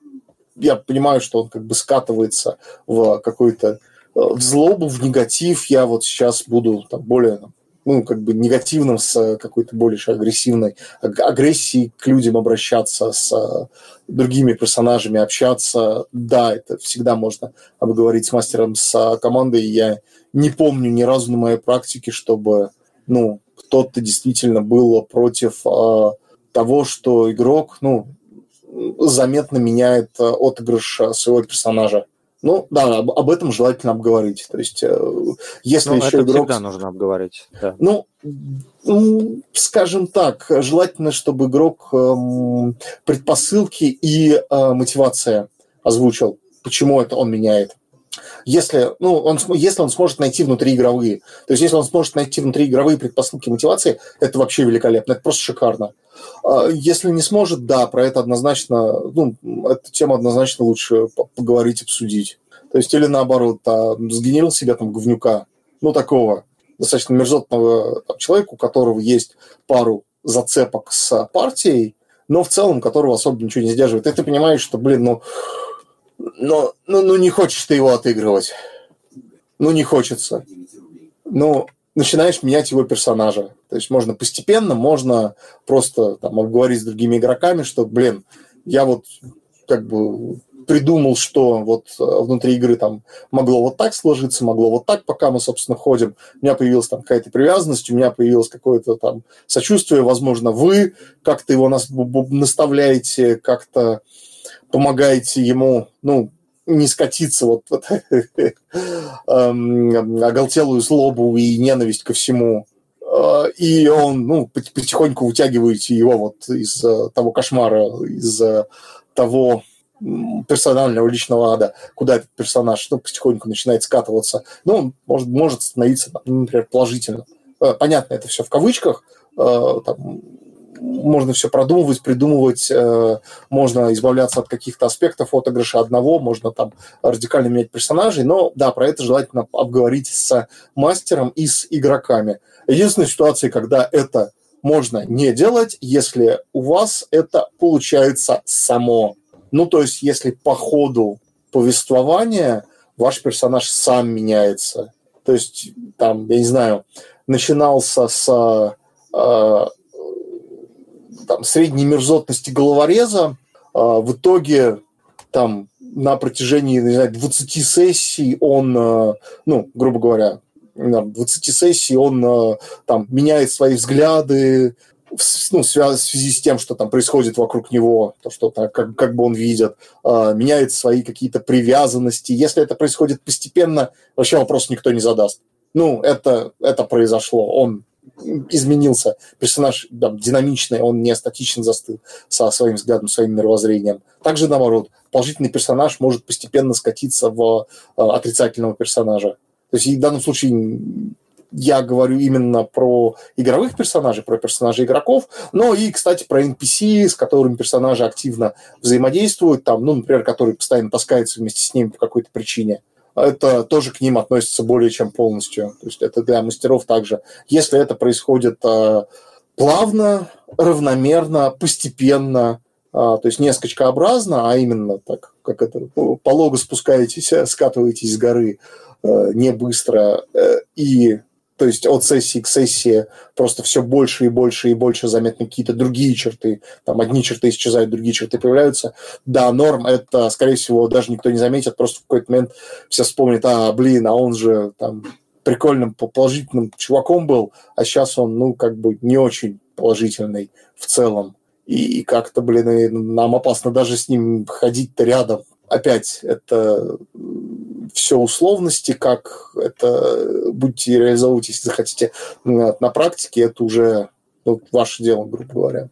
я понимаю, что он как бы скатывается в какой-то э, в злобу, в негатив. Я вот сейчас буду там, более ну, как бы негативным, с э, какой-то больше агрессивной агрессией к людям обращаться, с э, другими персонажами общаться. Да, это всегда можно обговорить с мастером, с э, командой. Я не помню ни разу на моей практике, чтобы, ну, кто-то действительно был против э, того, что игрок, ну, заметно меняет отыгрыш своего персонажа. Ну, да, об, об этом желательно обговорить. То есть, э, если ну, еще это игрок... всегда нужно обговорить. Да. Ну, ну, скажем так, желательно, чтобы игрок эм, предпосылки и э, мотивация озвучил, почему это он меняет. Если, ну, он, если он сможет найти внутриигровые, то есть если он сможет найти внутриигровые предпосылки мотивации, это вообще великолепно, это просто шикарно. А если не сможет, да, про это однозначно, ну, эту тему однозначно лучше поговорить, обсудить. То есть, или наоборот, а, сгенерил себе там говнюка, ну, такого достаточно мерзотного там, человека, у которого есть пару зацепок с партией, но в целом которого особо ничего не сдерживает. И ты понимаешь, что, блин, ну, но, ну, ну не хочешь ты его отыгрывать. Ну, не хочется. Ну, начинаешь менять его персонажа. То есть можно постепенно, можно просто там, обговорить с другими игроками, что, блин, я вот как бы придумал, что вот э, внутри игры там могло вот так сложиться, могло вот так, пока мы, собственно, ходим. У меня появилась там какая-то привязанность, у меня появилось какое-то там сочувствие, возможно, вы как-то его нас, наставляете, как-то помогаете ему, ну, не скатиться вот в (laughs) эм, оголтелую злобу и ненависть ко всему. Э, и он, ну, потихоньку вытягиваете его вот из э, того кошмара, из э, того персонального личного ада, куда этот персонаж ну, потихоньку начинает скатываться. Ну, он может, может становиться, например, положительным. Понятно, это все в кавычках, там, можно все продумывать, придумывать, э, можно избавляться от каких-то аспектов отыгрыша одного, можно там радикально менять персонажей, но да, про это желательно обговорить с мастером и с игроками. Единственная ситуация, когда это можно не делать, если у вас это получается само. Ну, то есть, если по ходу повествования ваш персонаж сам меняется. То есть, там, я не знаю, начинался с э, там, средней мерзотности головореза, а, в итоге там на протяжении не знаю, 20 сессий он, а, ну, грубо говоря, 20 сессий он а, там меняет свои взгляды, ну, в связи с тем, что там происходит вокруг него, то, что так, как, как бы он видит, меняет свои какие-то привязанности. Если это происходит постепенно, вообще вопрос никто не задаст. Ну, это, это произошло. Он изменился. Персонаж да, динамичный, он не статично застыл со своим взглядом, своим мировоззрением. Также наоборот, положительный персонаж может постепенно скатиться в э, отрицательного персонажа. То есть в данном случае я говорю именно про игровых персонажей, про персонажей игроков, но и, кстати, про NPC, с которыми персонажи активно взаимодействуют, там, ну, например, который постоянно таскается вместе с ними по какой-то причине. Это тоже к ним относится более чем полностью. То есть это для мастеров также. Если это происходит э, плавно, равномерно, постепенно, э, то есть не скачкообразно, а именно так, как это, полого спускаетесь, скатываетесь с горы, э, не быстро, э, и то есть от сессии к сессии просто все больше и больше и больше заметны какие-то другие черты. Там одни черты исчезают, другие черты появляются. Да, норм, это, скорее всего, даже никто не заметит, просто в какой-то момент все вспомнят, а, блин, а он же там прикольным, положительным чуваком был, а сейчас он, ну, как бы не очень положительный в целом. И, и как-то, блин, и нам опасно даже с ним ходить-то рядом. Опять, это все условности, как это будете реализовывать, если захотите на практике, это уже ну, ваше дело, грубо говоря.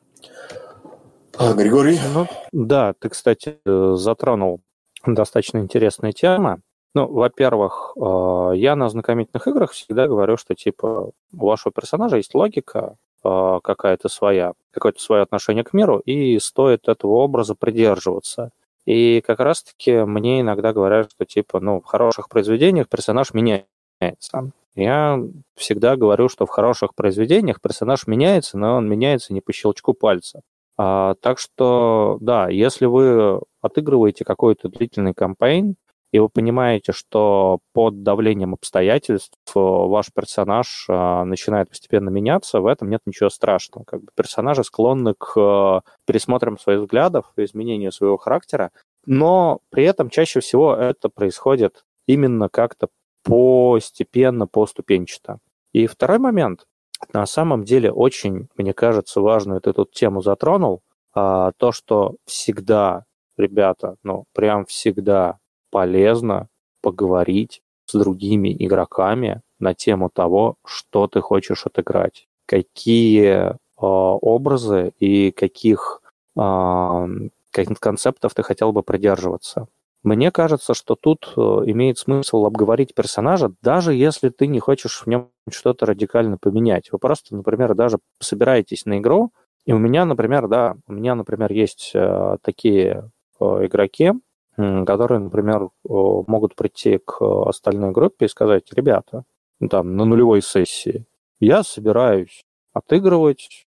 А, Григорий? Ну, да, ты, кстати, затронул достаточно интересная тема. Ну, во-первых, э, я на знакомительных играх всегда говорю, что типа у вашего персонажа есть логика э, какая-то своя, какое-то свое отношение к миру, и стоит этого образа придерживаться. И как раз-таки мне иногда говорят, что типа, ну, в хороших произведениях персонаж меняется. Я всегда говорю, что в хороших произведениях персонаж меняется, но он меняется не по щелчку пальца. А, так что, да, если вы отыгрываете какой-то длительный кампейн, и вы понимаете, что под давлением обстоятельств э, ваш персонаж э, начинает постепенно меняться, в этом нет ничего страшного. Как бы персонажи склонны к э, пересмотрам своих взглядов, изменению своего характера, но при этом чаще всего это происходит именно как-то постепенно, поступенчато. И второй момент, на самом деле очень, мне кажется, важную ты тут тему затронул, а, то, что всегда, ребята, ну, прям всегда полезно поговорить с другими игроками на тему того, что ты хочешь отыграть, какие э, образы и каких э, концептов ты хотел бы придерживаться. Мне кажется, что тут э, имеет смысл обговорить персонажа, даже если ты не хочешь в нем что-то радикально поменять. Вы просто, например, даже собираетесь на игру, и у меня, например, да, у меня, например, есть э, такие э, игроки, которые, например, могут прийти к остальной группе и сказать, ребята, ну, там, на нулевой сессии, я собираюсь отыгрывать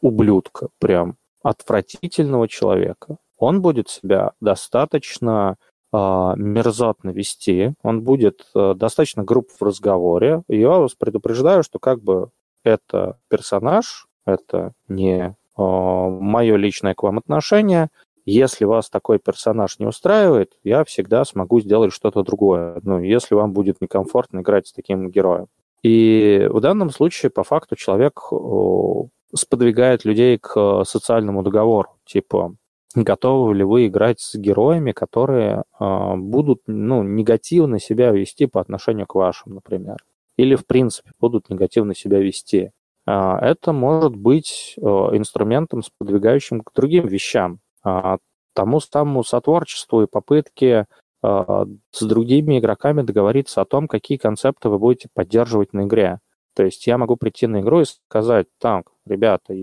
ублюдка, прям отвратительного человека. Он будет себя достаточно э, мерзотно вести, он будет э, достаточно груб в разговоре. Я вас предупреждаю, что как бы это персонаж, это не мое личное к вам отношение, если вас такой персонаж не устраивает, я всегда смогу сделать что-то другое. Ну, если вам будет некомфортно играть с таким героем. И в данном случае, по факту, человек сподвигает людей к социальному договору. Типа, готовы ли вы играть с героями, которые э, будут ну, негативно себя вести по отношению к вашим, например. Или, в принципе, будут негативно себя вести. Э, это может быть э, инструментом, сподвигающим к другим вещам. А, тому самому сотворчеству и попытке а, с другими игроками договориться о том, какие концепты вы будете поддерживать на игре. То есть я могу прийти на игру и сказать, так, ребята,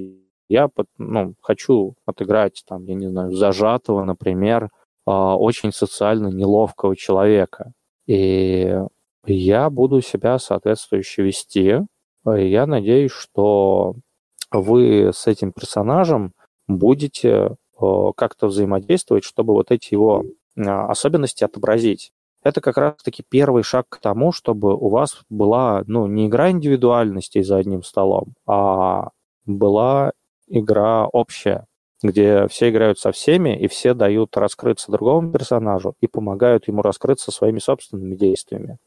я ну, хочу отыграть, там, я не знаю, зажатого, например, а, очень социально неловкого человека. И я буду себя соответствующе вести. Я надеюсь, что вы с этим персонажем будете как-то взаимодействовать, чтобы вот эти его а, особенности отобразить. Это как раз-таки первый шаг к тому, чтобы у вас была ну, не игра индивидуальностей за одним столом, а была игра общая, где все играют со всеми, и все дают раскрыться другому персонажу и помогают ему раскрыться своими собственными действиями.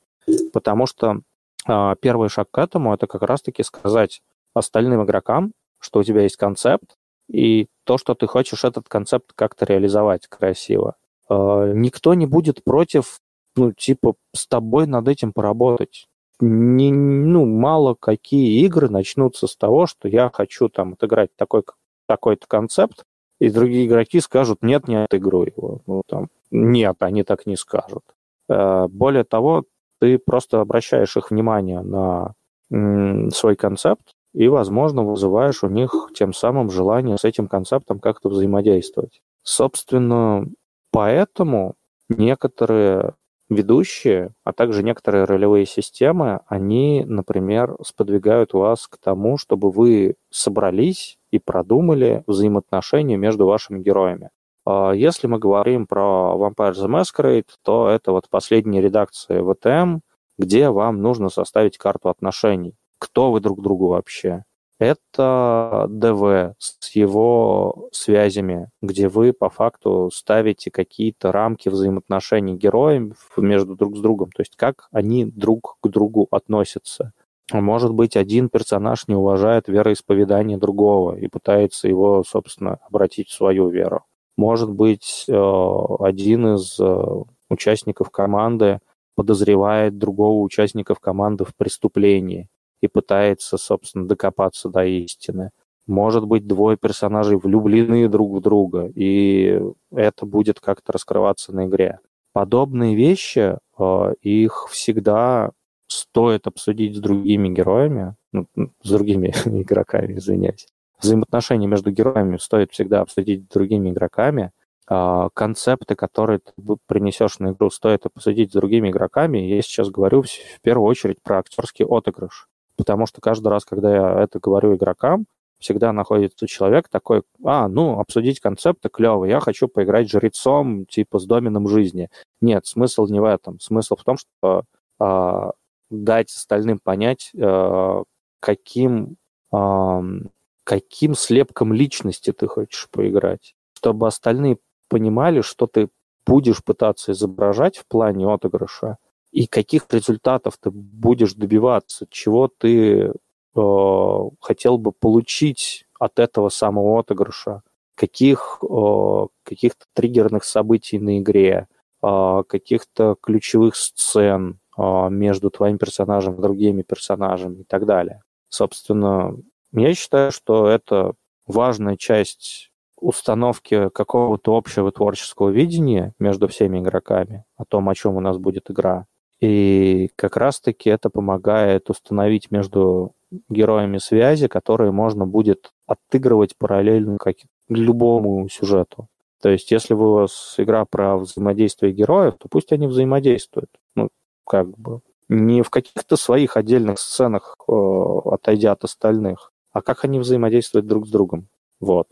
Потому что э, первый шаг к этому это как раз-таки сказать остальным игрокам, что у тебя есть концепт, и то, что ты хочешь этот концепт как-то реализовать красиво. Э, никто не будет против, ну, типа, с тобой над этим поработать. Не, ну, мало какие игры начнутся с того, что я хочу там отыграть такой, такой-то концепт, и другие игроки скажут, нет, не отыграю его. Ну, там, нет, они так не скажут. Э, более того, ты просто обращаешь их внимание на свой концепт и, возможно, вызываешь у них тем самым желание с этим концептом как-то взаимодействовать. Собственно, поэтому некоторые ведущие, а также некоторые ролевые системы, они, например, сподвигают вас к тому, чтобы вы собрались и продумали взаимоотношения между вашими героями. А если мы говорим про Vampire the Masquerade, то это вот последняя редакция VTM, где вам нужно составить карту отношений. Кто вы друг другу вообще? Это ДВ с его связями, где вы по факту ставите какие-то рамки взаимоотношений героев между друг с другом, то есть как они друг к другу относятся. Может быть, один персонаж не уважает вероисповедание другого и пытается его, собственно, обратить в свою веру. Может быть, э, один из э, участников команды подозревает другого участника команды в преступлении и пытается, собственно, докопаться до истины. Может быть, двое персонажей влюблены друг в друга, и это будет как-то раскрываться на игре. Подобные вещи, э, их всегда стоит обсудить с другими героями, ну, с другими (laughs) игроками, извиняюсь взаимоотношения между героями стоит всегда обсудить с другими игроками. А, концепты, которые ты принесешь на игру, стоит обсудить с другими игроками. Я сейчас говорю в первую очередь про актерский отыгрыш. Потому что каждый раз, когда я это говорю игрокам, всегда находится человек такой, а, ну, обсудить концепты клево, я хочу поиграть жрецом, типа, с доменом жизни. Нет, смысл не в этом. Смысл в том, что э, дать остальным понять, э, каким э, каким слепком личности ты хочешь поиграть, чтобы остальные понимали, что ты будешь пытаться изображать в плане отыгрыша, и каких результатов ты будешь добиваться, чего ты э, хотел бы получить от этого самого отыгрыша, каких э, каких-то триггерных событий на игре, э, каких-то ключевых сцен э, между твоим персонажем и другими персонажами и так далее. Собственно, я считаю, что это важная часть установки какого-то общего творческого видения между всеми игроками о том, о чем у нас будет игра. И как раз-таки это помогает установить между героями связи, которые можно будет отыгрывать параллельно как любому сюжету. То есть, если у вас игра про взаимодействие героев, то пусть они взаимодействуют. Ну, как бы. Не в каких-то своих отдельных сценах, э, отойдя от остальных, а как они взаимодействуют друг с другом. Вот.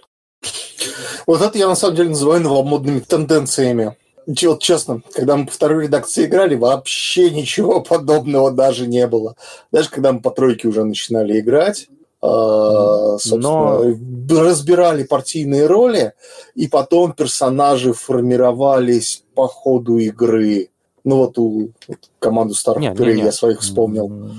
Вот это я на самом деле называю новомодными тенденциями. Вот честно, когда мы по второй редакции играли, вообще ничего (laughs) подобного даже не было. Даже когда мы по тройке уже начинали играть, а, собственно, Но... разбирали партийные роли, и потом персонажи формировались по ходу игры. Ну вот у вот, команду старых игры я своих вспомнил.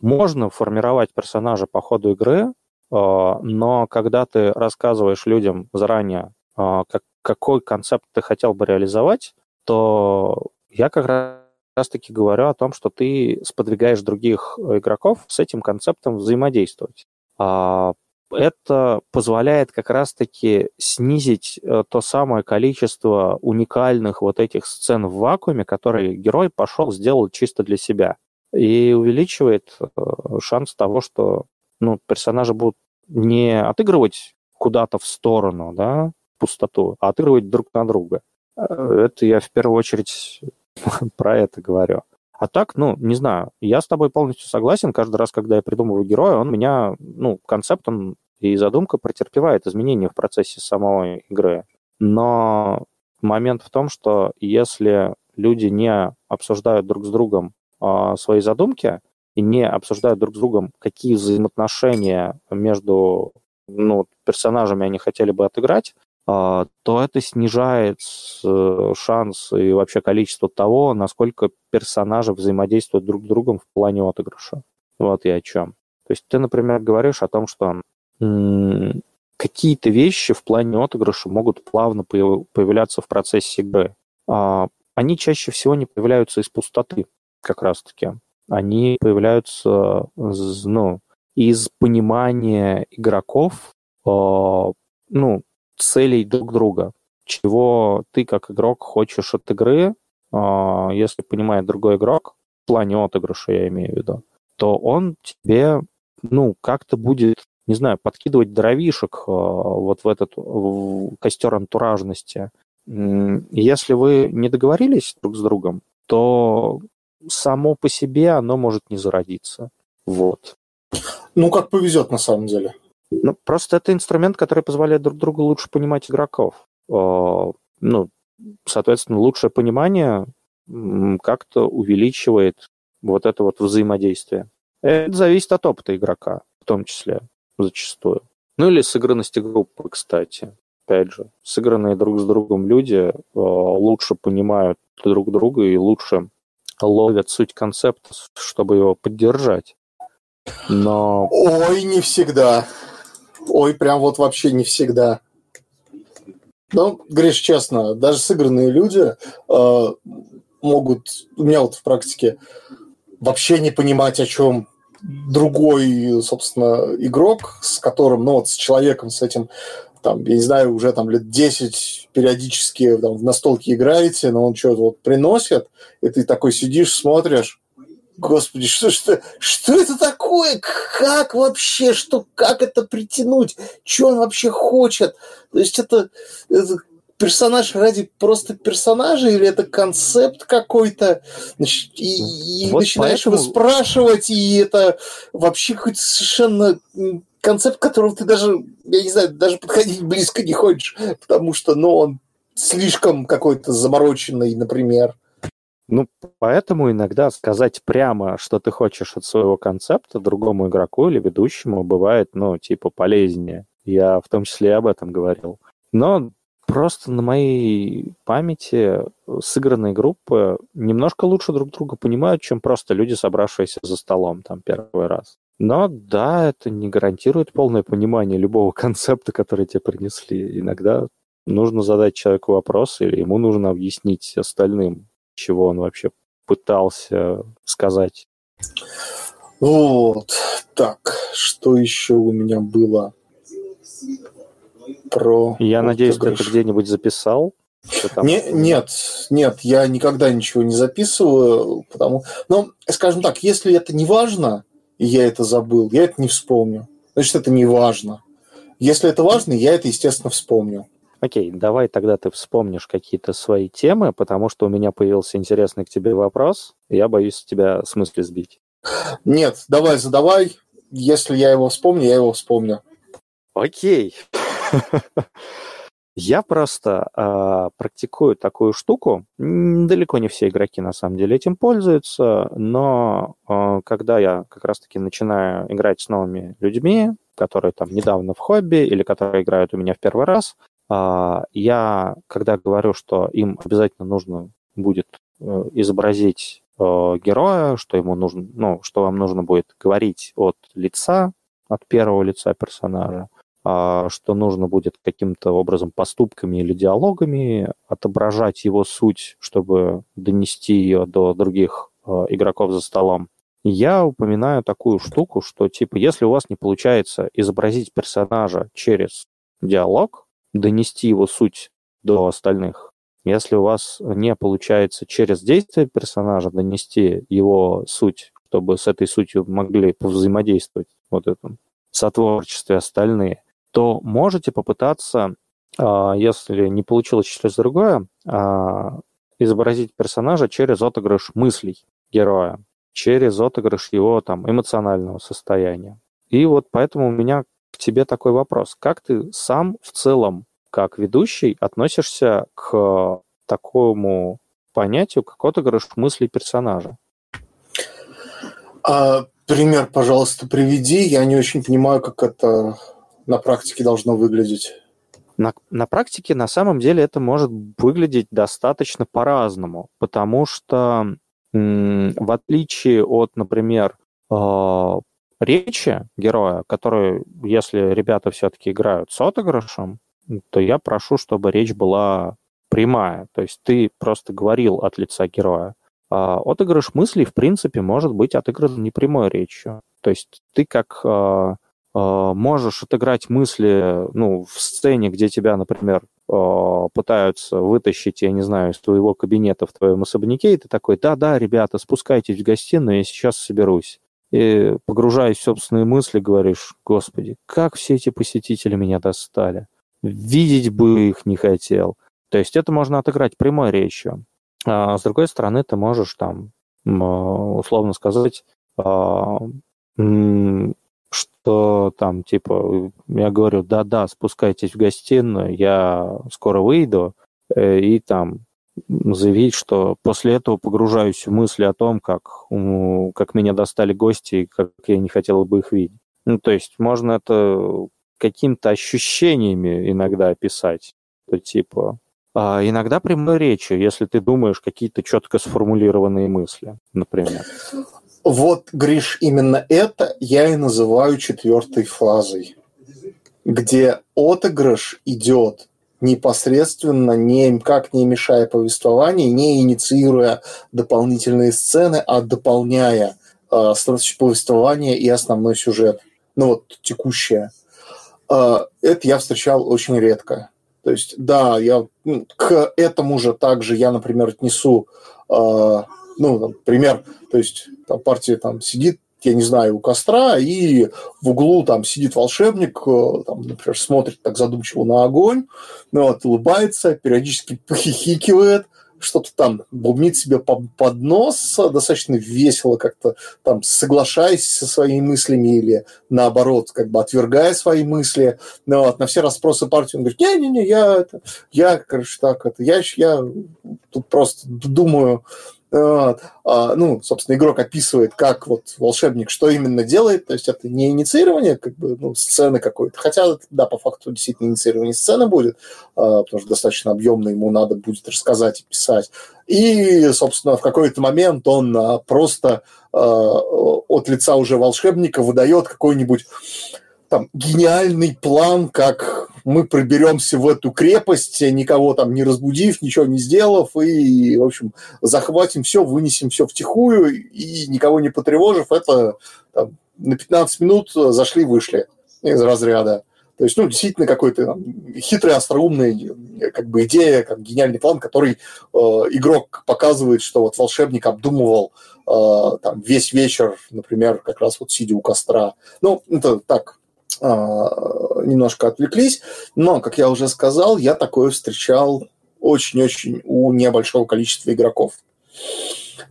Можно формировать персонажа по ходу игры, а, но когда ты рассказываешь людям заранее, а, как, какой концепт ты хотел бы реализовать, то я как раз-таки говорю о том, что ты сподвигаешь других игроков с этим концептом взаимодействовать. А, это позволяет как раз-таки снизить э, то самое количество уникальных вот этих сцен в вакууме, которые герой пошел, сделал чисто для себя. И увеличивает э, шанс того, что ну, персонажи будут не отыгрывать куда-то в сторону, да, пустоту, а отыгрывать друг на друга. Э, это я в первую очередь (laughs) про это говорю. А так, ну, не знаю, я с тобой полностью согласен. Каждый раз, когда я придумываю героя, он меня, ну, концепт он и задумка претерпевает изменения в процессе самой игры. Но момент в том, что если люди не обсуждают друг с другом а, свои задумки, и не обсуждают друг с другом, какие взаимоотношения между ну, персонажами они хотели бы отыграть, то это снижает э, шанс и вообще количество того, насколько персонажи взаимодействуют друг с другом в плане отыгрыша. Вот я о чем. То есть ты, например, говоришь о том, что какие-то вещи в плане отыгрыша могут плавно появляться в процессе игры. А, они чаще всего не появляются из пустоты, как раз-таки. Они появляются ну, из понимания игроков а, ну, целей друг друга. Чего ты, как игрок, хочешь от игры, а, если понимает другой игрок, в плане отыгрыша я имею в виду, то он тебе, ну, как-то будет, не знаю, подкидывать дровишек а, вот в этот в костер антуражности. Если вы не договорились друг с другом, то само по себе оно может не зародиться. Вот. Ну, как повезет на самом деле. Ну, просто это инструмент, который позволяет друг другу лучше понимать игроков. А, ну, соответственно, лучшее понимание как-то увеличивает вот это вот взаимодействие. Это зависит от опыта игрока, в том числе, зачастую. Ну или сыгранности группы, кстати. Опять же, сыгранные друг с другом люди э, лучше понимают друг друга и лучше ловят суть концепта, чтобы его поддержать. Но... Ой, не всегда. Ой, прям вот вообще не всегда. Ну, Гриш, честно, даже сыгранные люди э, могут, у меня вот в практике, вообще не понимать, о чем другой, собственно, игрок, с которым, ну вот с человеком, с этим, там, я не знаю, уже там лет 10 периодически там, в настолке играете, но он что-то вот приносит, и ты такой сидишь, смотришь, Господи, что, что, что это такое? Как вообще? Что, как это притянуть? Что он вообще хочет? То есть это, это персонаж ради просто персонажа или это концепт какой-то? И, и вот начинаешь поэтому... его спрашивать, и это вообще какой-то совершенно концепт, которого ты даже, я не знаю, даже подходить близко не хочешь, потому что, ну, он слишком какой-то замороченный, например. Ну, поэтому иногда сказать прямо, что ты хочешь от своего концепта другому игроку или ведущему бывает, ну, типа, полезнее. Я в том числе и об этом говорил. Но просто на моей памяти сыгранные группы немножко лучше друг друга понимают, чем просто люди, собравшиеся за столом там первый раз. Но да, это не гарантирует полное понимание любого (laughs) концепта, который тебе принесли. Иногда нужно задать человеку вопрос, или ему нужно объяснить остальным, чего он вообще пытался сказать. Вот. Так, что еще у меня было про... Я надеюсь, ты это где-нибудь записал? Не, нет, нет, я никогда ничего не записываю, потому... Но, скажем так, если это не важно, и я это забыл, я это не вспомню. Значит, это не важно. Если это важно, я это, естественно, вспомню. Окей, давай тогда ты вспомнишь какие-то свои темы, потому что у меня появился интересный к тебе вопрос, я боюсь тебя с мысли сбить. Нет, давай задавай. Если я его вспомню, я его вспомню. Окей. Я просто э, практикую такую штуку. Далеко не все игроки на самом деле этим пользуются, но э, когда я как раз-таки начинаю играть с новыми людьми, которые там недавно в хобби или которые играют у меня в первый раз, я, когда говорю, что им обязательно нужно будет э, изобразить э, героя, что ему нужно, ну, что вам нужно будет говорить от лица, от первого лица персонажа, а, что нужно будет каким-то образом поступками или диалогами отображать его суть, чтобы донести ее до других а, игроков за столом. Я упоминаю такую штуку, что типа если у вас не получается изобразить персонажа через диалог, донести его суть до остальных, если у вас не получается через действие персонажа донести его суть, чтобы с этой сутью могли повзаимодействовать вот этом сотворчестве остальные, то можете попытаться, а, если не получилось через другое, а, изобразить персонажа через отыгрыш мыслей героя, через отыгрыш его там эмоционального состояния. И вот поэтому у меня к тебе такой вопрос. Как ты сам в целом, как ведущий, относишься к такому понятию, как отыгрыш мыслей персонажа? А, пример, пожалуйста, приведи. Я не очень понимаю, как это на практике должно выглядеть? На, на практике на самом деле это может выглядеть достаточно по-разному, потому что в отличие от, например, э, речи героя, которые, если ребята все-таки играют с отыгрышем, то я прошу, чтобы речь была прямая. То есть ты просто говорил от лица героя. А отыгрыш мыслей, в принципе, может быть отыгран непрямой речью. То есть ты как э, э, можешь отыграть мысли ну, в сцене, где тебя, например, э, пытаются вытащить, я не знаю, из твоего кабинета в твоем особняке, и ты такой, да-да, ребята, спускайтесь в гостиную, я сейчас соберусь. И погружаясь в собственные мысли, говоришь, господи, как все эти посетители меня достали. Видеть бы их не хотел. То есть это можно отыграть прямой речью. А с другой стороны, ты можешь там условно сказать, а, что там, типа, я говорю, да-да, спускайтесь в гостиную, я скоро выйду, э, и там заявить, что после этого погружаюсь в мысли о том, как, как меня достали гости и как я не хотел бы их видеть. Ну, то есть можно это какими-то ощущениями иногда описать. То типа, а иногда прямой речью, если ты думаешь какие-то четко сформулированные мысли, например. Вот, Гриш, именно это я и называю четвертой фазой, где отыгрыш идет непосредственно, никак не мешая повествованию, не инициируя дополнительные сцены, а дополняя э, повествование и основной сюжет. Ну вот текущее. Э, это я встречал очень редко. То есть, да, я ну, к этому же также я, например, отнесу, э, ну, например, то есть там партия там сидит я не знаю, у костра, и в углу там сидит волшебник, э, там, например, смотрит так задумчиво на огонь, ну, вот, улыбается, периодически похихикивает, что-то там бубнит себе под нос, достаточно весело как-то там соглашаясь со своими мыслями или наоборот, как бы отвергая свои мысли. Ну, вот, на все расспросы партии он говорит, не-не-не, я, это, я, короче, так, это, я, я тут просто думаю, ну, собственно, игрок описывает, как вот волшебник что именно делает, то есть это не инициирование как бы, ну, сцены какой-то, хотя, да, по факту действительно инициирование сцены будет, а, потому что достаточно объемно ему надо будет рассказать и писать. И, собственно, в какой-то момент он а, просто от лица уже волшебника выдает какой-нибудь там гениальный план, как мы проберемся в эту крепость, никого там не разбудив, ничего не сделав, и, в общем, захватим все, вынесем все втихую, и никого не потревожив, это там, на 15 минут зашли-вышли из разряда. То есть, ну, действительно, какой-то хитрый, остроумный, как бы идея, как гениальный план, который э, игрок показывает, что вот волшебник обдумывал э, там весь вечер, например, как раз вот сидя у костра. Ну, это так, немножко отвлеклись, но, как я уже сказал, я такое встречал очень-очень у небольшого количества игроков,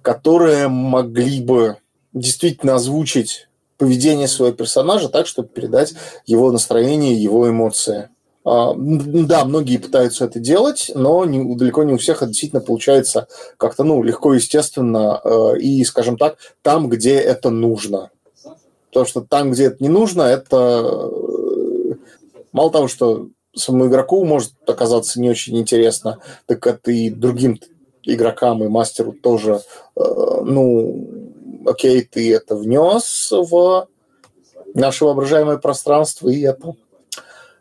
которые могли бы действительно озвучить поведение своего персонажа так, чтобы передать его настроение, его эмоции. А, да, многие пытаются это делать, но далеко не у всех это действительно получается как-то ну, легко, естественно, э, и, скажем так, там, где это нужно. Потому что там, где это не нужно, это э, мало того, что самому игроку может оказаться не очень интересно, так это и другим игрокам и мастеру тоже, э, ну, окей, ты это внес в наше воображаемое пространство, и это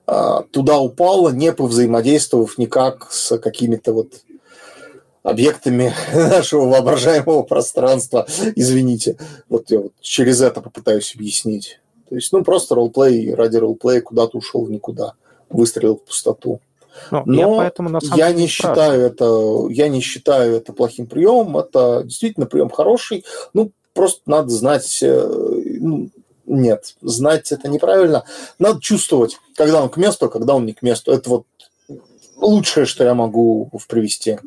э, туда упало, не повзаимодействовав никак с какими-то вот объектами (laughs) нашего воображаемого пространства. Извините. Вот я вот через это попытаюсь объяснить. То есть, ну, просто ролплей ради ролплея куда-то ушел в никуда, выстрелил в пустоту. Ну, Но я, поэтому, на самом я деле, не считаю это, я не считаю это плохим приемом. Это действительно прием хороший. Ну, просто надо знать, э, ну, нет, знать это неправильно. Надо чувствовать, когда он к месту, а когда он не к месту. Это вот лучшее, что я могу привести.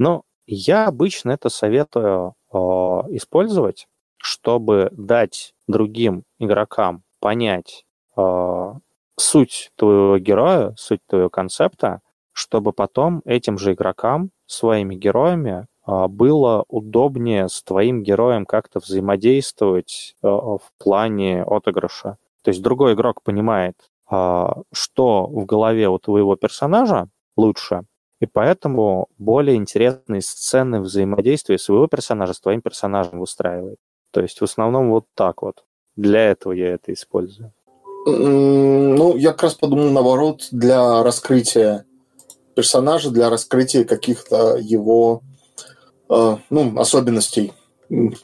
Ну, я обычно это советую э, использовать, чтобы дать другим игрокам понять э, суть твоего героя, суть твоего концепта, чтобы потом этим же игрокам, своими героями, э, было удобнее с твоим героем как-то взаимодействовать э, в плане отыгрыша. То есть другой игрок понимает, э, что в голове у твоего персонажа лучше, и поэтому более интересные сцены взаимодействия своего персонажа с твоим персонажем выстраивает. То есть в основном вот так вот. для этого я это использую. Ну, я как раз подумал наоборот, для раскрытия персонажа, для раскрытия каких-то его э, ну, особенностей,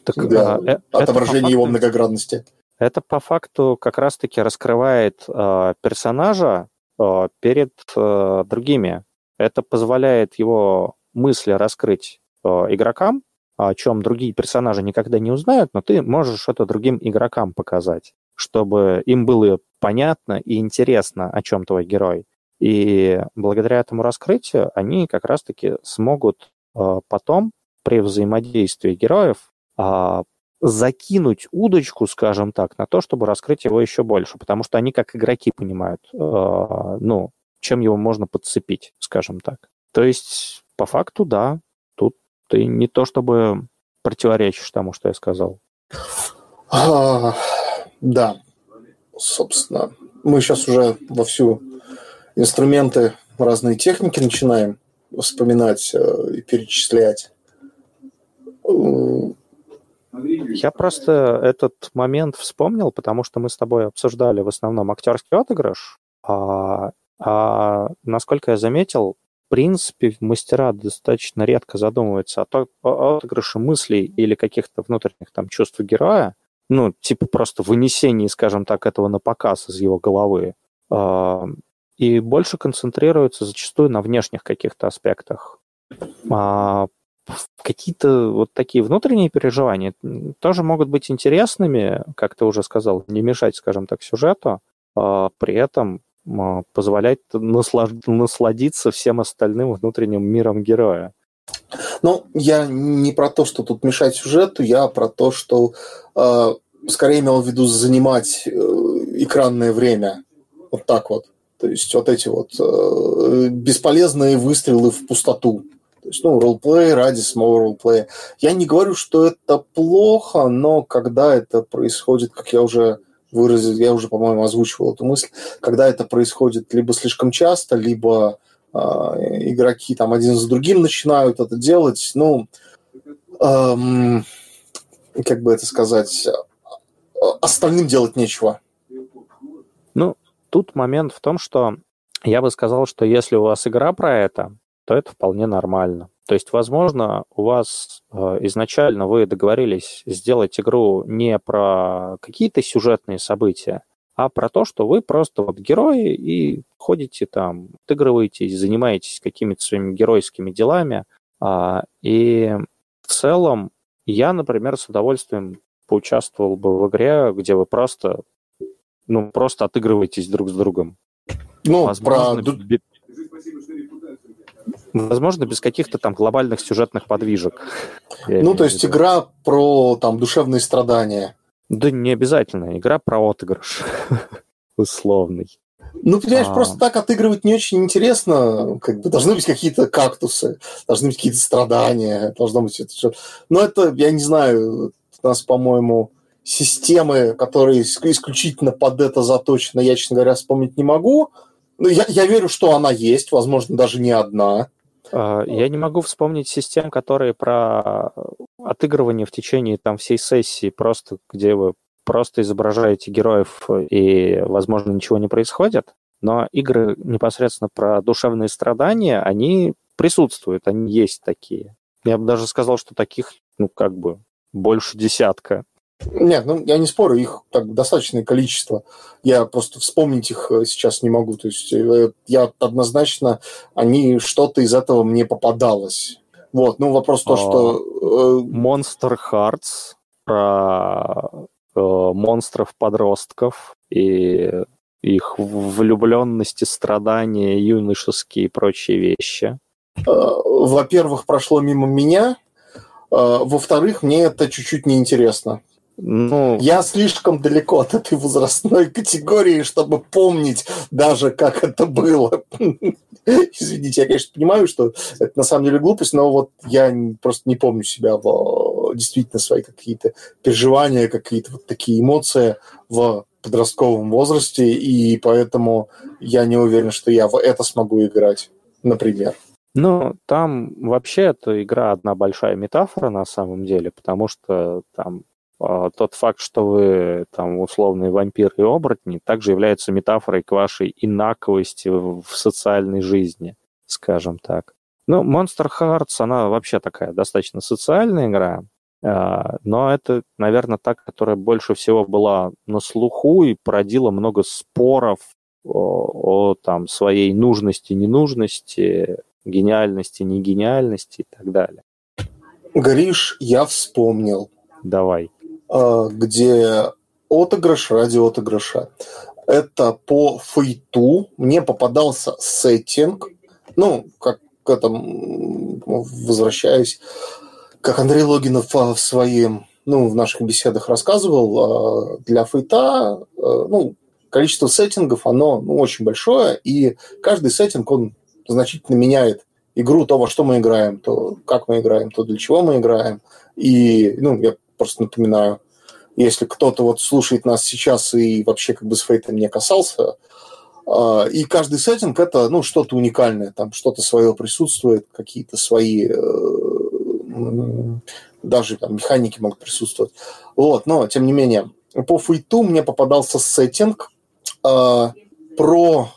так, для а, э, отображения факту, его многоградности. Это по факту как раз-таки раскрывает э, персонажа э, перед э, другими. Это позволяет его мысли раскрыть э, игрокам, о чем другие персонажи никогда не узнают, но ты можешь это другим игрокам показать, чтобы им было понятно и интересно, о чем твой герой. И благодаря этому раскрытию они как раз-таки смогут э, потом при взаимодействии героев э, закинуть удочку, скажем так, на то, чтобы раскрыть его еще больше, потому что они как игроки понимают, э, ну, чем его можно подцепить, скажем так. То есть, по факту, да, тут ты не то чтобы противоречишь тому, что я сказал. А, да, собственно, мы сейчас уже во всю инструменты, разные техники начинаем вспоминать э, и перечислять. Я просто этот момент вспомнил, потому что мы с тобой обсуждали в основном актерский отыгрыш, а, а насколько я заметил, в принципе, мастера достаточно редко задумываются о, то, о отыгрыше мыслей или каких-то внутренних там чувств героя, ну, типа просто вынесении, скажем так, этого на показ из его головы. А, и больше концентрируются зачастую на внешних каких-то аспектах. А какие-то вот такие внутренние переживания тоже могут быть интересными, как ты уже сказал, не мешать, скажем так, сюжету, а при этом а, позволять насладиться всем остальным внутренним миром героя. Ну, я не про то, что тут мешать сюжету, я про то, что э, скорее имел в виду занимать э, экранное время. Вот так вот. То есть вот эти вот э, бесполезные выстрелы в пустоту. То есть, ну, ролплей ради самого ролплея. Я не говорю, что это плохо, но когда это происходит, как я уже выразил, я уже, по-моему, озвучивал эту мысль, когда это происходит либо слишком часто, либо э, игроки там один за другим начинают это делать, ну, эм, как бы это сказать, остальным делать нечего. Ну, тут момент в том, что я бы сказал, что если у вас игра про это, то это вполне нормально. То есть, возможно, у вас э, изначально вы договорились сделать игру не про какие-то сюжетные события, а про то, что вы просто вот герои и ходите там, отыгрываетесь, занимаетесь какими-то своими геройскими делами. А, и в целом я, например, с удовольствием поучаствовал бы в игре, где вы просто, ну, просто отыгрываетесь друг с другом. Ну, Возможно, про... Возможно, без каких-то там глобальных сюжетных подвижек. Ну, то есть игра про там душевные страдания. Да не обязательно. Игра про отыгрыш. (laughs) Условный. Ну, понимаешь, а... просто так отыгрывать не очень интересно. Как бы должны быть какие-то кактусы, должны быть какие-то страдания, должно быть это все. Но это, я не знаю, у нас, по-моему, системы, которые исключительно под это заточены, я, честно говоря, вспомнить не могу. Ну, я, я верю, что она есть, возможно, даже не одна. А, я не могу вспомнить систем, которые про отыгрывание в течение там всей сессии, просто где вы просто изображаете героев и, возможно, ничего не происходит. Но игры непосредственно про душевные страдания, они присутствуют, они есть такие. Я бы даже сказал, что таких, ну, как бы, больше десятка. Нет, ну я не спорю, их так достаточное количество. Я просто вспомнить их э, сейчас не могу. То есть э, я однозначно, они что-то из этого мне попадалось. Вот, ну вопрос то, что... Э, Monster Hearts про монстров-подростков и их влюбленности, страдания, юношеские и прочие вещи. Во-первых, прошло мимо меня. Во-вторых, мне это чуть-чуть неинтересно. Ну... Я слишком далеко от этой возрастной категории, чтобы помнить даже, как это было. (laughs) Извините, я, конечно, понимаю, что это на самом деле глупость, но вот я просто не помню себя в действительно свои какие-то переживания, какие-то вот такие эмоции в подростковом возрасте, и поэтому я не уверен, что я в это смогу играть, например. Ну, там вообще эта игра одна большая метафора на самом деле, потому что там тот факт, что вы там условные вампиры и оборотни, также является метафорой к вашей инаковости в социальной жизни, скажем так. Ну, Monster Hearts, она вообще такая достаточно социальная игра, а, но это, наверное, та, которая больше всего была на слуху и породила много споров о, о там, своей нужности, ненужности, гениальности, негениальности и так далее. Гриш, я вспомнил. Давай. А, где отыгрыш ради отыгрыша. Это по фейту мне попадался сеттинг, ну, как к этому возвращаюсь, как Андрей Логинов в своем, ну, в наших беседах рассказывал, а, для фейта, ну, количество сеттингов, оно ну, очень большое, и каждый сеттинг, он значительно меняет игру, то, во что мы играем, то, как мы играем, то, для чего мы играем. И, ну, я просто напоминаю, если кто-то вот слушает нас сейчас и вообще как бы с фейтом не касался, а, и каждый сеттинг это ну, что-то уникальное, там что-то свое присутствует, какие-то свои э, даже там, механики могут присутствовать. Вот, но тем не менее, по фейту мне попадался сеттинг э, про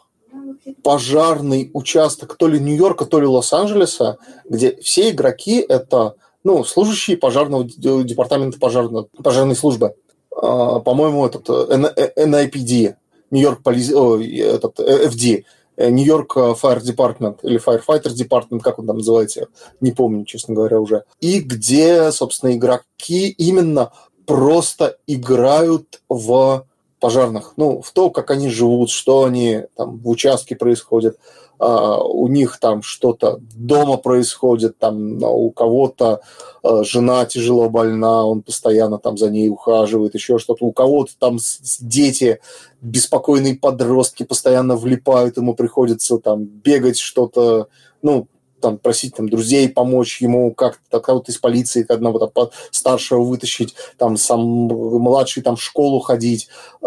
пожарный участок то ли Нью-Йорка, то ли Лос-Анджелеса, где все игроки это ну, служащие пожарного департамента пожарной, пожарной службы. А, по-моему, этот NIPD, Нью-Йорк полиз... этот FD, Нью-Йорк Fire Department или Firefighter Department, как он там называется, не помню, честно говоря, уже. И где, собственно, игроки именно просто играют в пожарных, ну, в то, как они живут, что они там в участке происходит, а, у них там что-то дома происходит, там у кого-то а, жена тяжело больна, он постоянно там за ней ухаживает, еще что-то, у кого-то там дети, беспокойные подростки постоянно влипают, ему приходится там бегать что-то, ну, там, просить там, друзей помочь ему как-то, кого-то из полиции одного там, старшего вытащить, там, сам младший там, в школу ходить, э,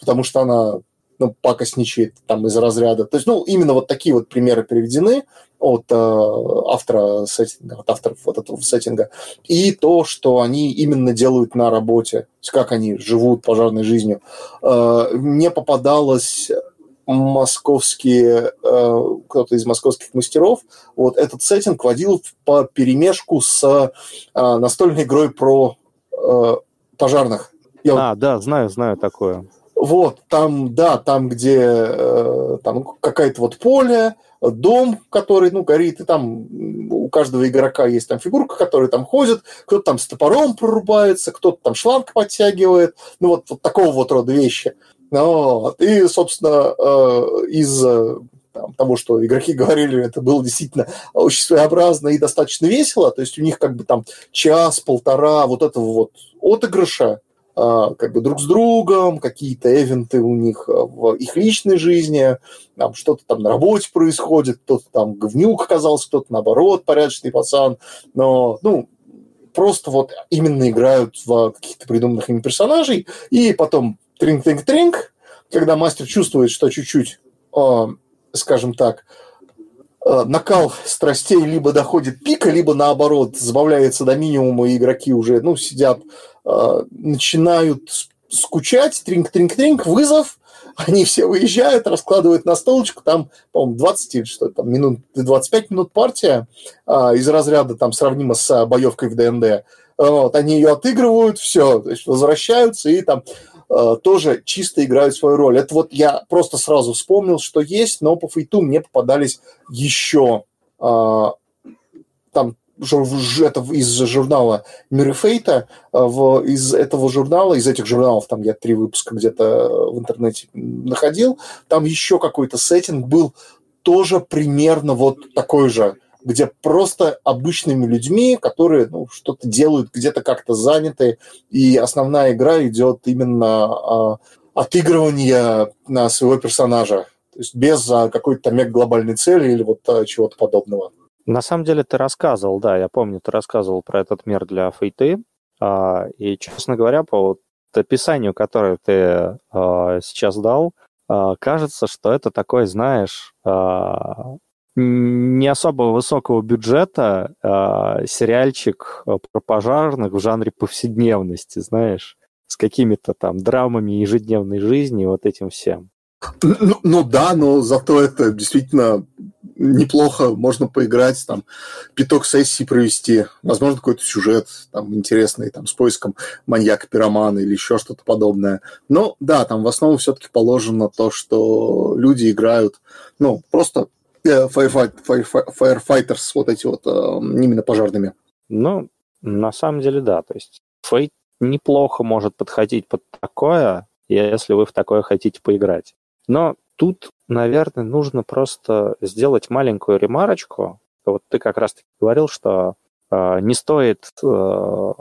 потому что она ну, пакостничает там из разряда. То есть, ну, именно вот такие вот примеры приведены от э, автора сеттинга, от авторов вот этого сеттинга. И то, что они именно делают на работе, то есть как они живут пожарной жизнью. Э, мне попадалось московские, э, кто-то из московских мастеров, вот этот сеттинг водил по перемешку с э, настольной игрой про э, пожарных. Я а, вот... да, знаю, знаю такое. Вот, там, да, там, где э, там какая-то вот поле, дом, который, ну, горит, и там у каждого игрока есть там фигурка, которая там ходит, кто-то там с топором прорубается, кто-то там шланг подтягивает, ну, вот, вот такого вот рода вещи. Вот. И, собственно, э, из там, того, что игроки (laughs) говорили, это было действительно очень своеобразно и достаточно весело, то есть у них как бы там час-полтора вот этого вот отыгрыша, как бы друг с другом, какие-то эвенты у них а, в их личной жизни, там что-то там на работе происходит, кто-то там говнюк оказался, кто-то наоборот порядочный пацан, но, ну, просто вот именно играют в каких-то придуманных ими персонажей, и потом тринг-тринг-тринг, когда мастер чувствует, что чуть-чуть, а, скажем так, накал страстей либо доходит пика, либо наоборот забавляется до минимума, и игроки уже ну, сидят Э, начинают скучать, тринг-тринг-тринг, вызов, они все выезжают, раскладывают на столочку, там, по-моему, 20 или что там, минут, 25 минут партия а, из разряда там сравнимо с боевкой в ДНД. Вот, они ее отыгрывают, все, то есть возвращаются и там а, тоже чисто играют свою роль. Это вот я просто сразу вспомнил, что есть, но по фейту мне попадались еще а, там это из журнала Миры Фейта, э, в, из этого журнала, из этих журналов, там я три выпуска где-то в интернете находил, там еще какой-то сеттинг был тоже примерно вот такой же, где просто обычными людьми, которые ну, что-то делают, где-то как-то заняты, и основная игра идет именно а, отыгрывание на своего персонажа, то есть без а, какой-то мега глобальной цели или вот а, чего-то подобного. На самом деле ты рассказывал, да, я помню, ты рассказывал про этот мир для фейты. А, и, честно говоря, по вот описанию, которое ты а, сейчас дал, а, кажется, что это такой, знаешь, не особо высокого бюджета сериальчик про пожарных в жанре повседневности, знаешь, с какими-то там драмами ежедневной жизни, вот этим всем. Ну, ну да, но зато это действительно неплохо. Можно поиграть, там, пяток сессий провести. Возможно, какой-то сюжет там интересный, там, с поиском маньяка-пиромана или еще что-то подобное. Но да, там в основу все-таки положено то, что люди играют, ну, просто э, firefight, firefighters, вот эти вот, э, именно пожарными. Ну, на самом деле, да. То есть Fate неплохо может подходить под такое, если вы в такое хотите поиграть. Но тут, наверное, нужно просто сделать маленькую ремарочку. Вот ты как раз-таки говорил, что э, не стоит э,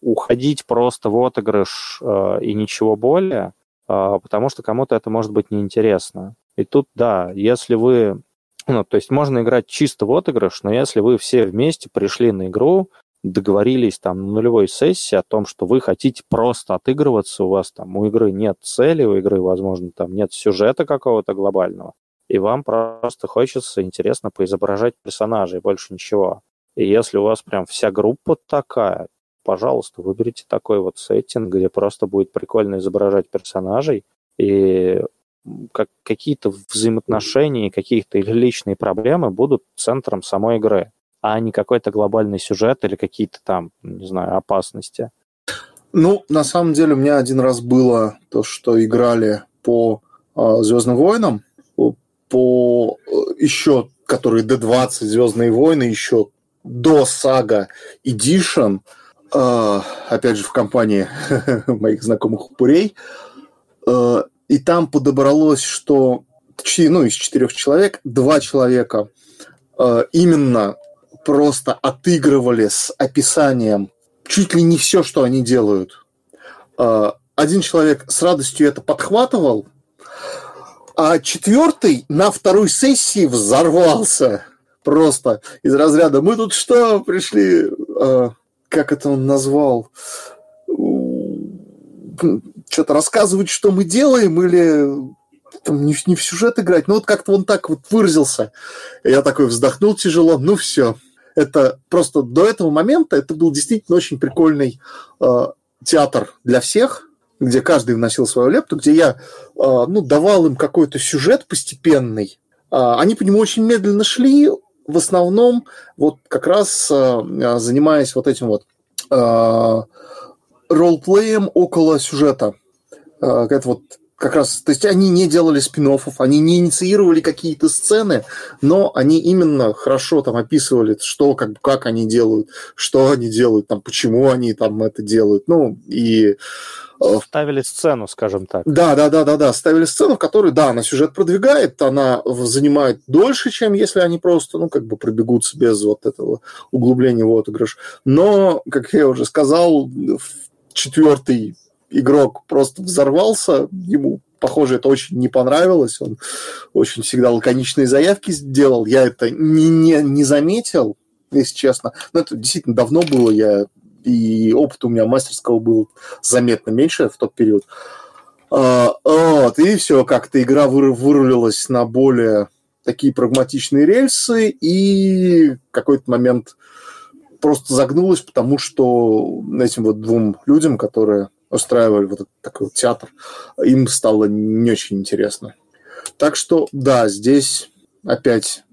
уходить просто в отыгрыш э, и ничего более, э, потому что кому-то это может быть неинтересно. И тут, да, если вы... Ну, то есть можно играть чисто в отыгрыш, но если вы все вместе пришли на игру, договорились там на нулевой сессии о том, что вы хотите просто отыгрываться, у вас там у игры нет цели, у игры, возможно, там нет сюжета какого-то глобального, и вам просто хочется интересно поизображать персонажей, больше ничего. И если у вас прям вся группа такая, пожалуйста, выберите такой вот сеттинг, где просто будет прикольно изображать персонажей, и как какие-то взаимоотношения, какие-то личные проблемы будут центром самой игры а не какой-то глобальный сюжет или какие-то там, не знаю, опасности. Ну, на самом деле, у меня один раз было то, что играли по э, Звездным войнам, по, э, еще, которые D20 Звездные войны, еще до сага Edition, э, опять же, в компании (laughs) моих знакомых упырей. Э, и там подобралось, что ну, из четырех человек, два человека э, именно просто отыгрывали с описанием чуть ли не все, что они делают. А, один человек с радостью это подхватывал, а четвертый на второй сессии взорвался просто из разряда. Мы тут что, пришли, а, как это он назвал, что-то рассказывать, что мы делаем, или там, не, не в сюжет играть. Ну, вот как-то он так вот выразился. Я такой вздохнул тяжело. Ну, все, это просто до этого момента это был действительно очень прикольный э, театр для всех, где каждый вносил свою лепту, где я э, ну, давал им какой-то сюжет постепенный. Э, они по нему очень медленно шли, в основном вот как раз э, занимаясь вот этим вот э, ролплеем около сюжета. Э, это вот как раз, то есть они не делали спин они не инициировали какие-то сцены, но они именно хорошо там описывали, что, как, как они делают, что они делают, там, почему они там это делают, ну, и... Э, ставили сцену, скажем так. Да, да, да, да, да, ставили сцену, в которой, да, она сюжет продвигает, она занимает дольше, чем если они просто, ну, как бы пробегутся без вот этого углубления в отыгрыш. Но, как я уже сказал, четвертый игрок просто взорвался, ему, похоже, это очень не понравилось, он очень всегда лаконичные заявки сделал, я это не, не, не заметил, если честно. Но это действительно давно было, я и опыт у меня мастерского был заметно меньше в тот период. А, вот, и все, как-то игра вырулилась на более такие прагматичные рельсы, и какой-то момент просто загнулась, потому что этим вот двум людям, которые устраивали вот такой вот театр, им стало не очень интересно. Так что, да, здесь опять,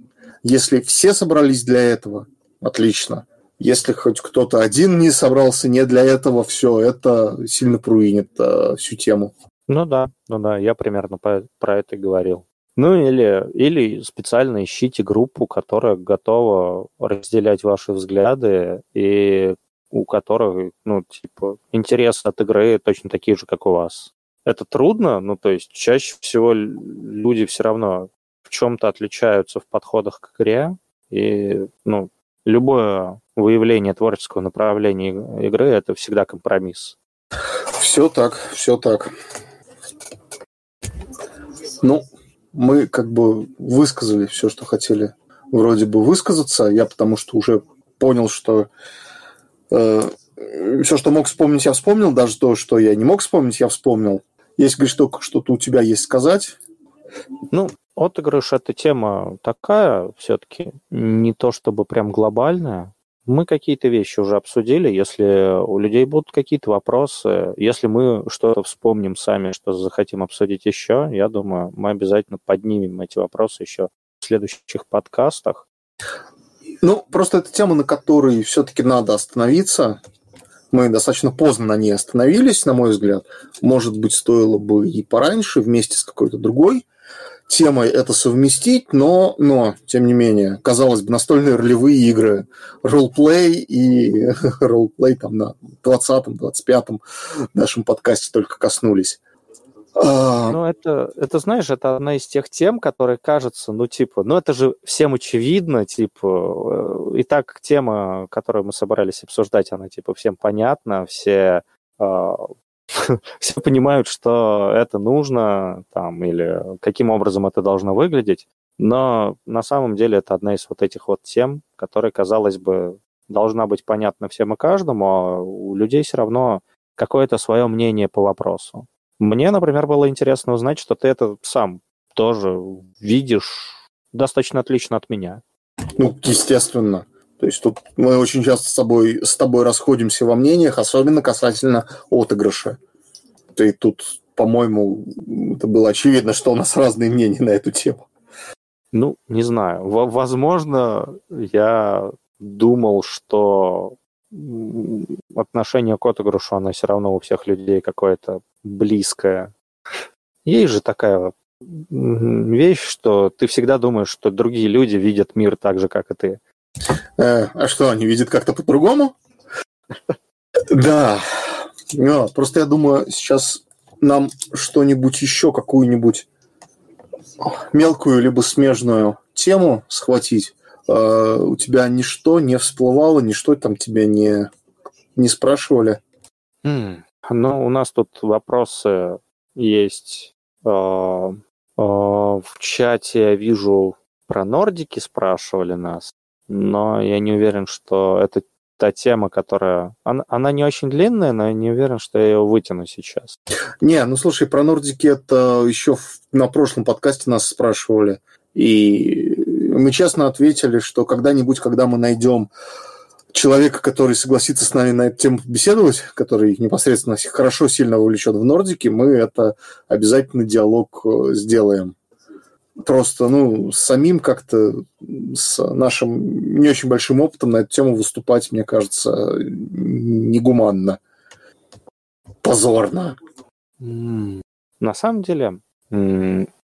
если все собрались для этого, отлично. Если хоть кто-то один не собрался не для этого, все, это сильно пруинит э, всю тему. Ну да, ну да, я примерно по, про это и говорил. Ну или, или специально ищите группу, которая готова разделять ваши взгляды и у которых, ну, типа, интерес от игры точно такие же, как у вас. Это трудно, ну, то есть чаще всего люди все равно в чем-то отличаются в подходах к игре, и, ну, любое выявление творческого направления игры – это всегда компромисс. Все так, все так. Ну, мы как бы высказали все, что хотели вроде бы высказаться. Я потому что уже понял, что все, что мог вспомнить, я вспомнил. Даже то, что я не мог вспомнить, я вспомнил. Если, говоришь, только что-то у тебя есть сказать, Ну, отыгрыш – это тема такая все-таки, не то чтобы прям глобальная. Мы какие-то вещи уже обсудили. Если у людей будут какие-то вопросы, если мы что-то вспомним сами, что захотим обсудить еще, я думаю, мы обязательно поднимем эти вопросы еще в следующих подкастах. Ну, просто это тема, на которой все-таки надо остановиться. Мы достаточно поздно на ней остановились, на мой взгляд. Может быть, стоило бы и пораньше вместе с какой-то другой темой это совместить, но, но, тем не менее, казалось бы, настольные ролевые игры, ролплей и (laughs) ролплей там на 20-м, 25-м нашем подкасте только коснулись. А, ну, это, это, знаешь, это одна из тех тем, которые кажется, ну, типа, ну, это же всем очевидно, типа, э, и так тема, которую мы собрались обсуждать, она, типа, всем понятна, все, э, (laughs) все понимают, что это нужно, там, или каким образом это должно выглядеть, но на самом деле это одна из вот этих вот тем, которая, казалось бы, должна быть понятна всем и каждому, а у людей все равно какое-то свое мнение по вопросу. Мне, например, было интересно узнать, что ты это сам тоже видишь достаточно отлично от меня. Ну, естественно. То есть тут мы очень часто с тобой, с тобой расходимся во мнениях, особенно касательно отыгрыша. Ты тут, по-моему, это было очевидно, что у нас разные мнения на эту тему. Ну, не знаю. Возможно, я думал, что отношение к отыгрышу, оно все равно у всех людей какое-то близкое. Есть же такая вещь, что ты всегда думаешь, что другие люди видят мир так же, как и ты. Э, а что, они видят как-то по-другому? (laughs) Да. Просто я думаю, сейчас нам что-нибудь еще, какую-нибудь мелкую либо смежную тему схватить. Э, у тебя ничто не всплывало, ничто там тебя не, не спрашивали? Mm. Ну, у нас тут вопросы есть. Э, э, в чате я вижу про нордики спрашивали нас, но я не уверен, что это та тема, которая... Она, она не очень длинная, но я не уверен, что я ее вытяну сейчас. Не, ну слушай, про нордики это еще на прошлом подкасте нас спрашивали. И мы честно ответили, что когда-нибудь, когда мы найдем человека, который согласится с нами на эту тему беседовать, который непосредственно хорошо, сильно вовлечен в Нордике, мы это обязательно диалог э, сделаем. Просто, ну, самим как-то с нашим не очень большим опытом на эту тему выступать, мне кажется, негуманно. Позорно. На самом деле,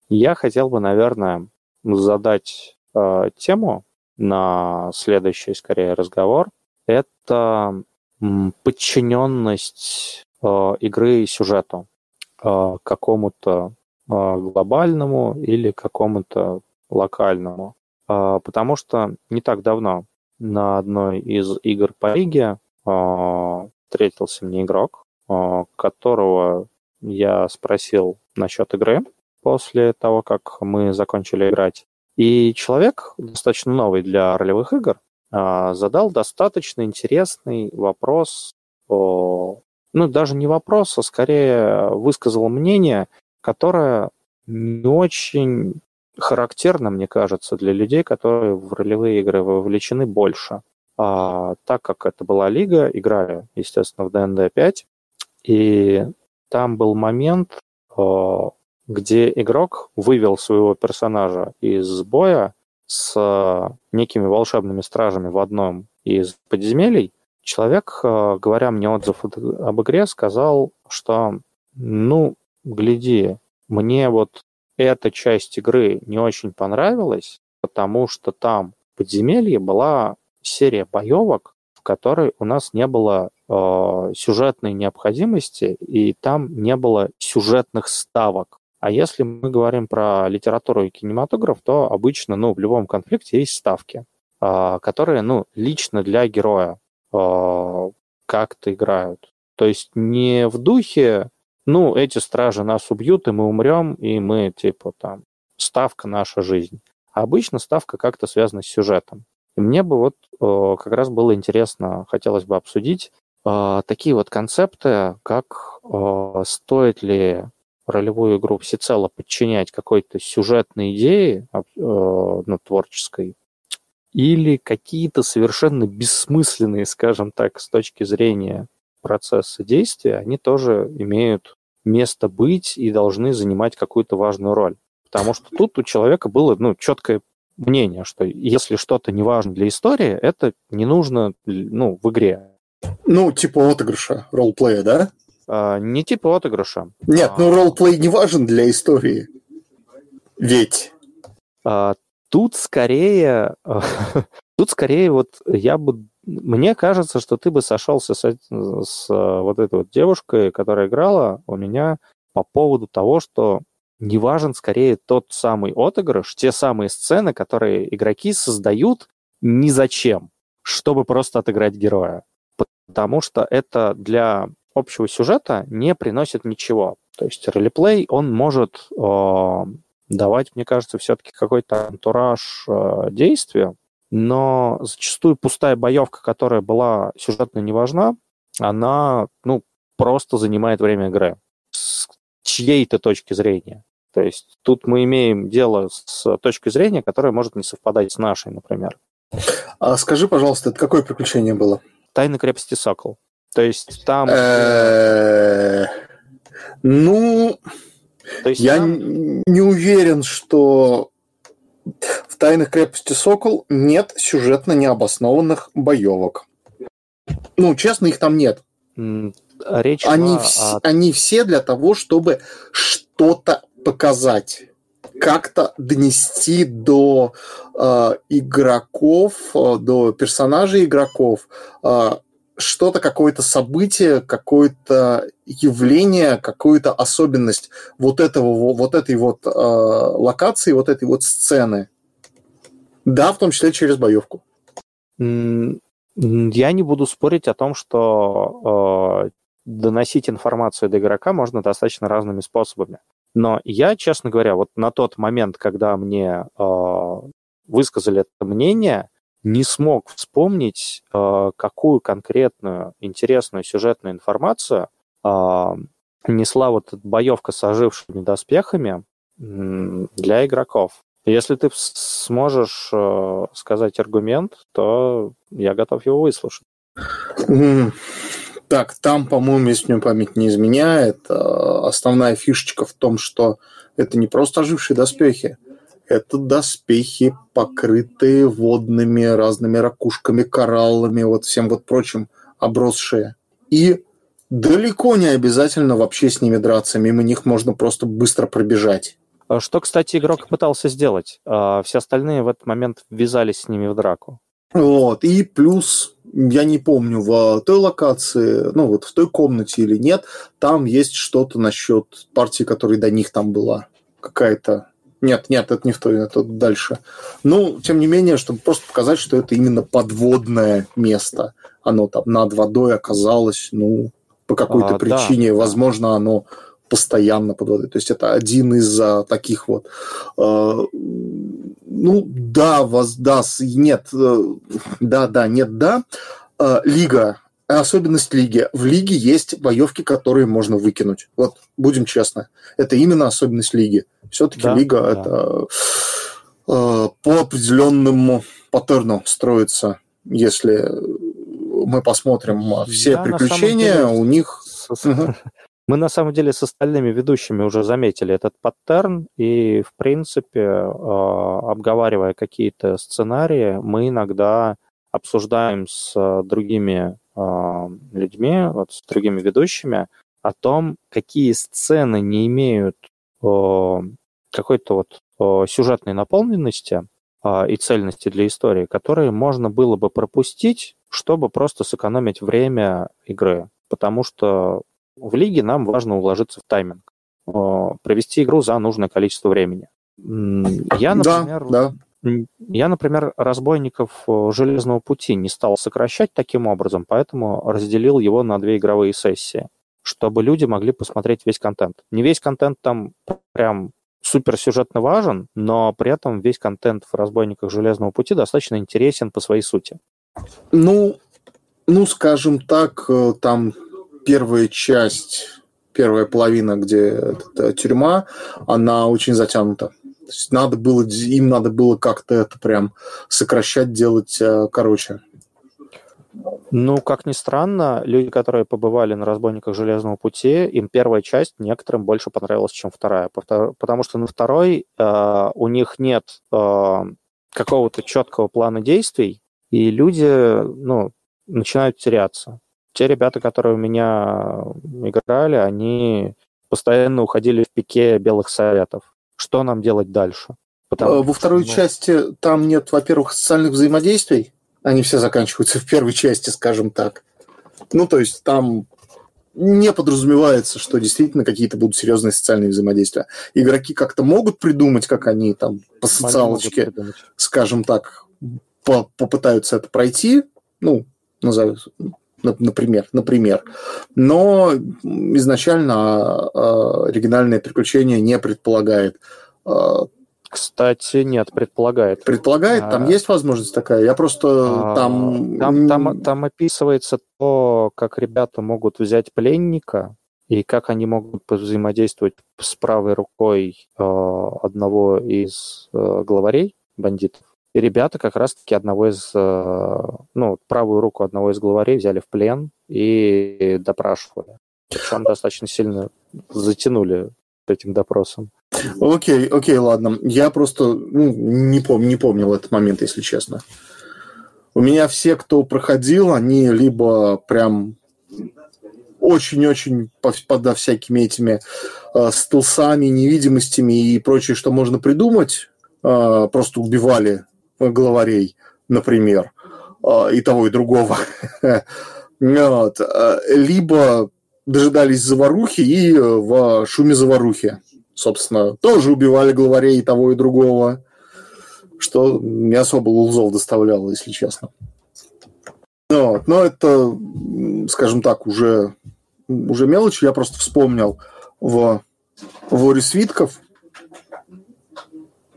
я хотел бы, наверное, задать э, тему на следующий, скорее, разговор. Это подчиненность э, игры сюжету э, какому-то э, глобальному или какому-то локальному. Э, потому что не так давно на одной из игр по лиге э, встретился мне игрок, э, которого я спросил насчет игры после того, как мы закончили играть. И человек, достаточно новый для ролевых игр, а, задал достаточно интересный вопрос, ну даже не вопрос, а скорее высказал мнение, которое не очень характерно, мне кажется, для людей, которые в ролевые игры вовлечены больше. А, так как это была лига, играли, естественно, в ДНД 5, и там был момент, где игрок вывел своего персонажа из боя с некими волшебными стражами в одном из подземелий, человек, э, говоря мне отзыв об игре, сказал, что, ну, гляди, мне вот эта часть игры не очень понравилась, потому что там в подземелье была серия боевок, в которой у нас не было э, сюжетной необходимости, и там не было сюжетных ставок. А если мы говорим про литературу и кинематограф, то обычно, ну, в любом конфликте есть ставки, а, которые, ну, лично для героя а, как-то играют. То есть не в духе, ну, эти стражи нас убьют, и мы умрем, и мы, типа, там, ставка наша жизнь. А обычно ставка как-то связана с сюжетом. И мне бы вот как раз было интересно, хотелось бы обсудить такие вот концепты, как стоит ли ролевую игру всецело подчинять какой-то сюжетной идее, э, ну, творческой, или какие-то совершенно бессмысленные, скажем так, с точки зрения процесса действия, они тоже имеют место быть и должны занимать какую-то важную роль. Потому что тут у человека было ну, четкое мнение, что если что-то не важно для истории, это не нужно ну, в игре. Ну, типа отыгрыша, ролплея, да? А, не типа отыгрыша. Нет, а... ну ролплей не важен для истории. Ведь. А, тут скорее... (laughs) тут скорее вот я бы... Мне кажется, что ты бы сошелся с, с вот этой вот девушкой, которая играла у меня по поводу того, что не важен скорее тот самый отыгрыш, те самые сцены, которые игроки создают ни зачем, чтобы просто отыграть героя. Потому что это для общего сюжета не приносит ничего. То есть ролеплей, он может э, давать, мне кажется, все-таки какой-то антураж э, действия, но зачастую пустая боевка, которая была сюжетно не важна, она, ну, просто занимает время игры с чьей-то точки зрения. То есть тут мы имеем дело с точки зрения, которая может не совпадать с нашей, например. А скажи, пожалуйста, это какое приключение было? Тайны крепости Сокол. То есть там... Ну, я не уверен, что в «Тайных крепости Сокол» нет сюжетно необоснованных боевок. Ну, честно, их там нет. Речь они, вс- о... они все для того, чтобы что-то показать, как-то донести до э, игроков, э, до персонажей игроков э, что-то, какое-то событие, какое-то явление, какую-то особенность вот этого, вот этой вот э, локации, вот этой вот сцены. Да, в том числе через боевку. Я не буду спорить о том, что э, доносить информацию до игрока можно достаточно разными способами. Но я, честно говоря, вот на тот момент, когда мне э, высказали это мнение, не смог вспомнить, э, какую конкретную интересную сюжетную информацию э, несла вот эта боевка с ожившими доспехами для игроков. Если ты сможешь э, сказать аргумент, то я готов его выслушать. Так, там, по-моему, если мне память не изменяет, основная фишечка в том, что это не просто ожившие доспехи, это доспехи, покрытые водными разными ракушками, кораллами, вот всем вот прочим обросшие. И далеко не обязательно вообще с ними драться, мимо них можно просто быстро пробежать. А что, кстати, игрок пытался сделать. А, все остальные в этот момент ввязались с ними в драку. Вот, и плюс, я не помню, в той локации, ну вот в той комнате или нет, там есть что-то насчет партии, которая до них там была. Какая-то нет, нет, это не в той, это дальше. Ну, тем не менее, чтобы просто показать, что это именно подводное место. Оно там над водой оказалось, ну, по какой-то а, причине, да, возможно, оно постоянно под водой. То есть это один из а, таких вот. Э, ну, да, вас, да, нет, э, да, да, нет, да. Э, лига особенность лиги. В лиге есть боевки, которые можно выкинуть. Вот, будем честны. Это именно особенность лиги. Все-таки да, лига да. это э, по определенному паттерну строится. Если мы посмотрим все Я приключения, деле... у них... (laughs) Мы на самом деле с остальными ведущими уже заметили этот паттерн, и, в принципе, э, обговаривая какие-то сценарии, мы иногда обсуждаем с другими э, людьми, вот, с другими ведущими, о том, какие сцены не имеют э, какой-то вот э, сюжетной наполненности э, и цельности для истории, которые можно было бы пропустить, чтобы просто сэкономить время игры. Потому что в лиге нам важно уложиться в тайминг, э, провести игру за нужное количество времени. Я, например, да, да. Я, например, разбойников э, Железного пути не стал сокращать таким образом, поэтому разделил его на две игровые сессии, чтобы люди могли посмотреть весь контент. Не весь контент там прям супер сюжетно важен, но при этом весь контент в разбойниках Железного пути достаточно интересен по своей сути. Ну, ну, скажем так, э, там первая часть первая половина, где тюрьма, она очень затянута. То есть надо было, им надо было как-то это прям сокращать, делать э, короче. Ну, как ни странно, люди, которые побывали на «Разбойниках Железного пути», им первая часть некоторым больше понравилась, чем вторая. Потому что на второй э, у них нет э, какого-то четкого плана действий, и люди ну, начинают теряться. Те ребята, которые у меня играли, они постоянно уходили в пике белых советов. Что нам делать дальше? Потому э, Во второй ну... части там нет, во-первых, социальных взаимодействий, они все заканчиваются в первой части, скажем так. Ну, то есть там не подразумевается, что действительно какие-то будут серьезные социальные взаимодействия. Игроки как-то могут придумать, как они там по социалочке, скажем так, по попытаются это пройти, ну, назову, например, например. Но изначально а, оригинальное приключение не предполагает а, кстати, нет, предполагает. Предполагает? Там а, есть возможность такая? Я просто а, там... Там, там... там описывается то, как ребята могут взять пленника, и как они могут взаимодействовать с правой рукой э, одного из э, главарей бандитов. И ребята как раз-таки одного из, э, ну, правую руку одного из главарей взяли в плен и допрашивали. Причем достаточно сильно затянули этим допросом. Окей, окей, ладно. Я просто ну, не, пом не помнил этот момент, если честно. У меня все, кто проходил, они либо прям очень-очень подо всякими этими э, стелсами, невидимостями и прочее, что можно придумать, э, просто убивали главарей, например, э, и того, и другого. (laughs) вот. Э, либо дожидались заварухи и в шуме заварухи собственно, тоже убивали главарей и того, и другого, что не особо лузов доставляло, если честно. Вот. Но это, скажем так, уже, уже мелочь. Я просто вспомнил в Воре свитков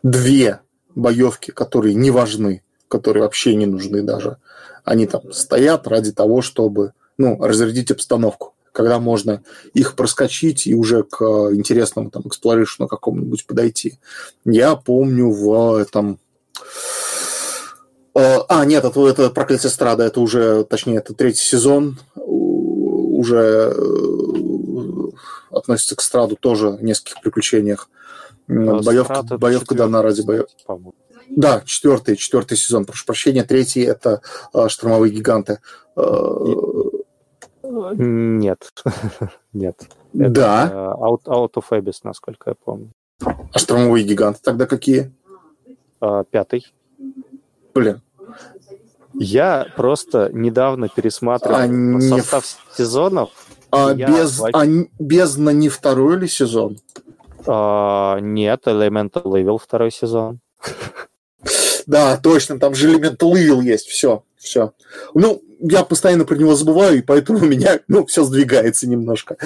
две боевки, которые не важны, которые вообще не нужны даже. Они там стоят ради того, чтобы ну, разрядить обстановку когда можно их проскочить и уже к интересному там эксплорейшну какому-нибудь подойти. Я помню в этом... Э, а, нет, это, это «Проклятие Страда», это уже, точнее, это третий сезон, уже э, относится к Страду тоже в нескольких приключениях. Но боевка, боевка дана ради боев. Да, четвертый, четвертый сезон, прошу прощения. Третий это э, штормовые гиганты. Нет, (laughs) нет. Да. Out, out of Abyss, насколько я помню. А штормовые гиганты тогда какие? А, пятый. Блин. Я просто недавно пересматривал а состав не... сезонов. А без, вообще... а бездна не второй или сезон? А, нет, Elemental Evil второй сезон. Да, точно, там же Elemental Evil есть, все, все. Ну, я постоянно про него забываю, и поэтому у меня, ну, все сдвигается немножко.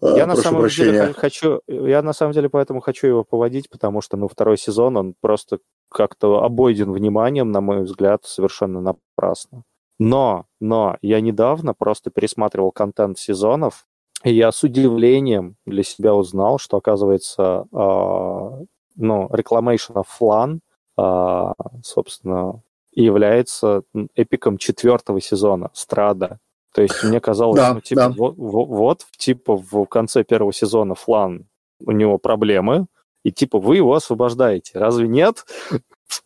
Я на самом прощения. деле хочу, я на самом деле поэтому хочу его поводить, потому что, ну, второй сезон, он просто как-то обойден вниманием, на мой взгляд, совершенно напрасно. Но, но я недавно просто пересматривал контент сезонов, и я с удивлением для себя узнал, что, оказывается, э, ну, Reclamation of Flan, э, собственно, является эпиком четвертого сезона Страда. То есть мне казалось, да, ну, типа, да. вот, вот, типа, в конце первого сезона Флан, у него проблемы, и типа вы его освобождаете. Разве нет?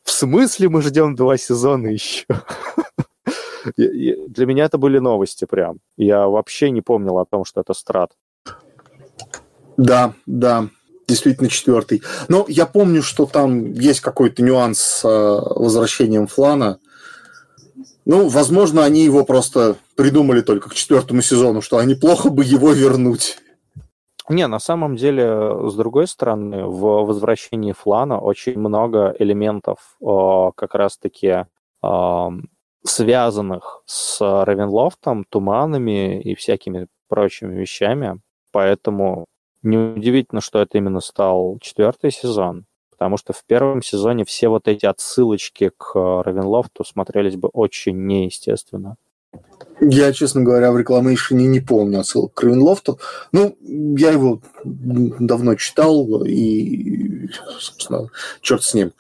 В смысле мы ждем два сезона еще? Для меня это были новости прям. Я вообще не помнил о том, что это страт. Да, да действительно четвертый. Но я помню, что там есть какой-то нюанс с э, возвращением Флана. Ну, возможно, они его просто придумали только к четвертому сезону, что они плохо бы его вернуть. Не, на самом деле, с другой стороны, в возвращении Флана очень много элементов как раз-таки связанных с Равенлофтом, туманами и всякими прочими вещами. Поэтому Неудивительно, что это именно стал четвертый сезон, потому что в первом сезоне все вот эти отсылочки к Равенлофту смотрелись бы очень неестественно. Я, честно говоря, в рекламейшене не помню отсылок к Равенлофту. Ну, я его давно читал, и, собственно, черт с ним.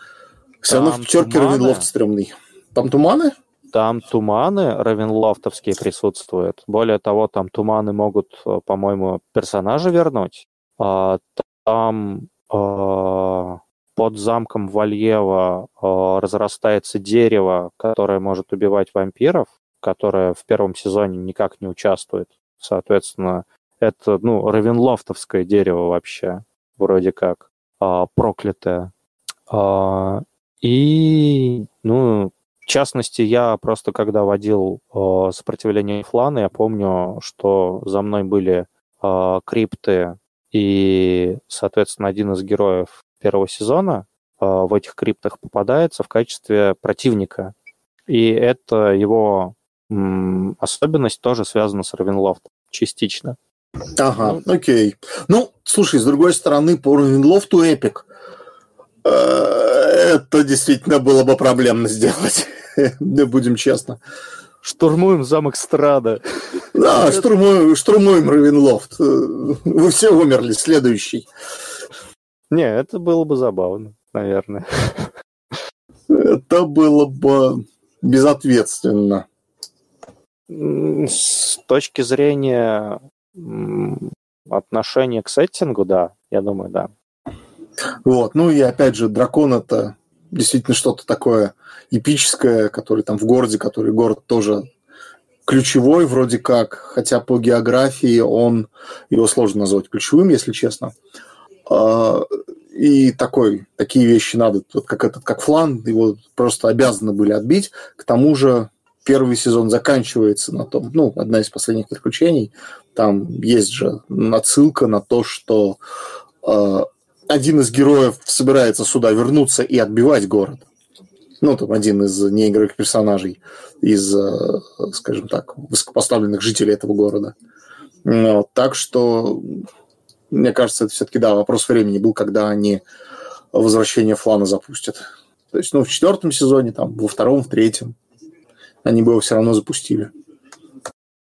Все равно в терке Равенлофт стрёмный. Там туманы? Там туманы равенлофтовские присутствуют. Более того, там туманы могут, э, по-моему, персонажа вернуть. А, там а, под замком Вальева а, разрастается дерево, которое может убивать вампиров, которое в первом сезоне никак не участвует. Соответственно, это, ну, равенлофтовское дерево вообще, вроде как, проклятое. И, ну, в частности, я просто когда водил э, сопротивление флана, я помню, что за мной были э, крипты, и, соответственно, один из героев первого сезона э, в этих криптах попадается в качестве противника. И это его м, особенность тоже связана с Равенлофтом частично. Ага, ну, окей. Ну, слушай, с другой стороны, по Равенлофту эпик – это действительно было бы проблемно сделать. (laughs) Будем честно. Штурмуем замок Страда. Да, штурмуем, штурмуем Равенлофт. Вы все умерли, следующий. Не, это было бы забавно, наверное. Это было бы безответственно. С точки зрения отношения к сеттингу, да, я думаю, да. Вот. Ну и опять же, дракон это действительно что-то такое эпическое, который там в городе, который город тоже ключевой вроде как, хотя по географии он, его сложно назвать ключевым, если честно. А, и такой, такие вещи надо, вот как этот, как флан, его просто обязаны были отбить. К тому же первый сезон заканчивается на том, ну, одна из последних приключений, там есть же отсылка на то, что а, один из героев собирается сюда вернуться и отбивать город. Ну, там один из неигровых персонажей, из, э, скажем так, высокопоставленных жителей этого города. Вот, так что, мне кажется, это все-таки, да, вопрос времени был, когда они возвращение Флана запустят. То есть, ну, в четвертом сезоне, там, во втором, в третьем они бы его все равно запустили.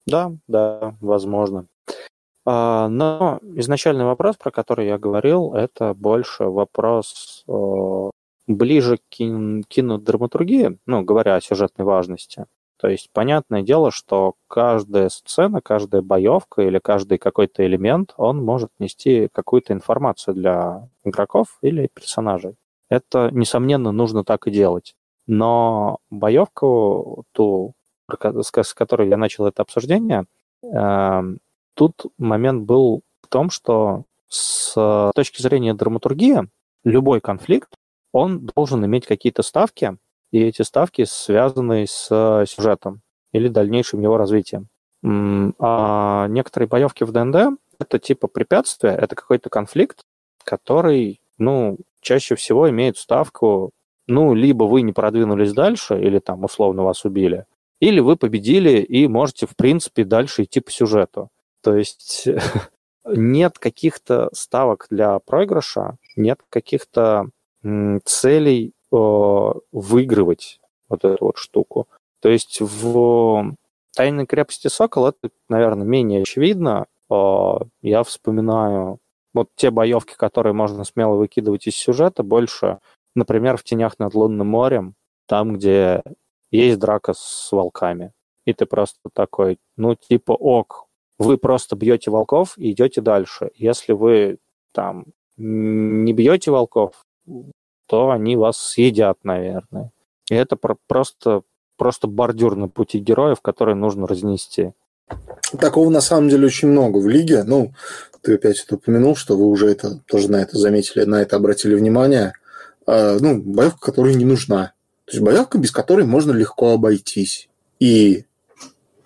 Да, да, возможно. А, но изначальный вопрос, про который я говорил, это больше вопрос э, ближе к кинодраматургии, ну, говоря о сюжетной важности. То есть понятное дело, что каждая сцена, каждая боевка или каждый какой-то элемент, он может нести какую-то информацию для игроков или персонажей. Это, несомненно, нужно так и делать. Но боевку, ту, с которой я начал это обсуждение, эм, тут момент был в том, что с точки зрения драматургии любой конфликт, он должен иметь какие-то ставки, и эти ставки связаны с сюжетом или дальнейшим его развитием. А некоторые боевки в ДНД — это типа препятствия, это какой-то конфликт, который, ну, чаще всего имеет ставку, ну, либо вы не продвинулись дальше, или там условно вас убили, или вы победили и можете, в принципе, дальше идти по сюжету. То есть (laughs) нет каких-то ставок для проигрыша, нет каких-то целей выигрывать вот эту вот штуку. То есть в «Тайной крепости Сокол» это, наверное, менее очевидно. Я вспоминаю вот те боевки, которые можно смело выкидывать из сюжета, больше, например, в «Тенях над лунным морем», там, где есть драка с волками. И ты просто такой, ну, типа, ок, вы просто бьете волков и идете дальше. Если вы там не бьете волков, то они вас съедят, наверное. И это про- просто, просто бордюр на пути героев, который нужно разнести. Такого на самом деле очень много в лиге. Ну, ты опять это упомянул, что вы уже это тоже на это заметили, на это обратили внимание. А, ну, боевка, которая не нужна. То есть боевка, без которой можно легко обойтись. И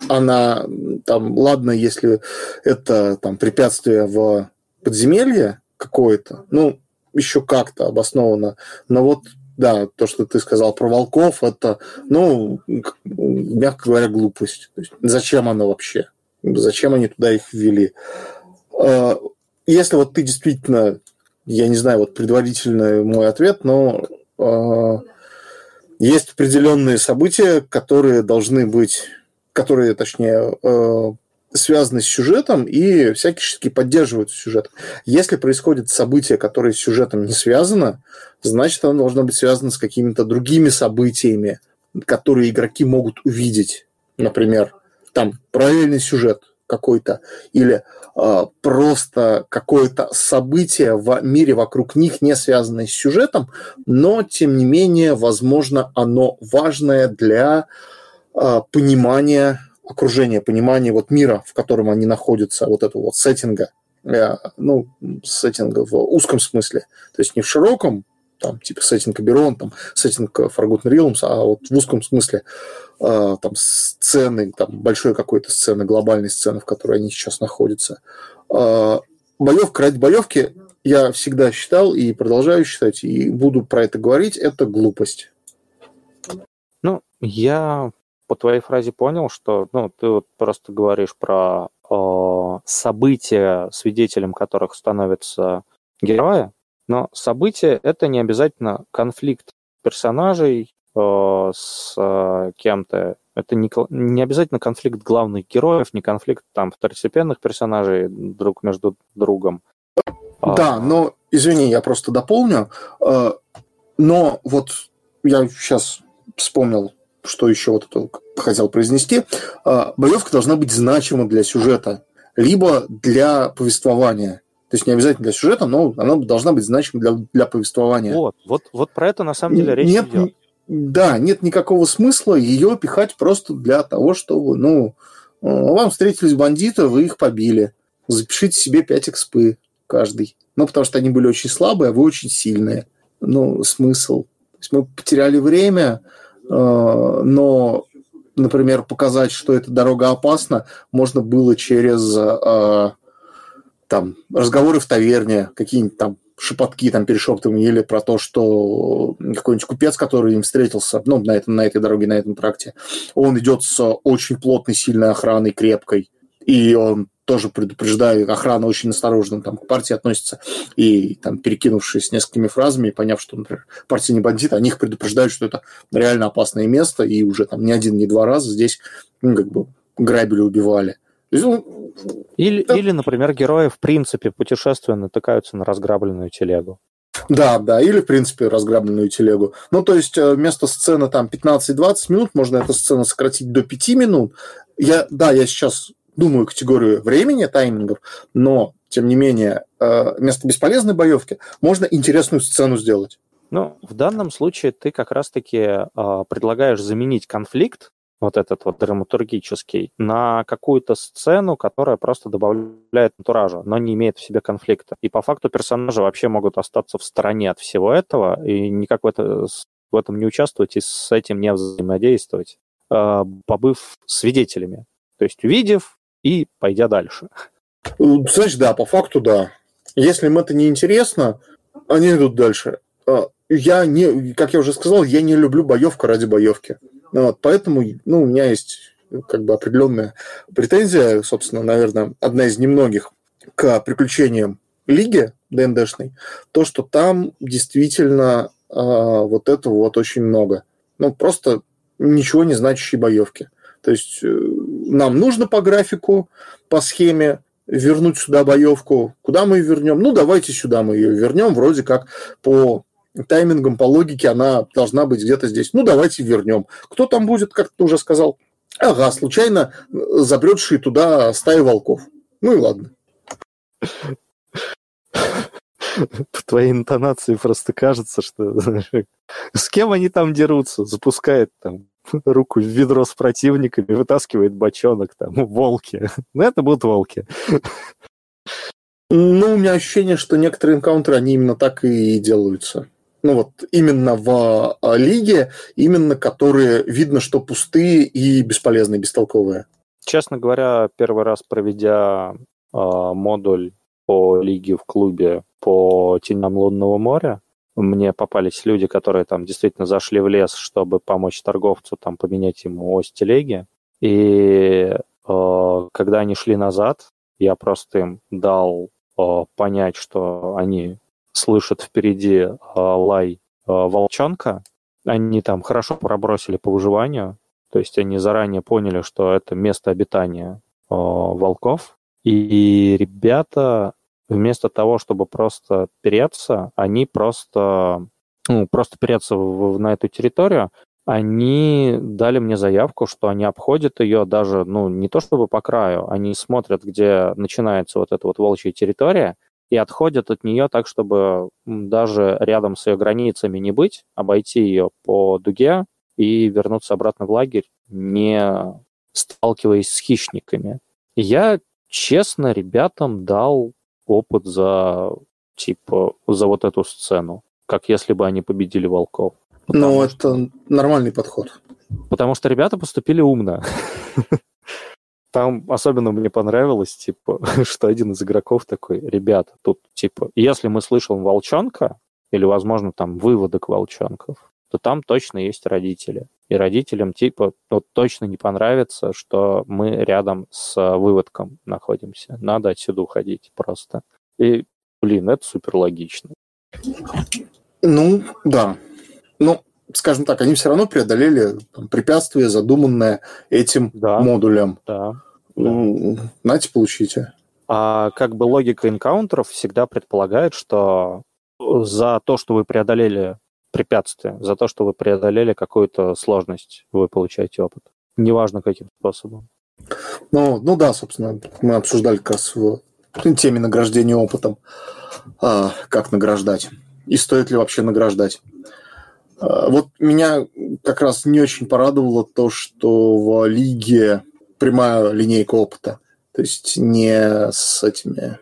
она там, ладно, если это там препятствие в подземелье какое-то, ну, еще как-то обосновано. Но вот, да, то, что ты сказал про волков, это, ну, мягко говоря, глупость. То есть, зачем оно вообще? Зачем они туда их ввели? А, если вот ты действительно, я не знаю, вот предварительный мой ответ, но а, есть определенные события, которые должны быть которые, точнее, э, связаны с сюжетом и всячески поддерживают сюжет. Если происходит событие, которое с сюжетом не связано, значит, оно должно быть связано с какими-то другими событиями, которые игроки могут увидеть. Например, там параллельный сюжет какой-то или э, просто какое-то событие в мире вокруг них, не связанное с сюжетом, но, тем не менее, возможно, оно важное для понимания окружение, понимание вот мира, в котором они находятся, вот этого вот сеттинга, э, ну, сеттинга в узком смысле, то есть не в широком, там, типа сеттинг Аберон, там, сеттинг Forgotten Realms, а вот в узком смысле э, там сцены, там, большой какой-то сцены, глобальной сцены, в которой они сейчас находятся. Э, боевка ради боевки я всегда считал и продолжаю считать, и буду про это говорить, это глупость. Ну, я по твоей фразе понял, что ну, ты вот просто говоришь про э, события, свидетелем которых становятся герои, но события — это не обязательно конфликт персонажей э, с э, кем-то. Это не, не обязательно конфликт главных героев, не конфликт там второстепенных персонажей друг между другом. Да, но, извини, я просто дополню. Э, но вот я сейчас вспомнил что еще вот это хотел произнести, а, боевка должна быть значима для сюжета, либо для повествования. То есть не обязательно для сюжета, но она должна быть значима для, для повествования. Вот, вот, вот про это на самом деле речь нет, идет. Да, нет никакого смысла ее пихать просто для того, чтобы, ну, вам встретились бандиты, вы их побили. Запишите себе 5 экспы каждый. Ну, потому что они были очень слабые, а вы очень сильные. Ну, смысл. То есть мы потеряли время, но, например, показать, что эта дорога опасна, можно было через э, там, разговоры в таверне, какие-нибудь там шепотки там перешептывания или про то, что какой-нибудь купец, который им встретился, ну, на, этом, на этой дороге, на этом тракте, он идет с очень плотной, сильной охраной, крепкой, и он тоже предупреждаю, охрана очень осторожно там, к партии относится, и там, перекинувшись несколькими фразами, поняв, что, например, партия не бандит, они их предупреждают, что это реально опасное место, и уже там не один, не два раза здесь ну, как бы грабили, убивали. Ну, или, да. или, например, герои в принципе путешествуя натыкаются на разграбленную телегу. Да, да, или, в принципе, разграбленную телегу. Ну, то есть, э, вместо сцены там 15-20 минут, можно эту сцену сократить до 5 минут. Я, да, я сейчас думаю категорию времени, таймингов, но, тем не менее, э, вместо бесполезной боевки можно интересную сцену сделать. Ну, в данном случае ты как раз-таки э, предлагаешь заменить конфликт, вот этот вот драматургический, на какую-то сцену, которая просто добавляет антуража, но не имеет в себе конфликта. И по факту персонажи вообще могут остаться в стороне от всего этого и никак в, это, в этом не участвовать и с этим не взаимодействовать, э, побыв свидетелями. То есть увидев, и пойдя дальше. Знаешь, да, по факту да. Если им это не интересно, они идут дальше. А, я не, как я уже сказал, я не люблю боевку ради боевки. Вот, поэтому ну, у меня есть как бы определенная претензия, собственно, наверное, одна из немногих к приключениям лиги ДНДшной, то, что там действительно э, вот этого вот очень много. Ну, просто ничего не значащие боевки. То есть э, нам нужно по графику, по схеме вернуть сюда боевку. Куда мы ее вернем? Ну, давайте сюда мы ее вернем. Вроде как по таймингам, по логике она должна быть где-то здесь. Ну, давайте вернем. Кто там будет, как ты уже сказал? Ага, случайно забредшие туда стаи волков. Ну и ладно. По твоей интонации просто кажется, что (laughs) с кем они там дерутся? Запускает там (laughs) руку в ведро с противниками, вытаскивает бочонок, там, (laughs) волки. Ну, это будут волки. Ну, у меня ощущение, что некоторые энкаунтеры, они именно так и делаются. Ну, вот именно в а, лиге, именно которые видно, что пустые и бесполезные, бестолковые. Честно говоря, первый раз проведя э, модуль по лиге в клубе по теням лунного моря, мне попались люди, которые там действительно зашли в лес, чтобы помочь торговцу там поменять ему ось телеги. И э, когда они шли назад, я просто им дал э, понять, что они слышат впереди э, лай э, волчонка. Они там хорошо пробросили по выживанию. То есть они заранее поняли, что это место обитания о, волков. И ребята вместо того, чтобы просто переться, они просто, ну, просто переться в, на эту территорию, они дали мне заявку, что они обходят ее даже, ну, не то чтобы по краю, они смотрят, где начинается вот эта вот волчья территория, и отходят от нее так, чтобы даже рядом с ее границами не быть, обойти ее по дуге и вернуться обратно в лагерь, не сталкиваясь с хищниками. Я честно ребятам дал опыт за типа за вот эту сцену, как если бы они победили волков. Ну, это что... нормальный подход. Потому что ребята поступили умно. Там особенно мне понравилось, типа, (laughs) что один из игроков такой, ребята, тут, типа, если мы слышим волчонка, или, возможно, там выводок волчонков, то там точно есть родители. И родителям, типа, вот точно не понравится, что мы рядом с выводком находимся. Надо отсюда уходить просто. И, блин, это супер логично. Ну, да. Ну, скажем так, они все равно преодолели там, препятствие, задуманное этим да, модулем. Да. Ну, Нате, получите. А как бы логика энкаунтеров всегда предполагает, что за то, что вы преодолели препятствие, за то, что вы преодолели какую-то сложность, вы получаете опыт. Неважно, каким способом. Ну, ну да, собственно, мы обсуждали как раз в теме награждения опытом, а, как награждать и стоит ли вообще награждать. А, вот меня как раз не очень порадовало то, что в лиге прямая линейка опыта. То есть не с этими...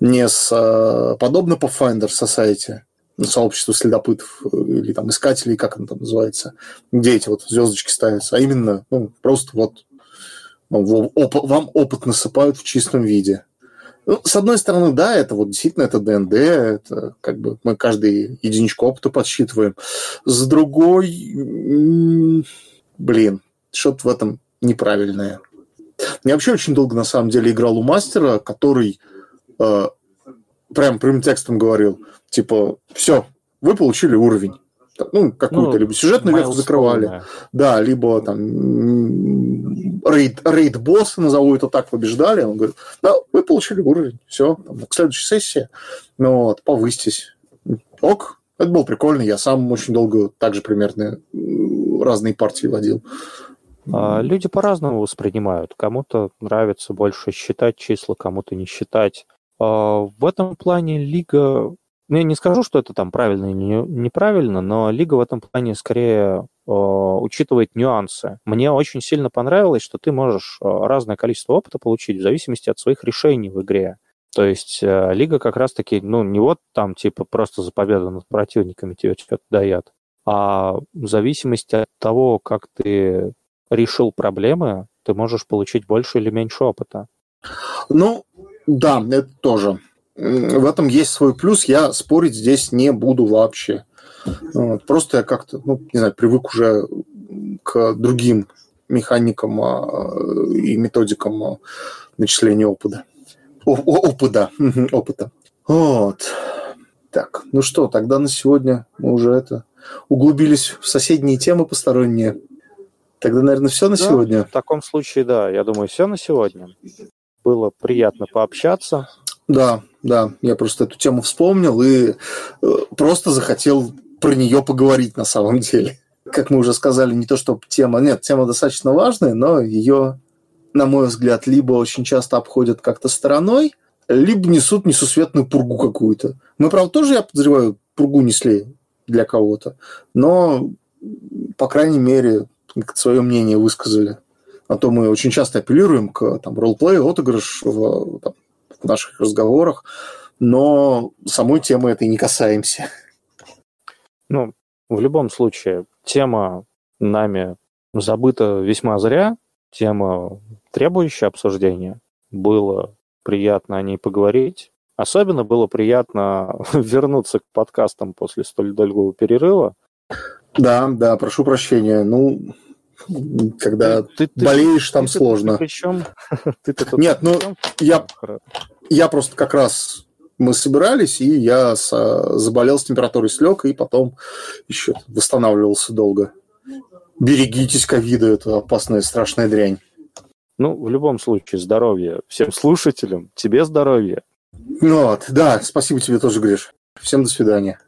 Не с а, подобно Pathfinder Society, сообщество следопытов или там искателей, как оно там называется, где эти вот звездочки ставятся, а именно ну, просто вот ну, вам опыт насыпают в чистом виде. Ну, с одной стороны, да, это вот действительно это ДНД, это как бы мы каждый единичку опыта подсчитываем. С другой, блин, что-то в этом неправильное. Я вообще очень долго, на самом деле, играл у мастера, который э, прям прямым текстом говорил, типа, все, вы получили уровень ну, какую-то, ну, либо сюжетную ветку закрывали. Да, либо там рейд, рейд босса, назову это так, побеждали. Он говорит, да, вы получили уровень, все, там, к следующей сессии, ну, вот, повысьтесь. Ок, это было прикольно, я сам очень долго также примерно разные партии водил. А, люди по-разному воспринимают. Кому-то нравится больше считать числа, кому-то не считать. А, в этом плане лига ну, я не скажу, что это там правильно или неправильно, но лига в этом плане скорее э, учитывает нюансы. Мне очень сильно понравилось, что ты можешь э, разное количество опыта получить в зависимости от своих решений в игре. То есть лига как раз-таки, ну, не вот там типа просто за победу над противниками тебе что-то дает, а в зависимости от того, как ты решил проблемы, ты можешь получить больше или меньше опыта. Ну, да, это тоже в этом есть свой плюс. Я спорить здесь не буду вообще. Вот. Просто я как-то, ну, не знаю, привык уже к другим механикам а, и методикам а, начисления опыта. О, опыта. опыта. Вот. Так, ну что, тогда на сегодня мы уже это углубились в соседние темы посторонние. Тогда, наверное, все на да, сегодня. В таком случае, да, я думаю, все на сегодня. Было приятно пообщаться. Да, да, я просто эту тему вспомнил и э, просто захотел про нее поговорить на самом деле. Как мы уже сказали, не то, что тема... Нет, тема достаточно важная, но ее, на мой взгляд, либо очень часто обходят как-то стороной, либо несут несусветную пургу какую-то. Мы, правда, тоже, я подозреваю, пургу несли для кого-то, но, по крайней мере, свое мнение высказали. А то мы очень часто апеллируем к там, ролплею, отыгрыш в там, в наших разговорах, но самой темы этой не касаемся. Ну, в любом случае, тема нами забыта весьма зря, тема, требующая обсуждения. Было приятно о ней поговорить. Особенно было приятно (laughs) вернуться к подкастам после столь долгого перерыва. Да, да, прошу прощения. Ну, когда ты, ты, болеешь, там ты, сложно. Ты, причем? (laughs) ты, ты, Нет, ну, я, я просто как раз мы собирались, и я с, заболел с температурой слег, и потом еще восстанавливался долго. Берегитесь ковида, это опасная страшная дрянь. Ну, в любом случае, здоровья всем слушателям, тебе здоровья. Ну вот, да, спасибо тебе тоже, Гриш. Всем до свидания.